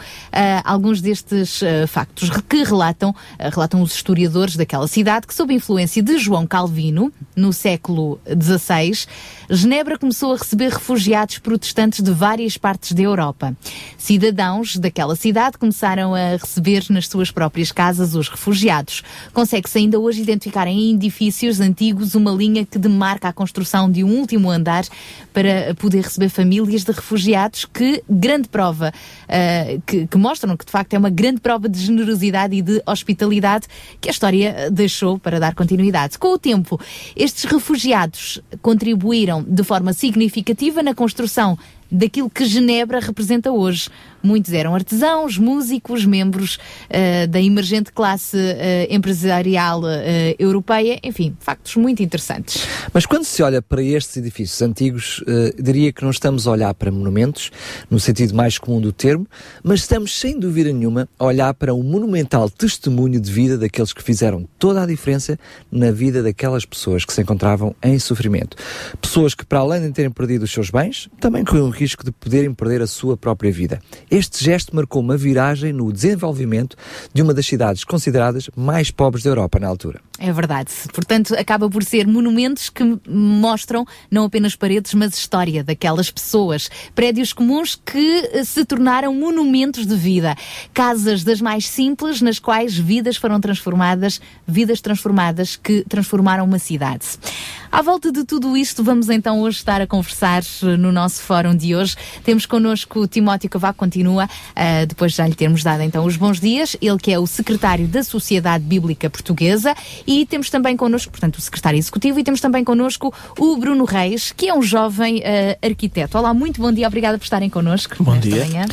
alguns destes factos que relatam, eh, relatam os historiadores daquela cidade que, sob influência de João Calvino, no século XVI, Genebra começou a receber refugiados protestantes de várias partes da Europa. Cidadãos daquela cidade começaram a receber nas suas próprias casas os refugiados. Consegue-se ainda hoje identificar em edifícios antigos uma linha que demarca a construção de um último andar para poder receber famílias de refugiados, que grande prova, ah, que, que mostram que de facto é uma grande prova de generosidade e de hospitalidade que a história deixou para dar continuidade. Com o tempo, estes refugiados contribuíram de forma significativa na construção daquilo que Genebra representa hoje. Muitos eram artesãos, músicos, membros ah, da emergente classe ah, empresarial ah, europeia, enfim, factos muito interessantes. Mas quando se olha para estes edifícios antigos, diria que não estamos a olhar para monumentos, no sentido mais comum do termo, mas estamos, sem dúvida nenhuma, a olhar para um monumental testemunho de vida daqueles que fizeram toda a diferença na vida daquelas pessoas que se encontravam em sofrimento. Pessoas que, para além de terem perdido os seus bens, também corriam o risco de poderem perder a sua própria vida. Este gesto marcou uma viragem no desenvolvimento de uma das cidades consideradas mais pobres da Europa na altura. É verdade. Portanto, acaba por ser monumentos que mostram não apenas paredes, mas história daquelas pessoas. Prédios comuns que eh, se tornaram monumentos de vida. Casas das mais simples, nas quais vidas foram transformadas, vidas transformadas que transformaram uma cidade. À volta de tudo isto, vamos então hoje estar a conversar eh, no nosso fórum de hoje. Temos connosco o Timóteo Cavaco, continua, eh, depois de já lhe termos dado então os bons dias, ele que é o secretário da Sociedade Bíblica Portuguesa e temos também connosco, portanto, o secretário executivo e temos também connosco o Bruno Reis, que é um jovem eh, arquiteto. Olá, muito bom dia, obrigada por estarem connosco. Bom dia. manhã.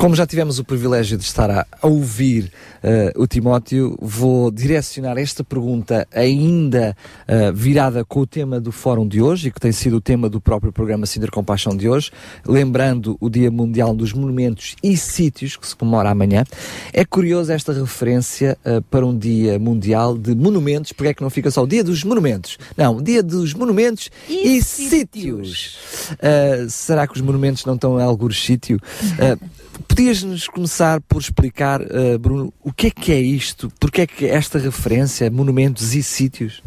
Como já tivemos o privilégio de estar a, a ouvir eh, o Timóteo, vou direcionar esta pergunta ainda eh, virada com o tema do fórum de hoje e que tem sido o tema do próprio programa Cinder Compaixão de hoje, lembrando o Dia Mundial dos Monumentos e Sítios, que se comemora amanhã. É curioso esta referência eh, para um Dia Mundial de Monumentos, porque é que não fica só o Dia dos Monumentos? Não, Dia dos Monumentos e, Sítios. Eh, será que os monumentos não estão em alguns sítio? Podias-nos começar por explicar, eh, Bruno, o que é que é isto? Porque é que esta referência, monumentos e sítios?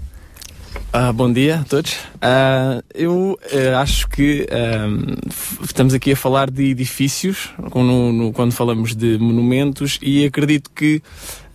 Ah, bom dia a todos. Ah, eu eh, acho que ahm, f- estamos aqui a falar de edifícios no- no- quando falamos de monumentos e acredito que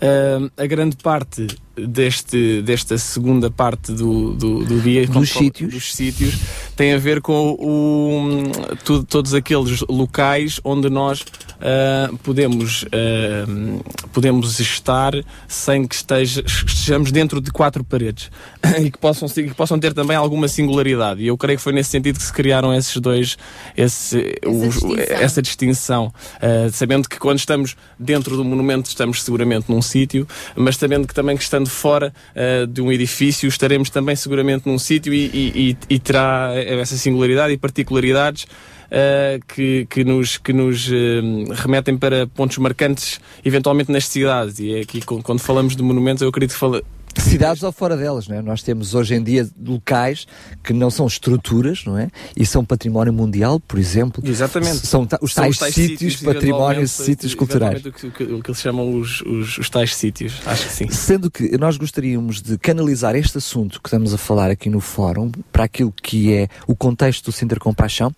ahm, a grande parte deste, desta segunda parte do, do, do Dos fala- sítios. dos sítios tem a ver com o, tu- todos aqueles locais onde nós ah, podemos, ah, podemos estar sem que esteja- estejamos dentro de quatro paredes e que possam, que possam ter também alguma singularidade. E eu creio que foi nesse sentido que se criaram esses dois, esse, os- distinção. essa distinção, ah, sabendo que quando estamos dentro do monumento estamos seguramente num sítio, mas sabendo que também que estando fora ah, de um edifício estaremos também seguramente num sítio e, e- e- e terá essa singularidade e particularidades ah, que, que nos, que nos ah, remetem para pontos marcantes eventualmente nas cidades. E é aqui quando quando falamos de monumentos eu acredito que fala, Cidades ou fora delas, não é? Nós temos hoje em dia locais que não são estruturas, não é? E são património mundial, por exemplo. Exatamente. São ta- os São tais, sítios, património, eventualmente, sítios culturais. O que, o que- o que eles chamam os, os, os tais sítios, acho que sim. Sendo que nós gostaríamos de canalizar este assunto que estamos a falar aqui no fórum para aquilo que é o contexto do Sinter Compaixão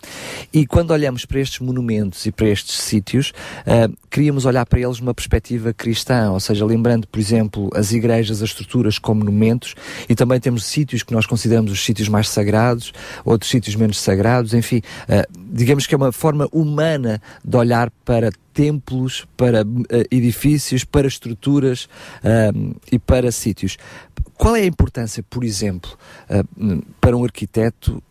e quando olhamos para estes monumentos e para estes sítios, ah, queríamos olhar para eles numa perspectiva cristã, ou seja, lembrando, por exemplo, as igrejas, as como monumentos e também temos sítios que nós consideramos os sítios mais sagrados, outros sítios menos sagrados, enfim, ah, digamos que é uma forma humana de olhar para templos, para eh, edifícios, para estruturas ahm, e para sítios. Qual é a importância, por exemplo, para um arquiteto,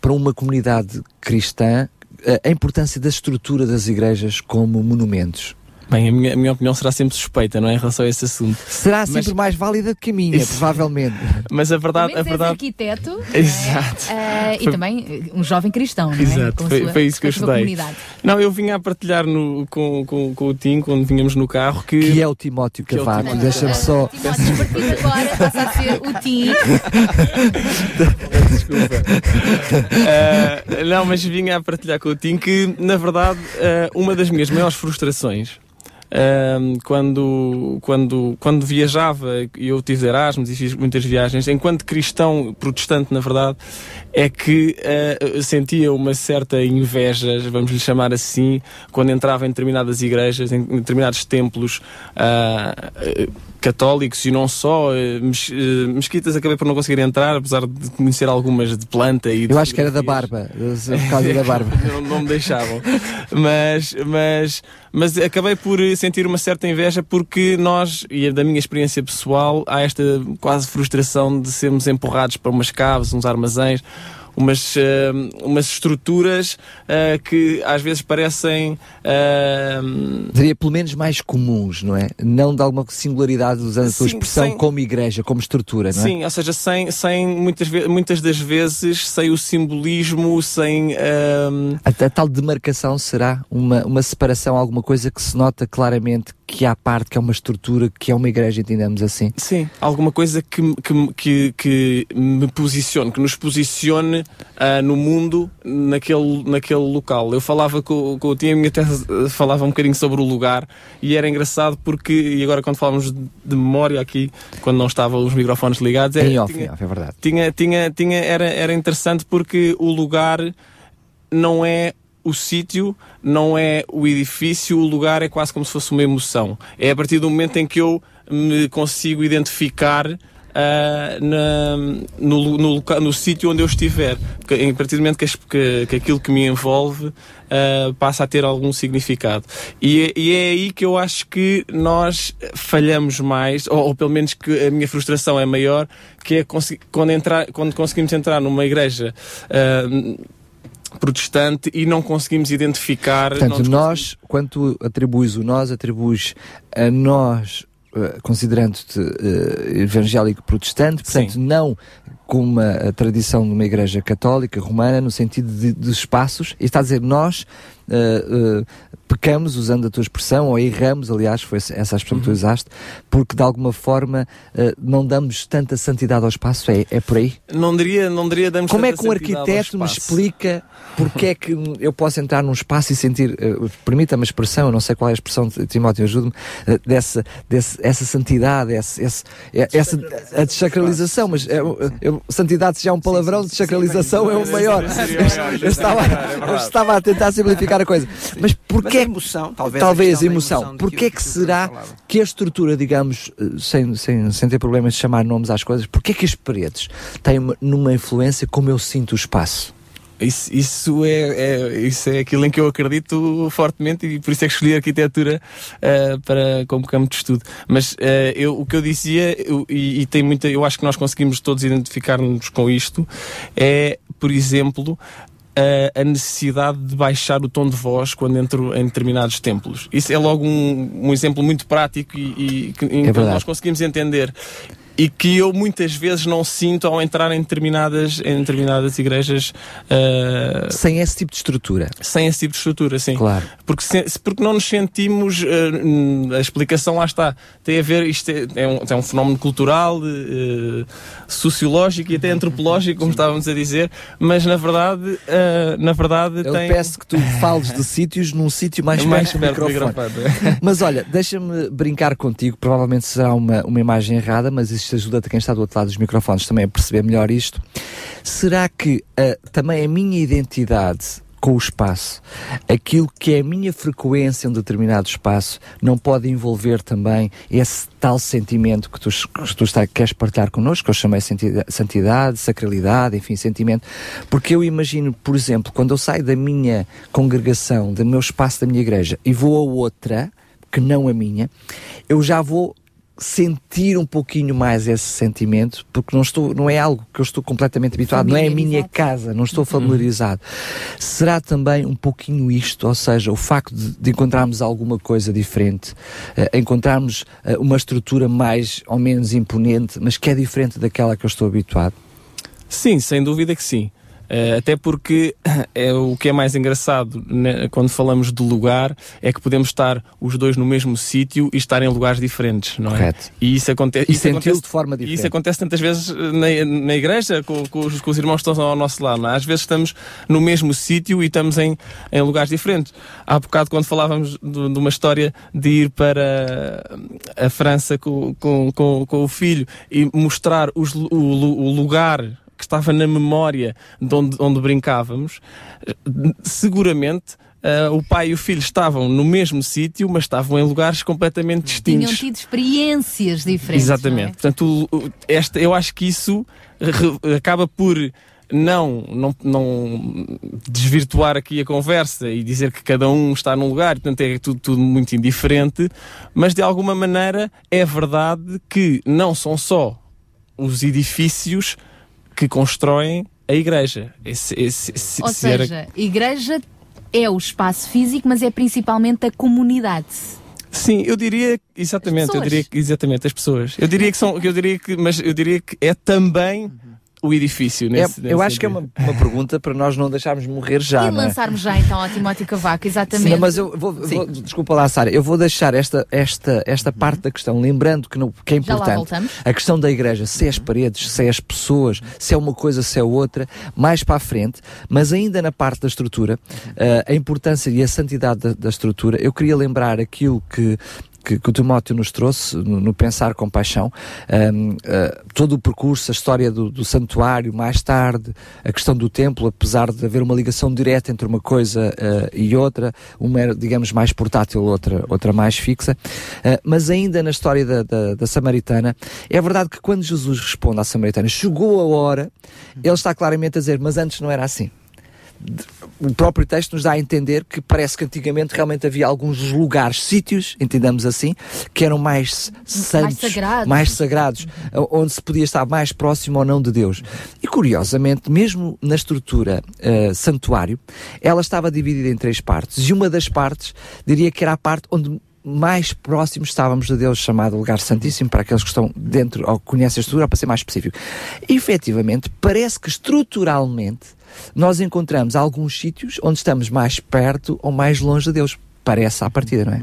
para, uma comunidade cristã, eh, a importância da estrutura das igrejas como monumentos? Bem, a minha, a minha opinião será sempre suspeita, não é? Em relação a esse assunto. Será sempre mais válida que a minha, Isso. provavelmente. Mas a verdade, a verdade. arquiteto Exato. eh, e Foi- também eh, um jovem cristão, não é? Exato, foi, sua- foi isso que eu estudei. Não, eu vinha a partilhar no, com, com, com o Tim quando vínhamos no carro que. Que é o Timóteo é o Cavaco. Timóteo Deixa-me só. Timóteo, a agora passa a ser o Tim. Ah, não, mas vinha a partilhar com o Tim que, na verdade, ah, uma das minhas maiores frustrações. Ah, quando, quando, quando viajava, eu tive Erasmus e fiz muitas viagens, enquanto cristão protestante, na verdade, é que ah, sentia uma certa inveja, vamos lhe chamar assim, quando entrava em determinadas igrejas, em determinados templos ah, católicos e não só, eh, mes- eh, mesquitas acabei por não conseguir entrar, apesar de conhecer algumas de planta e de Eu acho que era da barba, por causa da barba. não, não me deixavam. Mas, mas, mas acabei por sentir uma certa inveja porque nós, e da minha experiência pessoal, há esta quase frustração de sermos empurrados para umas caves, uns armazéns, umas, eh, umas estruturas eh, que às vezes parecem. eh, Diria pelo menos mais comuns, não é? Não de alguma singularidade usando a Sim, expressão sem- como igreja, como estrutura, não é? Sim, ou seja, sem, sem muitas, muitas das vezes, sem o simbolismo, sem. A, a tal demarcação será uma, uma separação, alguma coisa que se nota claramente que há parte, que é uma estrutura, que é uma igreja, entendemos assim. Sim, alguma coisa que, me- que, que, que me posicione, que nos posicione ah, no mundo, naquele, naquele local. Eu falava com, com o Tim, a minha tese falava um bocadinho sobre o lugar e era engraçado porque, e agora quando falamos de memória aqui, quando não estavam os microfones ligados, Em era- off, tinha- em off, é verdade. tinha, tinha, tinha, era, era interessante porque o lugar não é o sítio, não é o edifício, o lugar é quase como se fosse uma emoção. É a partir do momento em que eu me consigo identificar ah, na- no, no, loca- no sítio onde eu estiver. Porque, a partir do momento que, que- que aquilo que me envolve ah, passa a ter algum significado. E, é- e é aí que eu acho que nós falhamos mais, ou, ou pelo menos que a minha frustração é maior, que é quando, entrar, quando conseguimos entrar numa igreja. ah, protestante e não conseguimos identificar Portanto, nós, quando atribuis o nós, atribuis a nós, eh, considerando-te eh, evangélico protestante, portanto, não com uma tradição de uma igreja católica romana, no sentido de, de espaços, e está a dizer nós eh, eh, pecamos, usando a tua expressão, ou erramos, aliás, foi essa a expressão que tu usaste, porque de alguma forma eh, não damos tanta santidade ao espaço, é, é por aí? Não diria, não diria damos Como é que um arquiteto me explica porque é que eu posso entrar num espaço e sentir, eh, permita-me a expressão, eu não sei qual é a expressão, de- Timóteo, ajude-me, eh, dessa, desse, essa santidade, esse, esse, é- essa, a desacralização, mas é, eu- santidade se já é um palavrão, desacralização é o maior. Eu estava, eu estava a tentar simplificar a coisa. Mas porquê? Mas a emoção, talvez, talvez emoção. emoção Porquê é que será que a estrutura, digamos, eh, sem, sem, sem ter problemas de chamar nomes às coisas, porquê é que as paredes têm uma, numa influência como eu sinto o espaço? Isso, isso, é, é- isso é aquilo em que eu acredito fortemente e por isso é que escolhi a arquitetura ah, para, como campo de estudo. Mas ah, eu, o que eu dizia, eu- e, e tem muita, eu acho que nós conseguimos todos identificar-nos com isto, é, por exemplo, a- a necessidade de baixar o tom de voz quando entro em determinados templos. Isso é logo um, um exemplo muito prático e, e que, verdade. nós conseguimos entender. E que eu muitas vezes não sinto ao entrar em determinadas, em determinadas igrejas ah, Sem esse tipo de estrutura. sem esse tipo de estrutura, sim. Claro. Porque, se- porque não nos sentimos. hum, a explicação lá está. Tem a ver. Isto é, é um, é um fenómeno cultural, eh, sociológico e até antropológico, como estávamos a dizer, mas na verdade. na verdade Eu tem. peço que tu fales de sítios num sítio mais, Mais perto do microfone. mas olha, deixa-me brincar contigo, provavelmente será uma, uma imagem errada, mas isto ajuda-te quem está do outro lado dos microfones também a perceber melhor isto. Será que ah, também a minha identidade com o espaço, aquilo que é a minha frequência em um determinado espaço, não pode envolver também esse tal sentimento que tu, que tu está, queres partilhar connosco, que eu chamei santidade, sacralidade, enfim, sentimento, porque eu imagino, por exemplo, quando eu saio da minha congregação, do meu espaço da minha igreja e vou a outra, que não a minha, eu já vou sentir um pouquinho mais esse sentimento, porque não, estou, não é algo que eu estou completamente habituado, não é a minha casa, não estou familiarizado. Será também um pouquinho isto, ou seja, o facto de, de encontrarmos alguma coisa diferente, eh, encontrarmos eh, uma estrutura mais ou menos imponente, mas que é diferente daquela que eu estou habituado? Sim, sem dúvida que sim. Eh, até porque é o que é mais engraçado né, quando falamos de lugar é que podemos estar os dois no mesmo sítio e estar em lugares diferentes, não é? Correto. E isso, aconte E isso acontece de forma diferente. Isso acontece tantas vezes na, na igreja com, com os, com os irmãos que estão ao nosso lado. É? Às vezes estamos no mesmo sítio e estamos em, em lugares diferentes. Há bocado, quando falávamos de, de uma história de ir para a França com, com, com, com o filho e mostrar os, o, o lugar que estava na memória de onde, onde brincávamos, seguramente. eh, o pai e o filho estavam no mesmo sítio, mas estavam em lugares completamente distintos. Tinham tido experiências diferentes. Exatamente. é? Portanto, o- o- esta, eu acho que isso re- acaba por não, não, não desvirtuar aqui a conversa e dizer que cada um está num lugar, portanto é tudo, tudo muito indiferente, mas de alguma maneira é verdade que não são só os edifícios que constroem a igreja. Esse- esse- se- Ou se era- seja, igreja é o espaço físico, mas é principalmente a comunidade. Sim, eu diria exatamente, eu diria que exatamente as pessoas. Eu diria que são, eu diria que, mas eu diria que é também o edifício. É, Nesse, eu nesse acho que é uma, uma pergunta para nós não deixarmos morrer já, e é? lançarmos já então ao Timóteo Cavaco, exatamente. Não, mas eu vou, vou- desculpa lá, Sara, eu vou deixar esta, esta, esta parte da questão, lembrando que, não, que é importante. A questão da igreja, se é as paredes, se é as pessoas, se é uma coisa, se é outra, mais para a frente, mas ainda na parte da estrutura, eh, a importância e a santidade da, da estrutura, eu queria lembrar aquilo que. Que, que o Timóteo nos trouxe no, no Pensar com Paixão, Ahm, ah, todo o percurso, a história do, do santuário, mais tarde, a questão do templo, apesar de haver uma ligação direta entre uma coisa ah, e outra, uma era, digamos, mais portátil, outra, outra mais fixa, Ah, mas ainda na história da, da, da Samaritana, é verdade que quando Jesus responde à Samaritana, chegou a hora, ele está claramente a dizer, mas antes não era assim o próprio texto nos dá a entender que parece que antigamente realmente havia alguns lugares, sítios, entendamos assim, que eram mais santos, sagrados. mais sagrados, onde se podia estar mais próximo ou não de Deus. E curiosamente, mesmo na estrutura eh, santuário, ela estava dividida em três partes. E uma das partes, diria que era a parte onde mais próximos estávamos de Deus, chamado lugar santíssimo, para aqueles que estão dentro ou conhecem a estrutura, para ser mais específico. E, efetivamente, parece que estruturalmente nós encontramos alguns sítios onde estamos mais perto ou mais longe de Deus. Parece à partida, não é?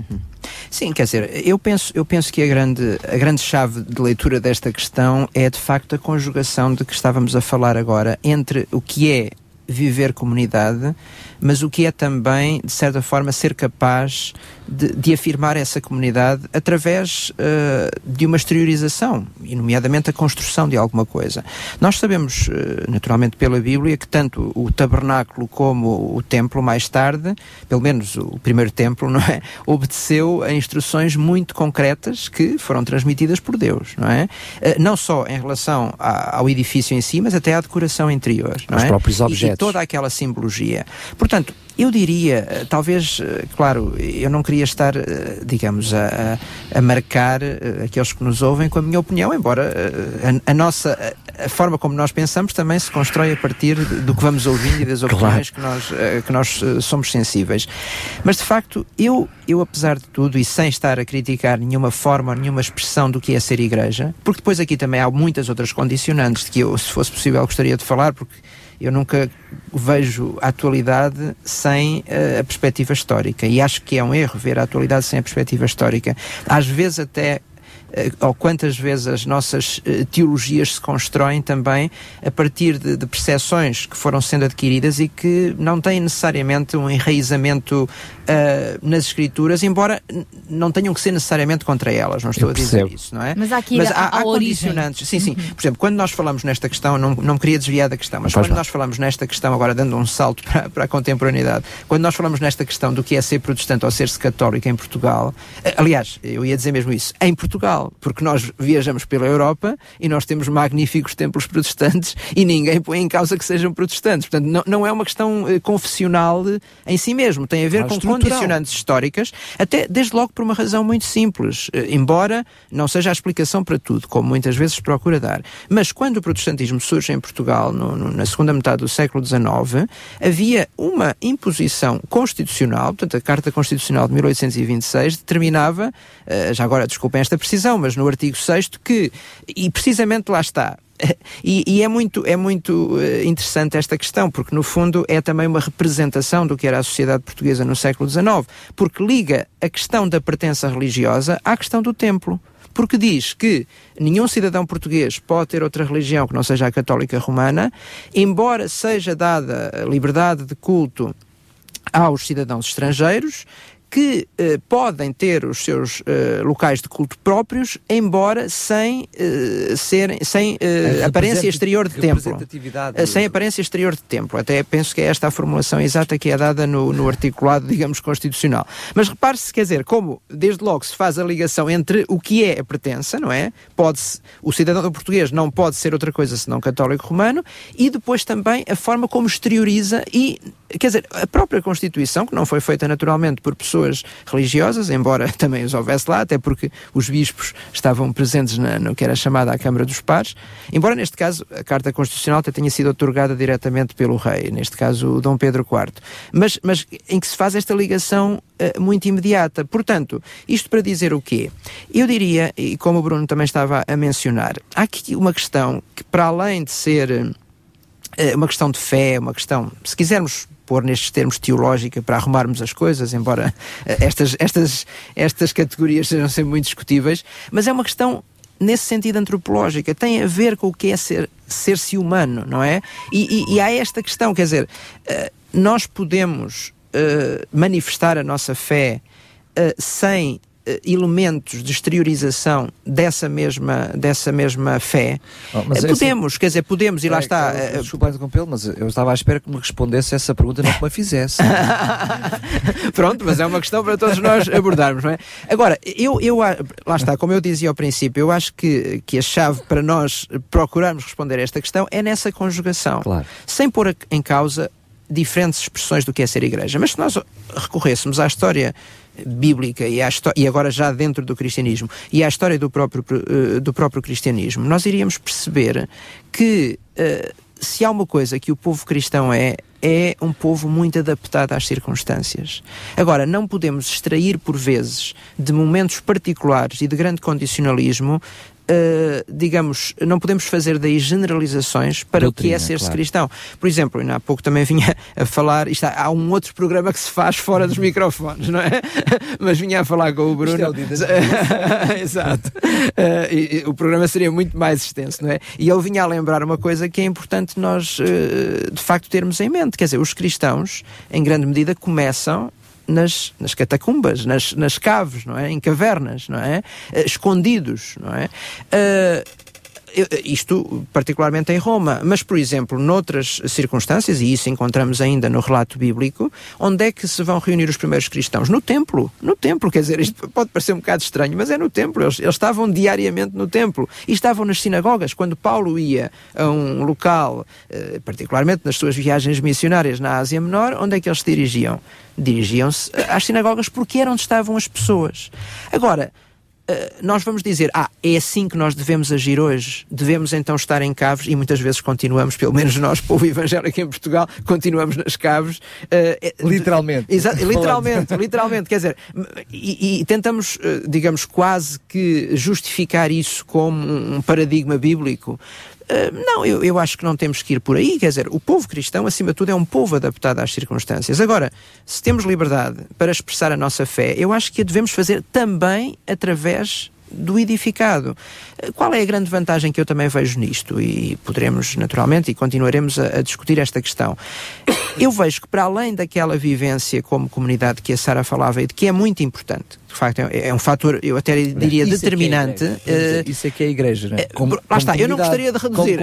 Sim, quer dizer, eu penso, eu penso que a grande, a grande chave de leitura desta questão é de facto a conjugação de que estávamos a falar agora entre o que é viver comunidade, mas o que é também, de certa forma, ser capaz de, de afirmar essa comunidade através eh, de uma exteriorização, e nomeadamente a construção de alguma coisa. Nós sabemos, eh, naturalmente pela Bíblia, que tanto o tabernáculo como o templo, mais tarde, pelo menos o primeiro templo, não é? Obedeceu a instruções muito concretas que foram transmitidas por Deus, não é? Eh, Não só em relação a- ao edifício em si, mas até à decoração interior, não Aos é? próprios E- objetos. E, toda aquela simbologia. Portanto, eu diria, eh, talvez, eh, claro, eu não queria estar, eh, digamos, a, a- marcar aqueles que nos ouvem com a minha opinião, embora a, a nossa, a, forma como nós pensamos também se constrói a partir do que vamos ouvindo e das opiniões que nós, que nós somos sensíveis. Mas, de facto, eu, eu, apesar de tudo, e sem estar a criticar nenhuma forma, nenhuma expressão do que é ser igreja, porque depois aqui também há muitas outras condicionantes de que eu, se fosse possível, gostaria de falar, porque eu nunca vejo a atualidade sem eh, a perspectiva histórica e acho que é um erro ver a atualidade sem a perspectiva histórica. Às vezes até ou quantas vezes as nossas eh, teologias se constroem também a partir de, de percepções que foram sendo adquiridas e que não têm necessariamente um enraizamento eh, nas escrituras, embora não tenham que ser necessariamente contra elas, não estou Eu a dizer percebo. isso, não é? Mas há aqui Mas há, há origem. condicionantes. Sim, sim. Por exemplo, quando nós falamos nesta questão, não, não me queria desviar da questão, mas Faz quando mal. nós falamos nesta questão, agora dando um salto para, para a contemporaneidade, quando nós falamos nesta questão do que é ser protestante ou ser-se católico em Portugal, eh, aliás, eu ia dizer mesmo isso, em Portugal, porque nós viajamos pela Europa e nós temos magníficos templos protestantes e ninguém põe em causa que sejam protestantes. Portanto, não, não é uma questão eh, confessional em si mesmo, tem a ver com estrutural. condicionantes históricas, até desde logo por uma razão muito simples, eh, embora não seja a explicação para tudo, como muitas vezes se procura dar. Mas quando o protestantismo surge em Portugal, no- no- na segunda metade do século XIX, havia uma imposição constitucional, portanto, a Carta Constitucional de 1826 determinava, eh, já agora desculpem esta precisão, mas no artigo 6 que, e precisamente lá está, e, e é muito, é muito eh, interessante esta questão, porque no fundo é também uma representação do que era a sociedade portuguesa no século XIX, porque liga a questão da pertença religiosa à questão do templo. Porque diz que nenhum cidadão português pode ter outra religião que não seja a católica romana, embora seja dada liberdade de culto aos cidadãos estrangeiros que eh, podem ter os seus eh, locais de culto próprios, embora sem eh, serem sem eh, aparência exterior de templo. sem aparência exterior de templo. Até penso que é esta a formulação exata que é dada no, no articulado, digamos, constitucional. Mas repare-se, quer dizer, como desde logo se faz a ligação entre o que é a pertença, não é? Pode-se, o cidadão português não pode ser outra coisa senão católico romano, e depois também a forma como exterioriza e, quer dizer, a própria Constituição, que não foi feita naturalmente por pessoas religiosas, embora também os houvesse lá, até porque os bispos estavam presentes na, no que era chamada a Câmara dos Pares, embora neste caso a Carta Constitucional até tenha sido otorgada diretamente pelo rei, neste caso o Dom Pedro IV, mas, mas em que se faz esta ligação eh, muito imediata. Portanto, isto para dizer o quê? Eu diria, e como o Bruno também estava a mencionar, há aqui uma questão que para além de ser eh, uma questão de fé, uma questão, se quisermos pôr nestes termos teológica para arrumarmos as coisas, embora eh, estas, estas, estas categorias sejam sempre muito discutíveis, mas é uma questão nesse sentido antropológica, tem a ver com o que é ser, ser-se humano, não é? E, e- e há esta questão, quer dizer, eh, nós podemos eh, manifestar a nossa fé sem elementos de exteriorização dessa mesma, dessa mesma fé. Oh, Eh, é podemos, quer dizer, podemos, e lá É, está. claro, eh, Desculpa interrompê-lo, mas eu estava à espera que me respondesse essa pergunta, não que me a fizesse. Pronto, mas é uma questão para todos nós abordarmos, não é? Agora, eu, eu lá está, como eu dizia ao princípio, eu acho que, que a chave para nós procurarmos responder a esta questão é nessa conjugação. Sem pôr em causa diferentes expressões do que é ser igreja. Mas se nós recorrêssemos à história bíblica e, e agora já dentro do cristianismo e à história do próprio, eh, do próprio cristianismo, nós iríamos perceber que eh, se há uma coisa que o povo cristão é, é um povo muito adaptado às circunstâncias. Agora, não podemos extrair por vezes de momentos particulares e de grande condicionalismo. Eh, digamos, não podemos fazer daí generalizações para o que é Doutrina, ser-se claro. cristão. Por exemplo, ainda há pouco também vinha a falar, isto há, há um outro programa que se faz fora dos microfones, não é? Mas vinha a falar com o Bruno. Isto é o dia das Exato. Eh, e- o programa seria muito mais extenso, não é? E ele vinha a lembrar uma coisa que é importante nós, eh, de facto, termos em mente. Quer dizer, os cristãos, em grande medida, começam nas, nas catacumbas, nas, nas caves, não é? Em cavernas, não é? Eh, escondidos, não é? Eu- isto particularmente em Roma, mas por exemplo, noutras circunstâncias, e isso encontramos ainda no relato bíblico, onde é que se vão reunir os primeiros cristãos? No templo, no templo, quer dizer, isto pode parecer um bocado estranho, mas é no templo, eles, eles estavam diariamente no templo e estavam nas sinagogas. Quando Paulo ia a um local, eh, particularmente nas suas viagens missionárias na Ásia Menor, onde é que eles se dirigiam? Dirigiam-se às sinagogas porque era onde estavam as pessoas. Agora, nós vamos dizer, ah, é assim que nós devemos agir hoje, devemos então estar em caves e muitas vezes continuamos, pelo menos nós, povo evangélico em Portugal, continuamos nas caves. uh, Literalmente. Exa- Falando. literalmente, literalmente, quer dizer, e, e tentamos, digamos, quase que justificar isso como um paradigma bíblico. Uh, não, eu, eu acho que não temos que ir por aí. Quer dizer, o povo cristão, acima de tudo, é um povo adaptado às circunstâncias. Agora, se temos liberdade para expressar a nossa fé, eu acho que a devemos fazer também através do edificado. Uh, Qual é a grande vantagem que eu também vejo nisto? E poderemos, naturalmente, e continuaremos a, a discutir esta questão. Eu vejo que, para além daquela vivência como comunidade que a Sara falava e de que é muito importante, de facto, é, é um fator, eu até diria, Isso é é determinante. dizer, uh, Isso é que é a igreja, não é? Como- lá está, eu não gostaria de reduzir.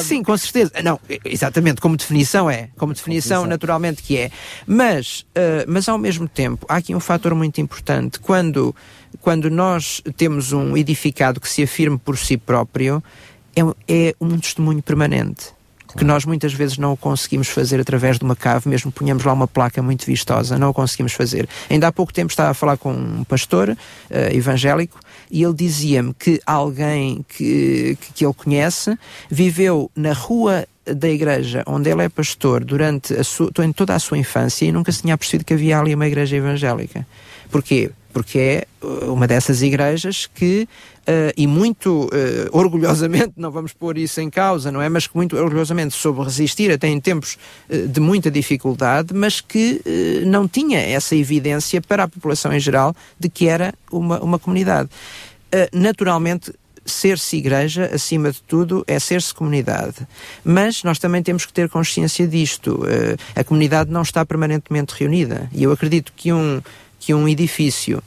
Sim, com certeza. Não, exatamente, como definição é. Como definição, naturalmente que é. Mas, eh, mas ao mesmo tempo, há aqui um fator muito importante. Quando, quando nós temos um edificado que se afirme por si próprio, é, um- é um testemunho permanente. Que nós muitas vezes não o conseguimos fazer através de uma cave, mesmo que ponhamos lá uma placa muito vistosa, não o conseguimos fazer. Ainda há pouco tempo estava a falar com um pastor eh, evangélico e ele dizia-me que alguém que, que, ele conhece viveu na rua da igreja onde ele é pastor durante a sua, toda a sua infância e nunca se tinha percebido que havia ali uma igreja evangélica. Porquê? Porque é uh, uma dessas igrejas que, uh, e muito uh, orgulhosamente, não vamos pôr isso em causa, não é? Mas que muito orgulhosamente soube resistir até em tempos uh, de muita dificuldade, mas que uh, não tinha essa evidência para a população em geral de que era uma, uma comunidade. Uh, naturalmente, ser-se igreja, acima de tudo, é ser-se comunidade. Mas nós também temos que ter consciência disto. A comunidade não está permanentemente reunida. E eu acredito que um, que um edifício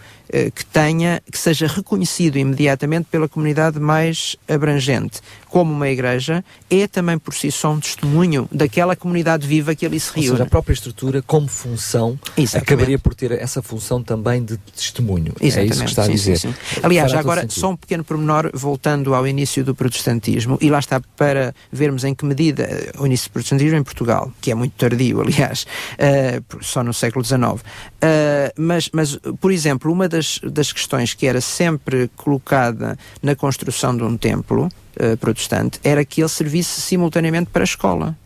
que tenha, que seja reconhecido imediatamente pela comunidade mais abrangente, como uma igreja, é também por si só um testemunho daquela comunidade viva que ali se Ou reúne. seja, a própria estrutura, como função, Exatamente. acabaria por ter essa função também de testemunho. É isso que está a dizer. sim, sim. Aliás, Fará agora, só um pequeno pormenor, voltando ao início do protestantismo, e lá está para vermos em que medida eh, o início do protestantismo em Portugal, que é muito tardio, aliás, eh, por- só no século XIX. Eh, mas, mas, por exemplo, uma das, das questões que era sempre colocada na construção de um templo eh, protestante era que ele servisse simultaneamente para a escola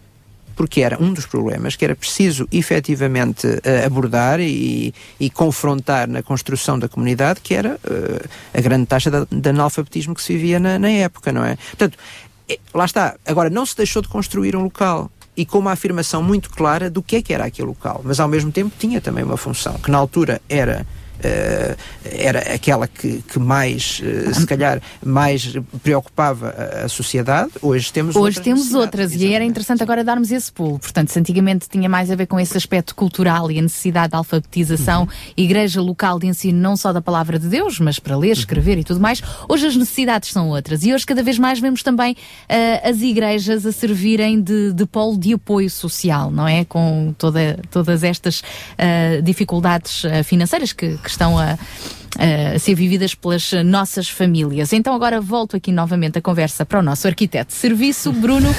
porque era um dos problemas que era preciso efetivamente eh, abordar e, e confrontar na construção da comunidade, que era eh, a grande taxa de, de analfabetismo que se vivia na, na época, não é? Portanto, lá está. Agora, não se deixou de construir um local e com uma afirmação muito clara do que é que era aquele local, mas ao mesmo tempo tinha também uma função, que na altura era. Eh, era aquela que, que mais, eh, se calhar, mais preocupava a, a sociedade. Hoje temos Hoje outras temos outras e era interessante agora darmos esse pulo. Portanto, se antigamente tinha mais a ver com esse aspecto cultural e a necessidade de alfabetização, igreja local de ensino não só da palavra de Deus, mas para ler, escrever e tudo mais, hoje as necessidades são outras. E hoje cada vez mais vemos também ah, as igrejas a servirem de, de polo de apoio social, não é? Com toda, todas estas dificuldades financeiras que, que estão a a ser vividas pelas nossas famílias. Então agora volto aqui novamente a conversa para o nosso arquiteto de serviço, Bruno.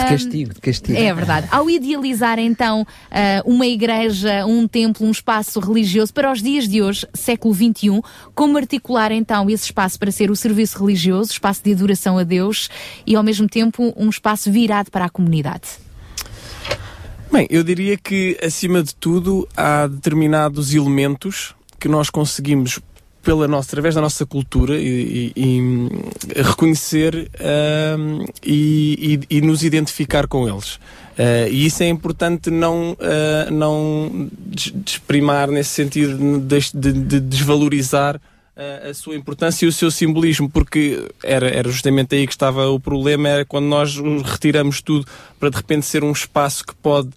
De castigo, de castigo. é verdade. Ao idealizar então ah, uma igreja, um templo, um espaço religioso para os dias de hoje, século XXI, como articular então esse espaço para ser o serviço religioso, espaço de adoração a Deus e ao mesmo tempo um espaço virado para a comunidade? Bem, eu diria que, acima de tudo, há determinados elementos que nós conseguimos, pela nossa, através da nossa cultura, e, e- e reconhecer ahm, e, e- nos identificar com eles. Ah, e isso é importante não, ah, não des- desprimar nesse sentido de, de- de desvalorizar a sua importância e o seu simbolismo, porque era, era justamente aí que estava o problema, era quando nós retiramos tudo para de repente ser um espaço que pode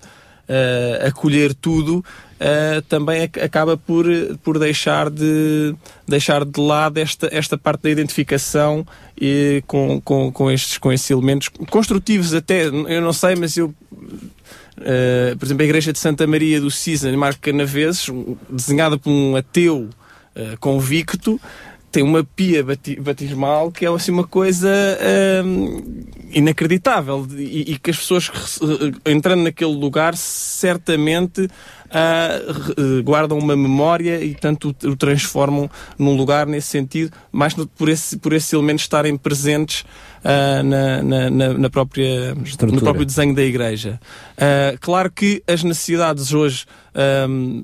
ah, acolher tudo, ah, também ac- acaba por, por deixar, de, deixar de lado esta, esta parte da identificação e com, com, com, estes, com estes elementos construtivos até, eu não sei, mas eu Uh, por exemplo, a igreja de Santa Maria do Cisa, Marco Canaveses, desenhada por um ateu uh, convicto, tem uma pia bati- batismal que é assim uma coisa um, inacreditável. E, e que as pessoas uh, entrando naquele lugar certamente uh, guardam uma memória e tanto o, o transformam num lugar nesse sentido, mais no- por esse, por esses elementos estarem presentes uh, na, na, na- própria no Estrutura. próprio desenho da igreja. Uh, claro que as necessidades hoje, um,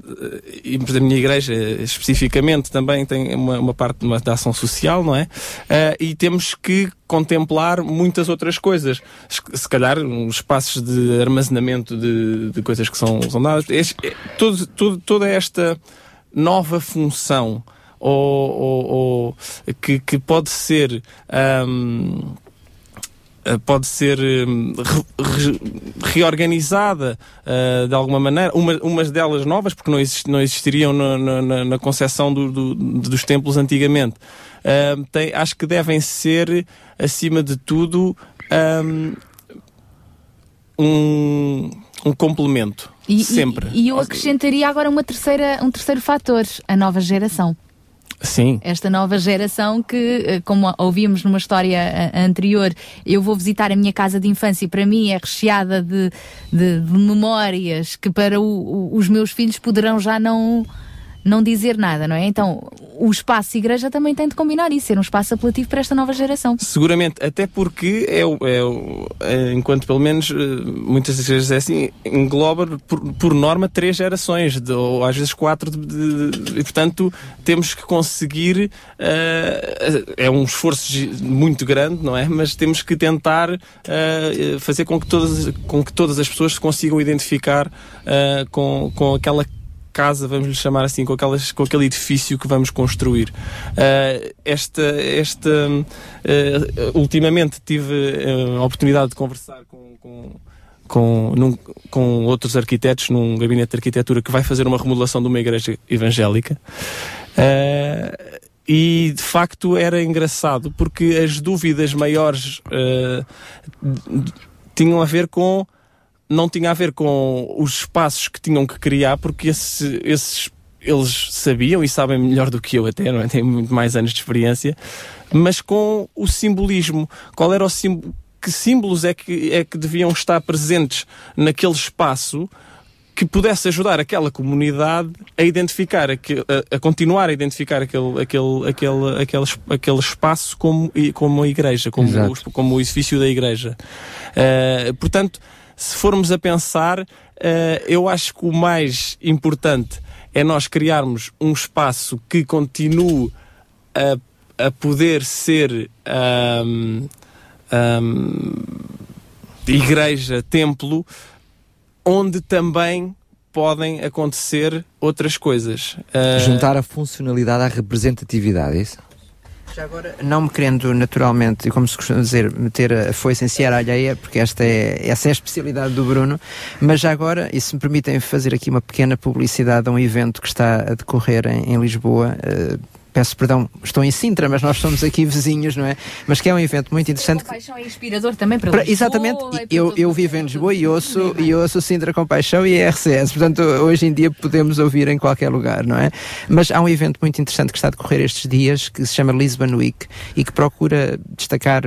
e por exemplo, a minha igreja especificamente também tem uma, uma parte de uma, da ação social, não é? E temos que contemplar muitas outras coisas. Se, calhar, espaços de armazenamento de, de coisas que são, são dadas. Este- é- todo- todo- toda esta nova função ou, ou- ou que, que pode ser. um, pode ser hum, re- re- reorganizada eh, de alguma maneira, uma, umas delas novas, porque não, exist- não existiriam na, na, na- na concepção do- do- dos templos antigamente. Hum, tem- acho que devem ser, acima de tudo, um, um complemento. E, sempre. E, e eu acrescentaria agora uma terceira, um terceiro fator, a nova geração. Sim. Esta nova geração que, eh, como ouvimos numa história eh, anterior, eu vou visitar a minha casa de infância e para mim é recheada de, de- de memórias que para o- os meus filhos poderão já não, não dizer nada, não é? Então, o espaço igreja também tem de combinar isso, ser um espaço apelativo para esta nova geração. Seguramente, até porque é, é, é, enquanto pelo menos eh, muitas das vezes é assim, engloba por, por norma três gerações, de- ou às vezes quatro, de- de- e portanto temos que conseguir, eh, é um esforço muito grande, não é? Mas temos que tentar eh, fazer com que, todas, com que todas as pessoas se consigam identificar eh, com, com aquela casa, vamos lhe chamar assim, com, aquelas, com aquele edifício que vamos construir. Ah, esta, esta, ah, ultimamente tive ah, a oportunidade de conversar com, com, com, num- com outros arquitetos num gabinete de arquitetura que vai fazer uma remodelação de uma igreja evangélica. Ah, e de facto era engraçado porque as dúvidas maiores d- tinham a ver com não tinha a ver com os espaços que tinham que criar, porque esse- esses eles sabiam e sabem melhor do que eu até, não é? Têm muito mais anos de experiência, mas com o simbolismo. Qual era o símbolo? Que símbolos é que, é que deviam estar presentes naquele espaço que pudesse ajudar aquela comunidade a identificar, a, a continuar a identificar aquele, aquele, aquele, aquele, aquele espaço como, como a igreja, como, o, como o edifício da igreja. Uh, portanto, se formos a pensar, uh, eu acho que o mais importante é nós criarmos um espaço que continue a, a poder ser ahm, ahm, igreja, templo, onde também podem acontecer outras coisas. Uh, Juntar a funcionalidade à representatividade, é isso? Já agora, não me querendo naturalmente, como se costuma dizer, meter a foice em seara alheia, porque esta é, essa é a especialidade do Bruno, mas já agora, e se me permitem fazer aqui uma pequena publicidade a um evento que está a decorrer em, em Lisboa, eh, peço perdão, estou em Sintra, mas nós somos aqui vizinhos, não é? Mas que é um evento muito interessante. que- Paixão é inspirador também para, para- Lisboa exatamente, eu, eu vivo em Lisboa e ouço, e ouço Sintra com Paixão e RCS, portanto hoje em dia podemos ouvir em qualquer lugar, não é? Mas há um evento muito interessante que está a decorrer estes dias que se chama Lisbon Week e que procura destacar,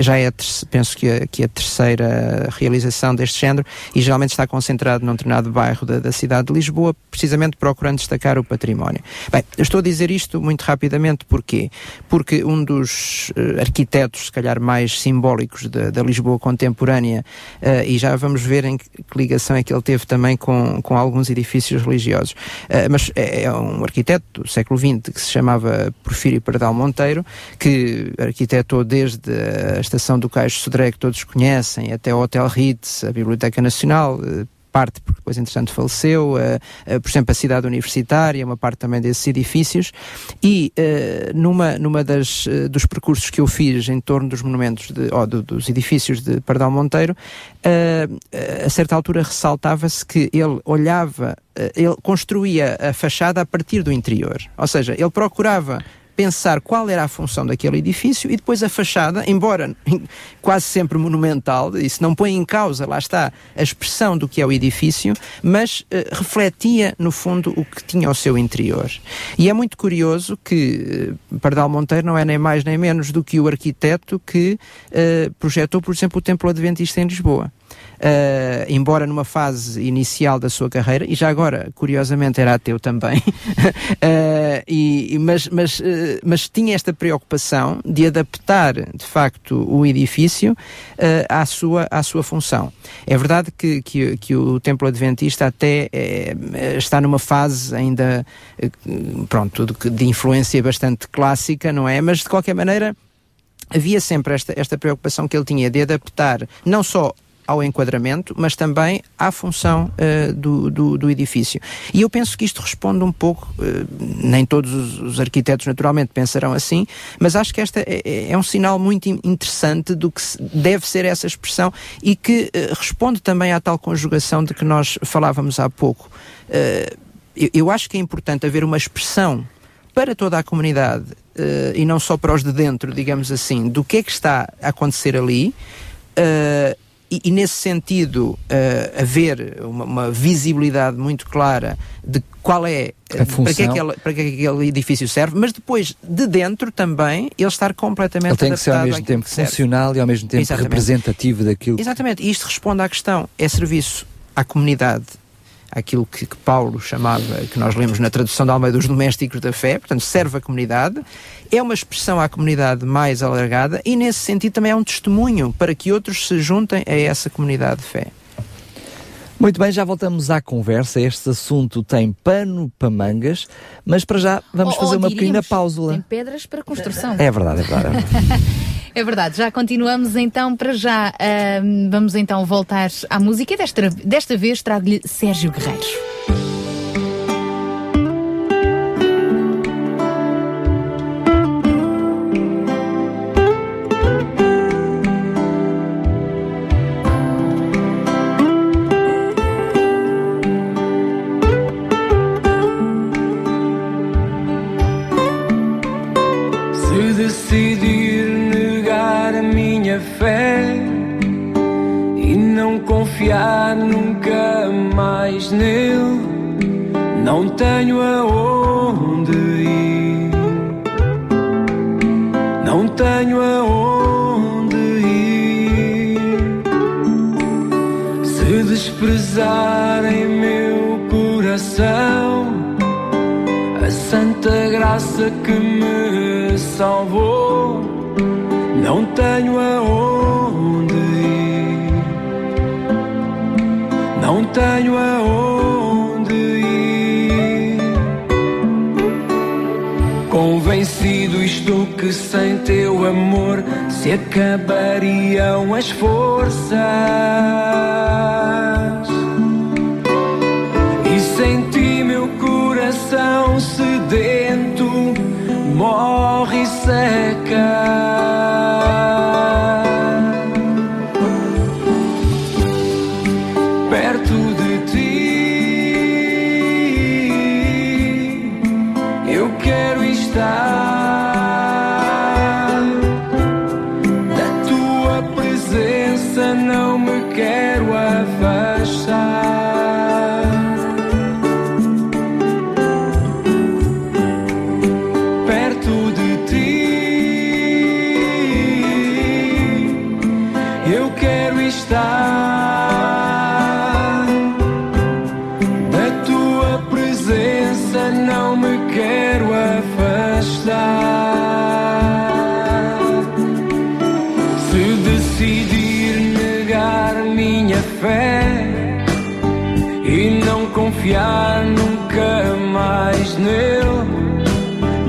já é, penso que a, que a terceira realização deste género e geralmente está concentrado num determinado bairro da, da cidade de Lisboa, precisamente procurando destacar o património. Bem, eu estou a dizer isto muito rapidamente porquê? Porque um dos eh, arquitetos, se calhar mais simbólicos da, da Lisboa contemporânea, eh, e já vamos ver em que, ligação é que ele teve também com, com alguns edifícios religiosos, Eh, mas é, é um arquiteto do século XX que se chamava Porfírio Pardal Monteiro, que arquitetou desde a estação do Caixo Sodré, que todos conhecem, até o Hotel Ritz, a Biblioteca Nacional, parte porque depois entretanto faleceu, eh, eh, por exemplo a cidade universitária, uma parte também desses edifícios. E eh, numa, numa das, dos percursos que eu fiz em torno dos monumentos, de, ou do- dos edifícios de Pardal Monteiro, a certa altura ressaltava-se que ele olhava, ele construía a fachada a partir do interior, ou seja, ele procurava pensar qual era a função daquele edifício e depois a fachada, embora quase sempre monumental, isso não põe em causa, lá está, a expressão do que é o edifício, mas eh, refletia, no fundo, o que tinha ao seu interior. E é muito curioso que eh, Pardal Monteiro não é nem mais nem menos do que o arquiteto que eh, projetou, por exemplo, o Templo Adventista em Lisboa. Uh, embora numa fase inicial da sua carreira, e já agora, curiosamente, era ateu também, uh, e, mas, mas, uh, mas tinha esta preocupação de adaptar, de facto, o edifício à, sua, à sua função. É verdade que, que, que o Templo Adventista até eh, está numa fase ainda, eh, pronto, de, de influência bastante clássica, não é? Mas, de qualquer maneira, havia sempre esta, esta preocupação que ele tinha de adaptar não só ao enquadramento, mas também à função eh, do, do, do edifício. E eu penso que isto responde um pouco, eh, nem todos os, os arquitetos naturalmente pensarão assim, mas acho que esta é, é- é um sinal muito in- interessante do que deve ser essa expressão e que eh, responde também à tal conjugação de que nós falávamos há pouco. Eu, eu acho que é importante haver uma expressão para toda a comunidade e não só para os de dentro, digamos assim, do que é que está a acontecer ali. eh, e, e nesse sentido eh, haver uma, uma visibilidade muito clara de qual é eh, para que, é que ela- para que é que aquele edifício serve, mas depois de dentro também ele estar completamente Ele tem que ser ao mesmo tempo funcional e ao mesmo tempo Exatamente. representativo daquilo Exatamente, e isto responde à questão: é serviço à comunidade, aquilo que, que Paulo chamava, que nós lemos na tradução da Almeida dos domésticos da fé, portanto, serve a comunidade, é uma expressão à comunidade mais alargada e, nesse sentido, também é um testemunho para que outros se juntem a essa comunidade de fé. Muito bem, já voltamos à conversa. Este assunto tem pano para mangas, mas para já vamos Ou- fazer ou uma pequena pausa. Tem pedras para construção. É verdade, é verdade. é verdade. É já continuamos então para já. ahm, vamos então voltar à música e desta, desta vez trago-lhe Sérgio Guerreiros. Fé e não confiar nunca mais nele, não tenho aonde ir, não tenho aonde ir. Se desprezarem meu coração a santa graça que me salvou. Não tenho aonde ir, não tenho aonde ir. Convencido estou que sem teu amor se acabariam as forças. E senti meu coração sedento morre e seca.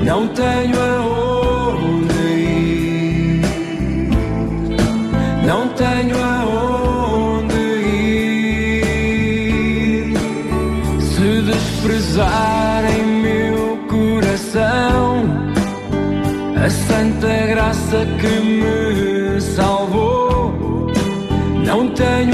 Não tenho aonde ir, não tenho aonde ir. Se desprezarem meu coração, a santa graça que me salvou, não tenho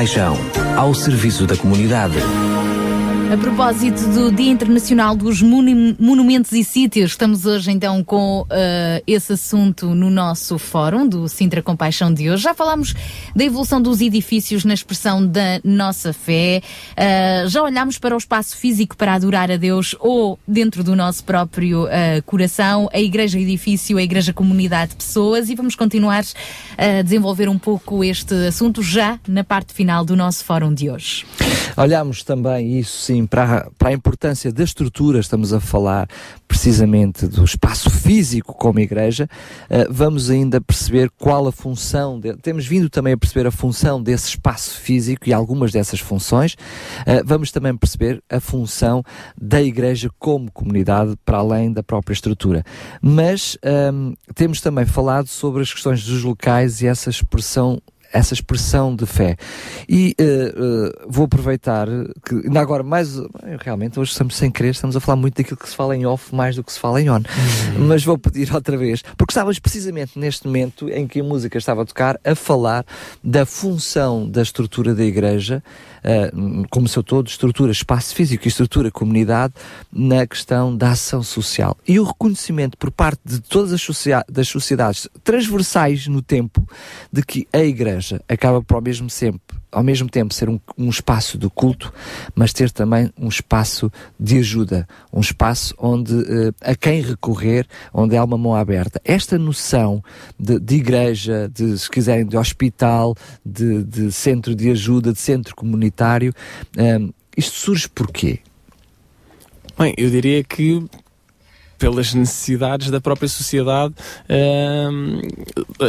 Compaixão, ao serviço da comunidade. A propósito do Dia Internacional dos Monu- Monumentos e Sítios, estamos hoje então com eh, esse assunto no nosso fórum do Sintra Compaixão de hoje. Já falámos da evolução dos edifícios na expressão da nossa fé, eh, já olhámos para o espaço físico para adorar a Deus ou dentro do nosso próprio eh, coração, a igreja edifício, a igreja comunidade de pessoas e vamos continuar a desenvolver um pouco este assunto já na parte final do nosso fórum de hoje. Olhamos também, isso sim, para, a- para a importância da estrutura, estamos a falar precisamente do espaço físico como igreja, eh, vamos ainda perceber qual a função, de- temos vindo também a perceber a função desse espaço físico e algumas dessas funções, Eh, vamos também perceber a função da igreja como comunidade para além da própria estrutura. Mas ahm, temos também falado sobre as questões dos locais e essa expressão essa expressão de fé. E eh, eh, vou aproveitar que, ainda agora, mais realmente, hoje estamos sem querer, estamos a falar muito daquilo que se fala em off mais do que se fala em on. Mas vou pedir outra vez, porque estávamos precisamente neste momento em que a música estava a tocar, a falar da função da estrutura da igreja, eh, como seu todo, estrutura espaço físico e estrutura comunidade, na questão da ação social. E o reconhecimento por parte de todas as das sociedades transversais no tempo de que a igreja acaba por ao mesmo sempre ao mesmo tempo ser um, um espaço de culto, mas ter também um espaço de ajuda, um espaço onde eh, a quem recorrer, onde há uma mão aberta. Esta noção de, de igreja, de, se quiserem, de hospital, de, de centro de ajuda, de centro comunitário, ehm, isto surge porquê? Bem, eu diria que pelas necessidades da própria sociedade ahm,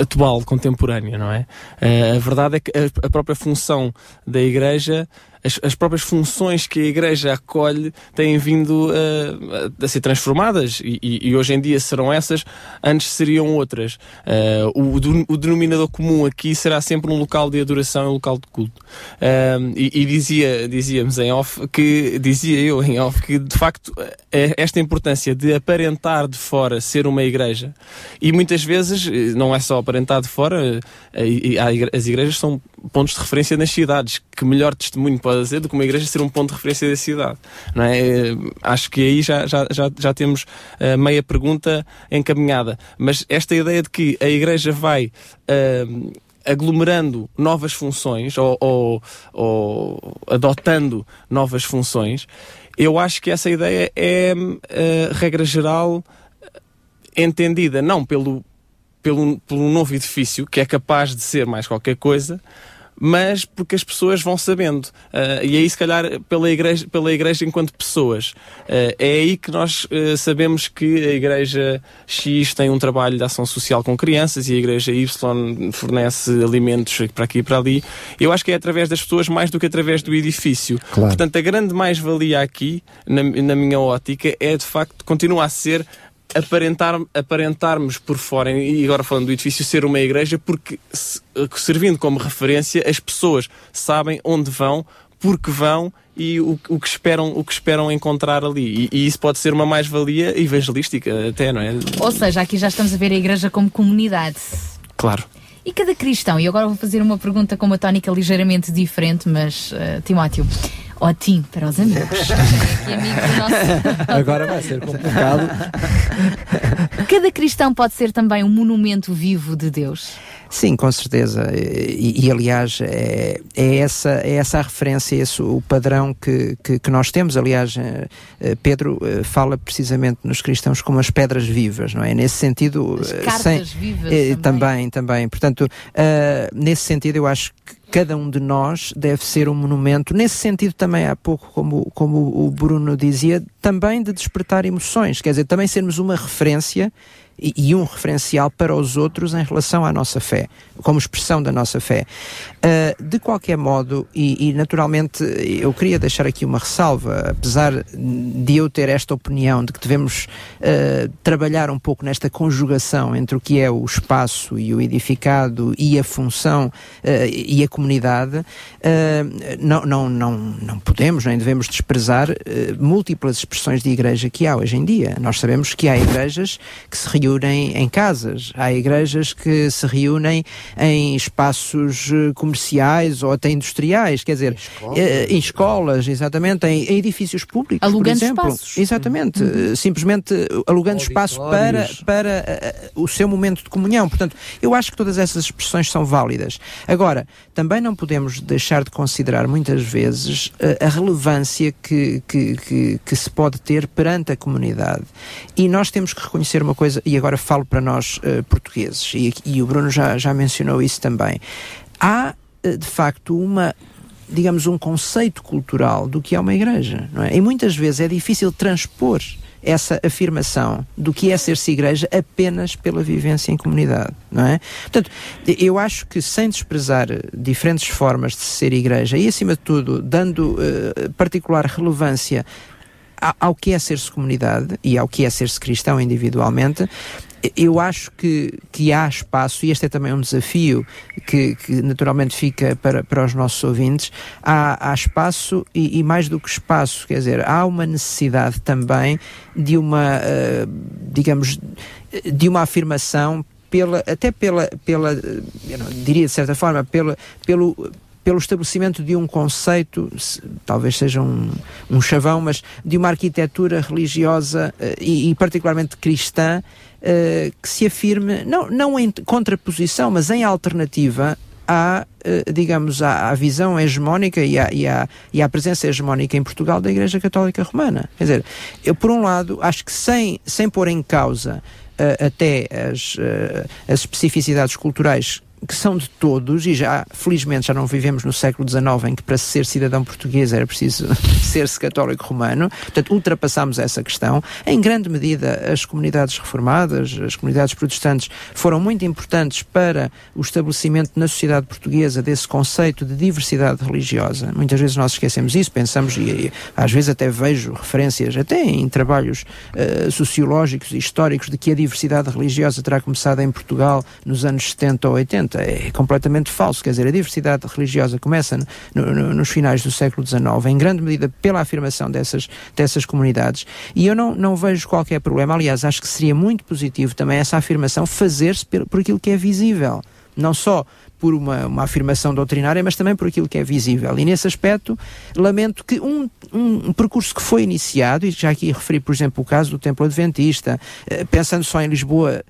atual, contemporânea, não é? Ah, a verdade é que a, a própria função da Igreja, as, as próprias funções que a Igreja acolhe têm vindo ah, a, ser transformadas e, e- hoje em dia serão essas, antes seriam outras. Ah, o, o denominador comum aqui será sempre um local de adoração um local de culto. Ahm, e e dizia, dizíamos em off que, dizia eu em off, que de facto esta importância de aparentar de fora ser uma igreja e muitas vezes não é só aparentar de fora, as igrejas são pontos de referência nas cidades. Que melhor testemunho pode haver do que uma igreja ser um ponto de referência da cidade? Não é? Eh, Acho que aí já, já, já, já temos eh, meia pergunta encaminhada. Mas esta ideia de que a igreja vai. ahm, aglomerando novas funções ou, ou- ou adotando novas funções, eu acho que essa ideia é, eh, regra geral, entendida não pelo, pelo, pelo novo edifício, que é capaz de ser mais qualquer coisa, mas porque as pessoas vão sabendo. Ah, e aí, se calhar, pela igreja, pela igreja enquanto pessoas. Ah, é aí que nós ah, sabemos que a igreja X tem um trabalho de ação social com crianças e a igreja Y fornece alimentos para aqui e para ali. Eu acho que é através das pessoas mais do que através do edifício. Claro. Portanto, a grande mais-valia aqui, na, na minha ótica, é de facto, continua a ser aparentar, aparentarmos por fora, e agora falando do edifício, ser uma igreja, porque se- servindo como referência, as pessoas sabem onde vão, porque vão e o, o que esperam, o que esperam encontrar ali. E, e isso pode ser uma mais-valia evangelística, até, não é? Ou seja, aqui já estamos a ver a igreja como comunidade. Claro. E cada cristão, e agora vou fazer uma pergunta com uma tónica ligeiramente diferente, mas uh, Timóteo, ó Tim, para os amigos. Agora vai ser complicado. Cada cristão pode ser também um monumento vivo de Deus. Sim, com certeza. E, e, aliás, é, é, essa, é essa a referência, esse o padrão que, que, que nós temos. Aliás, eh, eh, Pedro eh, fala precisamente nos cristãos como as pedras vivas, não é? Nesse sentido. As cartas vivas eh, também. também, também. Portanto, ah, nesse sentido, eu acho que cada um de nós deve ser um monumento. Nesse sentido, também há pouco, como, como o Bruno dizia, também de despertar emoções. Quer dizer, também sermos uma referência e, e um referencial para os outros em relação à nossa fé, como expressão da nossa fé. Uh, de qualquer modo, e, e, naturalmente eu queria deixar aqui uma ressalva, apesar de eu ter esta opinião de que devemos uh, trabalhar um pouco nesta conjugação entre o que é o espaço e o edificado e a função uh, e a comunidade, não, não, não, não podemos nem devemos desprezar múltiplas expressões de igreja que há hoje em dia. Nós sabemos que há igrejas que se reúnem reúnem em casas, há igrejas que se reúnem em espaços eh, comerciais ou até industriais, quer dizer, eh, em escolas, exatamente, em, em edifícios públicos, Alugando por exemplo. espaços. Exatamente, eh, simplesmente eh, alugando espaço para, para eh, o seu momento de comunhão. Portanto, eu acho que todas essas expressões são válidas. Agora, também não podemos deixar de considerar muitas vezes eh, a relevância que, que, que, que se pode ter perante a comunidade. E nós temos que reconhecer uma coisa, e agora falo para nós eh, portugueses, e, e o Bruno já, já mencionou isso também. Há, eh, de facto, uma digamos, um conceito cultural do que é uma igreja. Não é? E muitas vezes é difícil transpor essa afirmação do que é ser-se igreja apenas pela vivência em comunidade, não é? Portanto, eu acho que sem desprezar eh, diferentes formas de ser igreja e, acima de tudo, dando eh, particular relevância ao que é ser-se comunidade e ao que é ser-se cristão individualmente, eu acho que, que há espaço, e este é também um desafio que, que naturalmente fica para, para os nossos ouvintes, há, há espaço e, e mais do que espaço, quer dizer, há uma necessidade também de uma, eh, digamos, de uma afirmação pela, até pela, pela eh, não, diria de certa forma, pela, pelo pelo estabelecimento de um conceito, se- talvez seja um, um chavão, mas de uma arquitetura religiosa eh, e, e particularmente cristã eh, que se afirme, não, não em contraposição, mas em alternativa à, eh, digamos, à, visão hegemónica e à, e, à, e à presença hegemónica em Portugal da Igreja Católica Romana. Quer dizer, eu por um lado acho que sem, sem pôr em causa até as, as especificidades culturais que são de todos, e já, felizmente, já não vivemos no século XIX em que para ser cidadão português era preciso ser-se católico romano, portanto, ultrapassámos essa questão. Em grande medida, as comunidades reformadas, as comunidades protestantes, foram muito importantes para o estabelecimento na sociedade portuguesa desse conceito de diversidade religiosa. Muitas vezes nós esquecemos isso, pensamos, e, e às vezes até vejo referências, até em trabalhos eh, sociológicos e históricos, de que a diversidade religiosa terá começado em Portugal nos anos 70 ou 80. É completamente falso. Quer dizer, a diversidade religiosa começa no- no- nos finais do século XIX, em grande medida pela afirmação dessas, dessas comunidades. E eu não, não vejo qualquer problema. Aliás, acho que seria muito positivo também essa afirmação fazer-se por, por aquilo que é visível. Não só por uma, uma afirmação doutrinária, mas também por aquilo que é visível. E nesse aspecto, lamento que um, um, percurso que foi iniciado, e já aqui referi, por exemplo, o caso do Templo Adventista, eh, pensando só em Lisboa,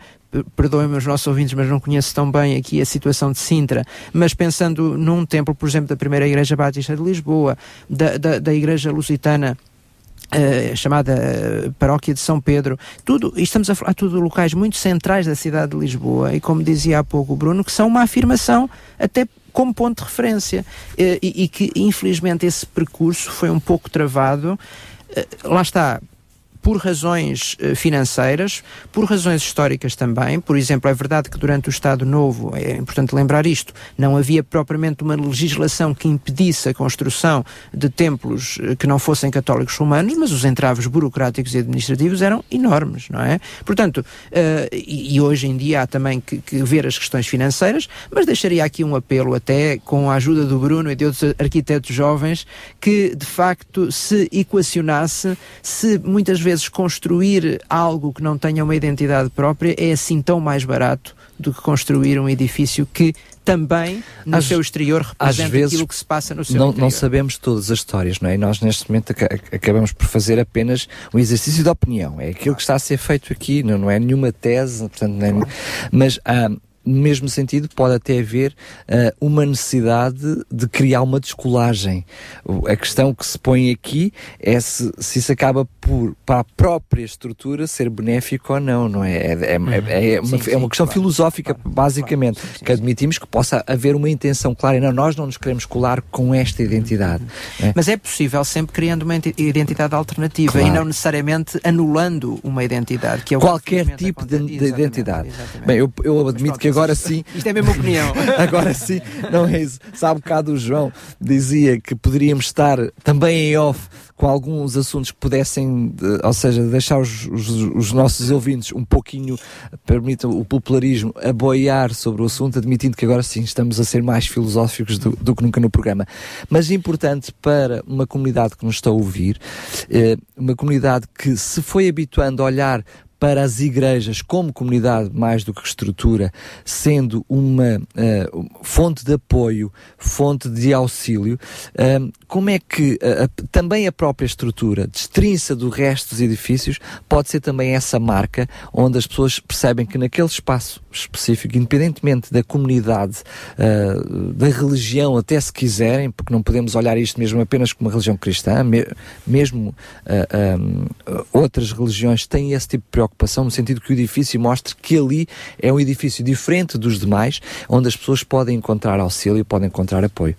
perdoem-me os nossos ouvintes, mas não conheço tão bem aqui a situação de Sintra, mas pensando num templo, por exemplo, da primeira Igreja Batista de Lisboa, da, da, da Igreja Lusitana eh, chamada eh, Paróquia de São Pedro, tudo, estamos a falar tudo de locais muito centrais da cidade de Lisboa, e como dizia há pouco o Bruno, que são uma afirmação até como ponto de referência, eh, e, e que infelizmente esse percurso foi um pouco travado, lá está, por razões eh, financeiras, por razões históricas também. Por exemplo, é verdade que durante o Estado Novo, é importante lembrar isto, não havia propriamente uma legislação que impedisse a construção de templos eh, que não fossem católicos romanos, mas os entraves burocráticos e administrativos eram enormes, não é? Portanto, e, e hoje em dia há também que, que ver as questões financeiras, mas deixaria aqui um apelo até com a ajuda do Bruno e de outros arquitetos jovens que de facto se equacionasse se muitas vezes construir algo que não tenha uma identidade própria é assim tão mais barato do que construir um edifício que também no Às- seu exterior às representa vezes aquilo que se passa no seu não, interior. não sabemos todas as histórias, não é? E nós neste momento aca- acabamos por fazer apenas um exercício de opinião. É aquilo que está a ser feito aqui, não, não é nenhuma tese, portanto, nem- mas ah, no mesmo sentido pode até haver ah, uma necessidade de criar uma descolagem. A questão que se põe aqui é se, se isso acaba por, para a própria estrutura, ser benéfico ou não, não é? É, é- é- é uma, Sim, é uma sim, questão claro. filosófica, basicamente, que admitimos que possa haver uma intenção clara. Não, nós não nos queremos colar com esta identidade. né? Mas é possível sempre criando uma enti- identidade alternativa Claro. e não necessariamente anulando uma identidade, que é Qualquer tipo de, de identidade. Bem, eu, eu admito que agora sim. Isto é a mesma opinião. agora sim, não é isso. Sabe, um bocado o João dizia que poderíamos estar também em off com alguns assuntos que pudessem, de- ou seja, deixar os, os- os nossos ouvintes um pouquinho, permitam o popularismo, a boiar sobre o assunto, admitindo que agora sim estamos a ser mais filosóficos do, do que nunca no programa. Mas importante para uma comunidade que nos está a ouvir, eh, uma comunidade que se foi habituando a olhar para as igrejas como comunidade, mais do que estrutura, sendo uma uh, fonte de apoio, fonte de auxílio, uh, como é que uh, a, também a própria estrutura, destrinça do resto dos edifícios, pode ser também essa marca onde as pessoas percebem que naquele espaço específico, independentemente da comunidade, da religião, até se quiserem, porque não podemos olhar isto mesmo apenas como uma religião cristã, me, mesmo um, outras religiões têm esse tipo de preocupação, no sentido que o edifício mostre que ali é um edifício diferente dos demais, onde as pessoas podem encontrar auxílio, podem encontrar apoio.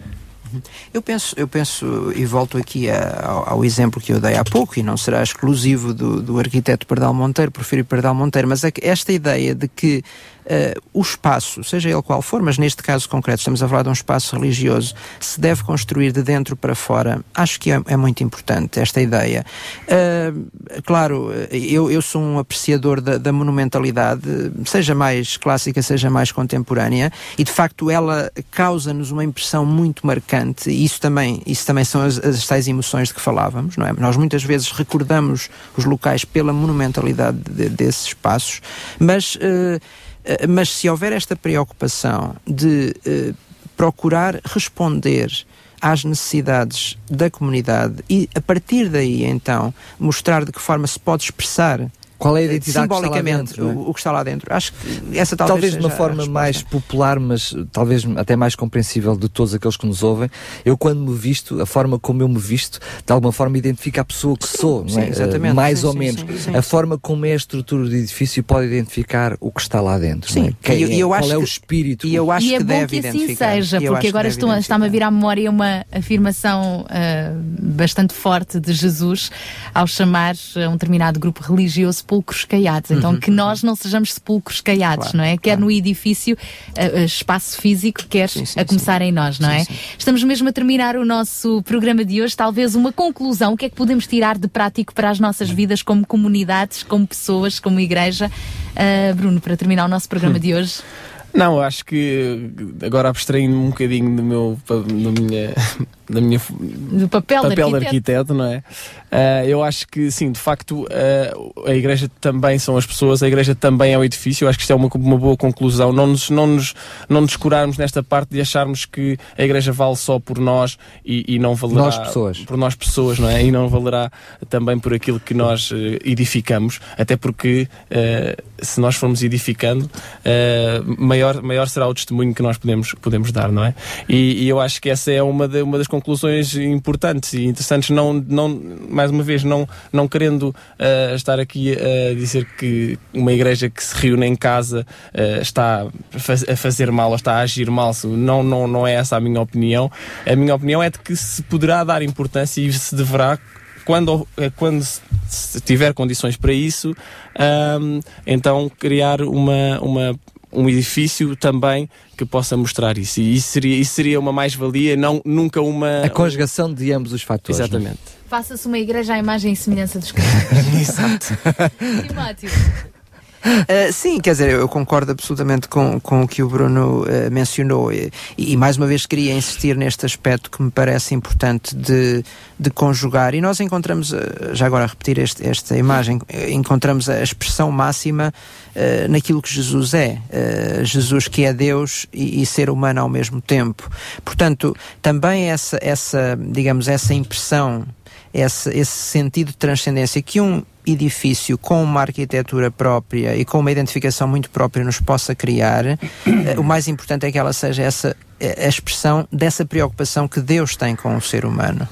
Eu penso, eu penso e volto aqui a, ao, ao, exemplo que eu dei há pouco, e não será exclusivo do, do arquiteto Pardal Monteiro, prefiro Pardal Monteiro, mas é que esta ideia de que uh, o espaço, seja ele qual for, mas neste caso concreto estamos a falar de um espaço religioso, se deve construir de dentro para fora, acho que é, é muito importante esta ideia. Uh, claro, eu, eu sou um apreciador da, da, monumentalidade, seja mais clássica, seja mais contemporânea, e de facto ela causa-nos uma impressão muito marcante, e isso também, isso também são as, as tais emoções de que falávamos, não é? Nós muitas vezes recordamos os locais pela monumentalidade de, desses espaços, mas uh, eh, mas se houver esta preocupação de uh, procurar responder às necessidades da comunidade e a partir daí então mostrar de que forma se pode expressar qual é a identidade simbolicamente que está lá dentro, o, o, que está lá dentro. Acho que essa talvez, talvez de uma forma mais popular, mas talvez até mais compreensível de todos aqueles que nos ouvem. Eu quando me visto, a forma como eu me visto, de alguma forma identifica a pessoa que sou, sim, não é? Exatamente. mais sim, ou sim, menos. Sim, a forma como é a estrutura do edifício pode identificar o que está lá dentro. Sim, é? Quem e eu, eu é, acho qual é que, o espírito? E eu acho e é que bom deve que assim seja, porque agora está-me a vir à memória uma afirmação uh, bastante forte de Jesus ao chamar a um determinado grupo religioso sepulcros caiados. Então, Uhum. que nós não sejamos sepulcros caiados, Claro, não é? Quer no edifício, uh, espaço físico, quer a começar em nós, não é? Estamos mesmo a terminar o nosso programa de hoje. Talvez uma conclusão, o que é que podemos tirar de prático para as nossas vidas como comunidades, como pessoas, como igreja? Uh, Bruno, para terminar o nosso programa Hum. de hoje. Não, acho que agora abstraindo um bocadinho do meu, da minha, da minha do papel, papel de de arquiteto, não é? Uh, eu acho que sim, de facto, uh, a igreja também são as pessoas, a igreja também é o edifício. Eu acho que isto é uma, uma boa conclusão. Não nos, não, nos, não nos curarmos nesta parte de acharmos que a igreja vale só por nós e, e não valerá Nós pessoas. por nós pessoas, não é? E não valerá também por aquilo que nós uh, edificamos, até porque se nós formos edificando, maior, maior será o testemunho que nós podemos, podemos dar, não é? E, e eu acho que essa é uma, de, uma das conclusões importantes e interessantes, não, não, mais uma vez, não, não querendo uh, estar aqui a dizer que uma igreja que se reúne em casa uh, está a fazer mal ou está a agir mal, não, não, não é essa a minha opinião. A minha opinião é de que se poderá dar importância e se deverá quando, quando se tiver condições para isso, um, então criar uma, uma, um edifício também que possa mostrar isso. E isso seria, isso seria uma mais-valia, não, nunca uma. A conjugação de ambos os fatores. é? Exatamente. Faça-se uma igreja à imagem e semelhança dos cristãos. Exato. Timóteo. Uh, sim, quer dizer, eu concordo absolutamente com, com o que o Bruno uh, mencionou e, e, mais uma vez queria insistir neste aspecto que me parece importante de, de conjugar e nós encontramos, uh, já agora a repetir este, esta imagem, encontramos a expressão máxima naquilo que Jesus é, Jesus que é Deus e, e, ser humano ao mesmo tempo. Portanto, também essa, essa digamos, essa impressão esse, esse sentido de transcendência que um edifício com uma arquitetura própria e com uma identificação muito própria nos possa criar, o mais importante é que ela seja essa a expressão dessa preocupação que Deus tem com o ser humano.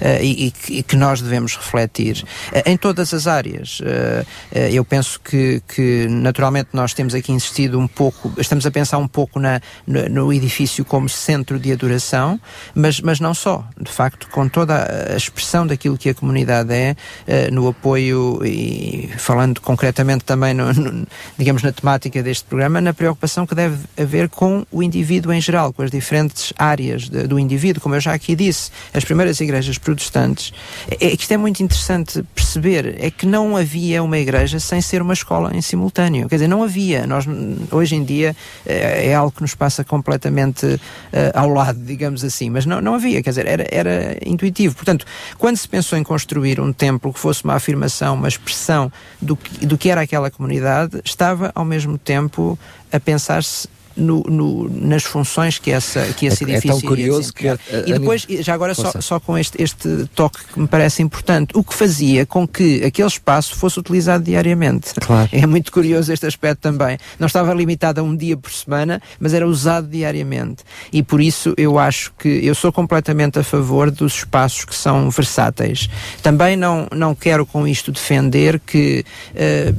Uh, e, e, que, nós devemos refletir uh, em todas as áreas. Uh, eu penso que, que, naturalmente, nós temos aqui insistido um pouco, estamos a pensar um pouco na, no, no, edifício como centro de adoração, mas, mas não só. De facto, com toda a expressão daquilo que a comunidade é, no apoio e falando concretamente também, no, no, digamos, na temática deste programa, na preocupação que deve haver com o indivíduo em geral, com as diferentes áreas de, do indivíduo. Como eu já aqui disse, as primeiras igrejas protestantes, é, é que isto é muito interessante perceber, é que não havia uma igreja sem ser uma escola em simultâneo. Quer dizer, não havia. Nós, hoje em dia, eh, é algo que nos passa completamente eh, ao lado, digamos assim, mas não, não havia, quer dizer, era, era intuitivo. Portanto, quando se pensou em construir um templo que fosse uma afirmação, uma expressão do que, do que era aquela comunidade, estava ao mesmo tempo a pensar-se no, no- nas funções que, essa, que esse É- é edifício tão iria curioso que, a- a E depois, já agora só, só com este, este toque que me parece importante, o que fazia com que aquele espaço fosse utilizado diariamente. Claro. É muito curioso este aspecto também. Não estava limitado a um dia por semana, mas era usado diariamente. E por isso eu acho que eu sou completamente a favor dos espaços que são versáteis. Também não, não quero com isto defender que, eh,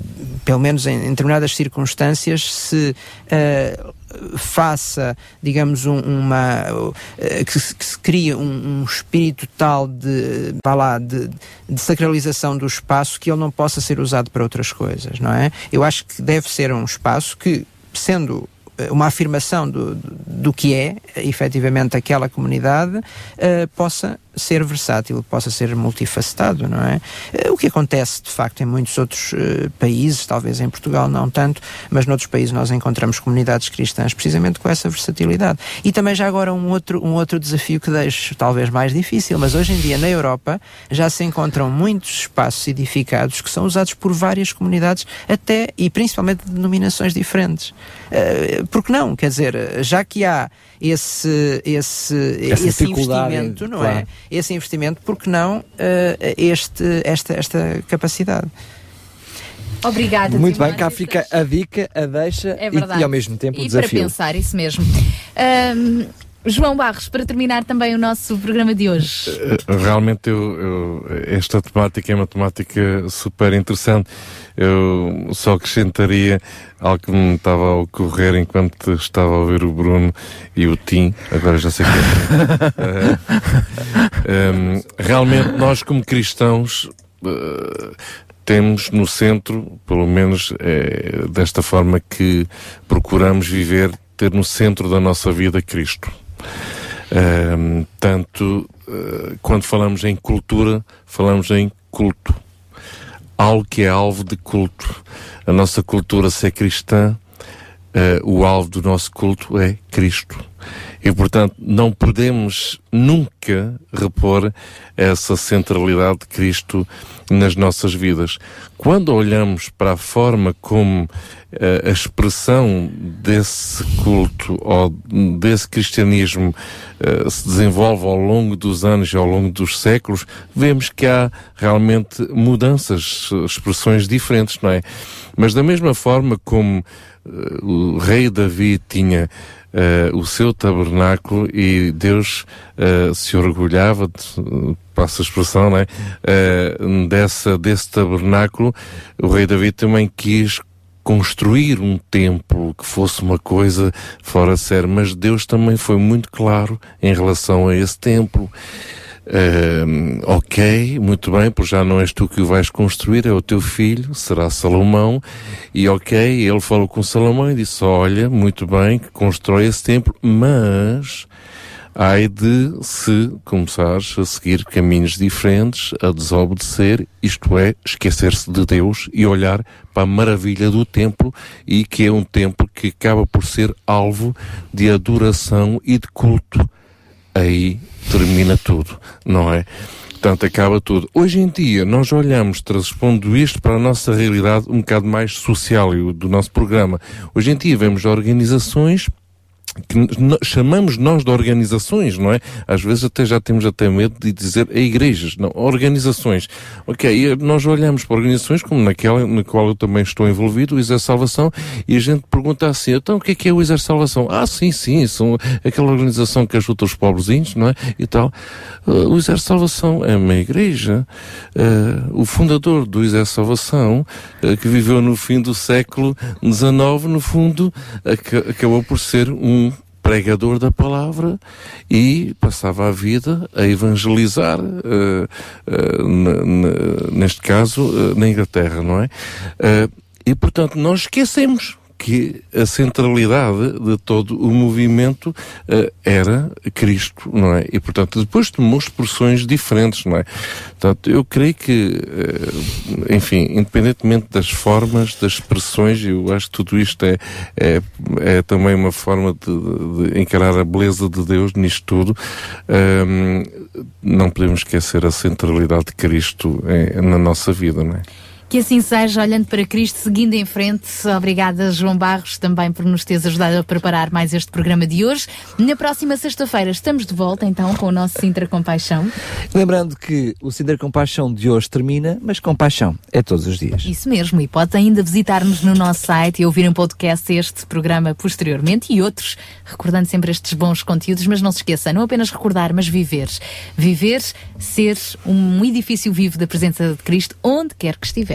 pelo menos em, em determinadas circunstâncias, se eh, faça, digamos, um- uma. eh, que, se- que se crie um, um espírito tal de, vá lá, de, de sacralização do espaço que ele não possa ser usado para outras coisas, não é? Eu acho que deve ser um espaço que, sendo uma afirmação do, do, que é, eh, efetivamente, aquela comunidade, eh, possa ser versátil, possa ser multifacetado, não é? Eh, O que acontece, de facto, em muitos outros eh, países, talvez em Portugal não tanto, mas noutros países nós encontramos comunidades cristãs precisamente com essa versatilidade. E também já agora um outro, um outro desafio que deixo talvez mais difícil, mas hoje em dia na Europa já se encontram muitos espaços edificados que são usados por várias comunidades, até e principalmente de denominações diferentes. Eh, Porque não? Quer dizer, já que há esse, esse, Essa esse investimento, não claro. é? Esse investimento, porque não eh, este, esta, esta capacidade? Obrigada. Muito bem, cá fica a dica, a deixa É e- e, ao mesmo tempo o e desafio. para pensar, isso mesmo. Ahm, João Barros, para terminar também o nosso programa de hoje. Eh, Realmente eu, eu- esta temática é uma temática super interessante. Eu só acrescentaria algo que me estava a ocorrer enquanto estava a ouvir o Bruno e o Tim, agora já sei que é. Eh, em, realmente nós como cristãos eh, temos no centro, pelo menos é desta forma que procuramos viver, ter no centro da nossa vida Cristo. Ahm, tanto eh, quando falamos em cultura, falamos em culto. Algo que é alvo de culto. A nossa cultura, se é cristã, eh, o alvo do nosso culto é Cristo. E, portanto, não podemos nunca repor essa centralidade de Cristo nas nossas vidas. Quando olhamos para a forma como eh, a expressão desse culto ou desse cristianismo eh, se desenvolve ao longo dos anos e ao longo dos séculos, vemos que há realmente mudanças, expressões diferentes, não é? Mas da mesma forma como eh, o rei Davi tinha eh, o seu tabernáculo e Deus eh, se orgulhava, de, passa a expressão, não é? Eh, dessa, desse tabernáculo, o rei Davi também quis construir um templo que fosse uma coisa fora de série, mas Deus também foi muito claro em relação a esse templo. Ahm, ok, muito bem, pois já não és tu que o vais construir, é o teu filho, será Salomão. E ok, ele falou com Salomão e disse: Olha, muito bem, que constrói esse templo, mas ai de se começares a seguir caminhos diferentes, a desobedecer, isto é, esquecer-se de Deus e olhar para a maravilha do templo e que é um templo que acaba por ser alvo de adoração e de culto. Aí termina tudo, não é? Portanto, acaba tudo. Hoje em dia, nós olhamos, transpondo isto para a nossa realidade um bocado mais social e do nosso programa. Hoje em dia, vemos organizações que chamamos nós de organizações, não é? Às vezes até já temos até medo de dizer a igrejas, não, organizações. Ok, e nós olhamos para organizações como naquela na qual eu também estou envolvido, o Exército Salvação, e a gente pergunta assim, então o que é que é o Exército Salvação? Ah, sim, sim, são aquela organização que ajuda os pobrezinhos, não é? E tal. Uh, o Exército Salvação é uma igreja. Uh, o fundador do Exército Salvação, uh, que viveu no fim do século XIX, no fundo, aca- acabou por ser um pregador da palavra e passava a vida a evangelizar, uh, uh, neste caso, uh, na Inglaterra, não é? E, portanto, nós esquecemos que a centralidade de todo o movimento eh, era Cristo, não é? E, portanto, depois tomou expressões diferentes, não é? Portanto, eu creio que, eh, enfim, independentemente das formas, das expressões, eu acho que tudo isto é, é, é também uma forma de, de encarar a beleza de Deus nisto tudo. Ahm, não podemos esquecer a centralidade de Cristo eh, na nossa vida, não é? Que assim seja, olhando para Cristo, seguindo em frente. Obrigada, João Barros, também por nos teres ajudado a preparar mais este programa de hoje. Na próxima sexta-feira estamos de volta, então, com o nosso Sintra Compaixão. Lembrando que o Cinder Compaixão de hoje termina, mas compaixão é todos os dias. Isso mesmo, e pode ainda visitar-nos no nosso site e ouvir em podcast este programa posteriormente e outros, recordando sempre estes bons conteúdos, mas não se esqueça, não apenas recordar, mas viver. Viver, ser um edifício vivo da presença de Cristo, onde quer que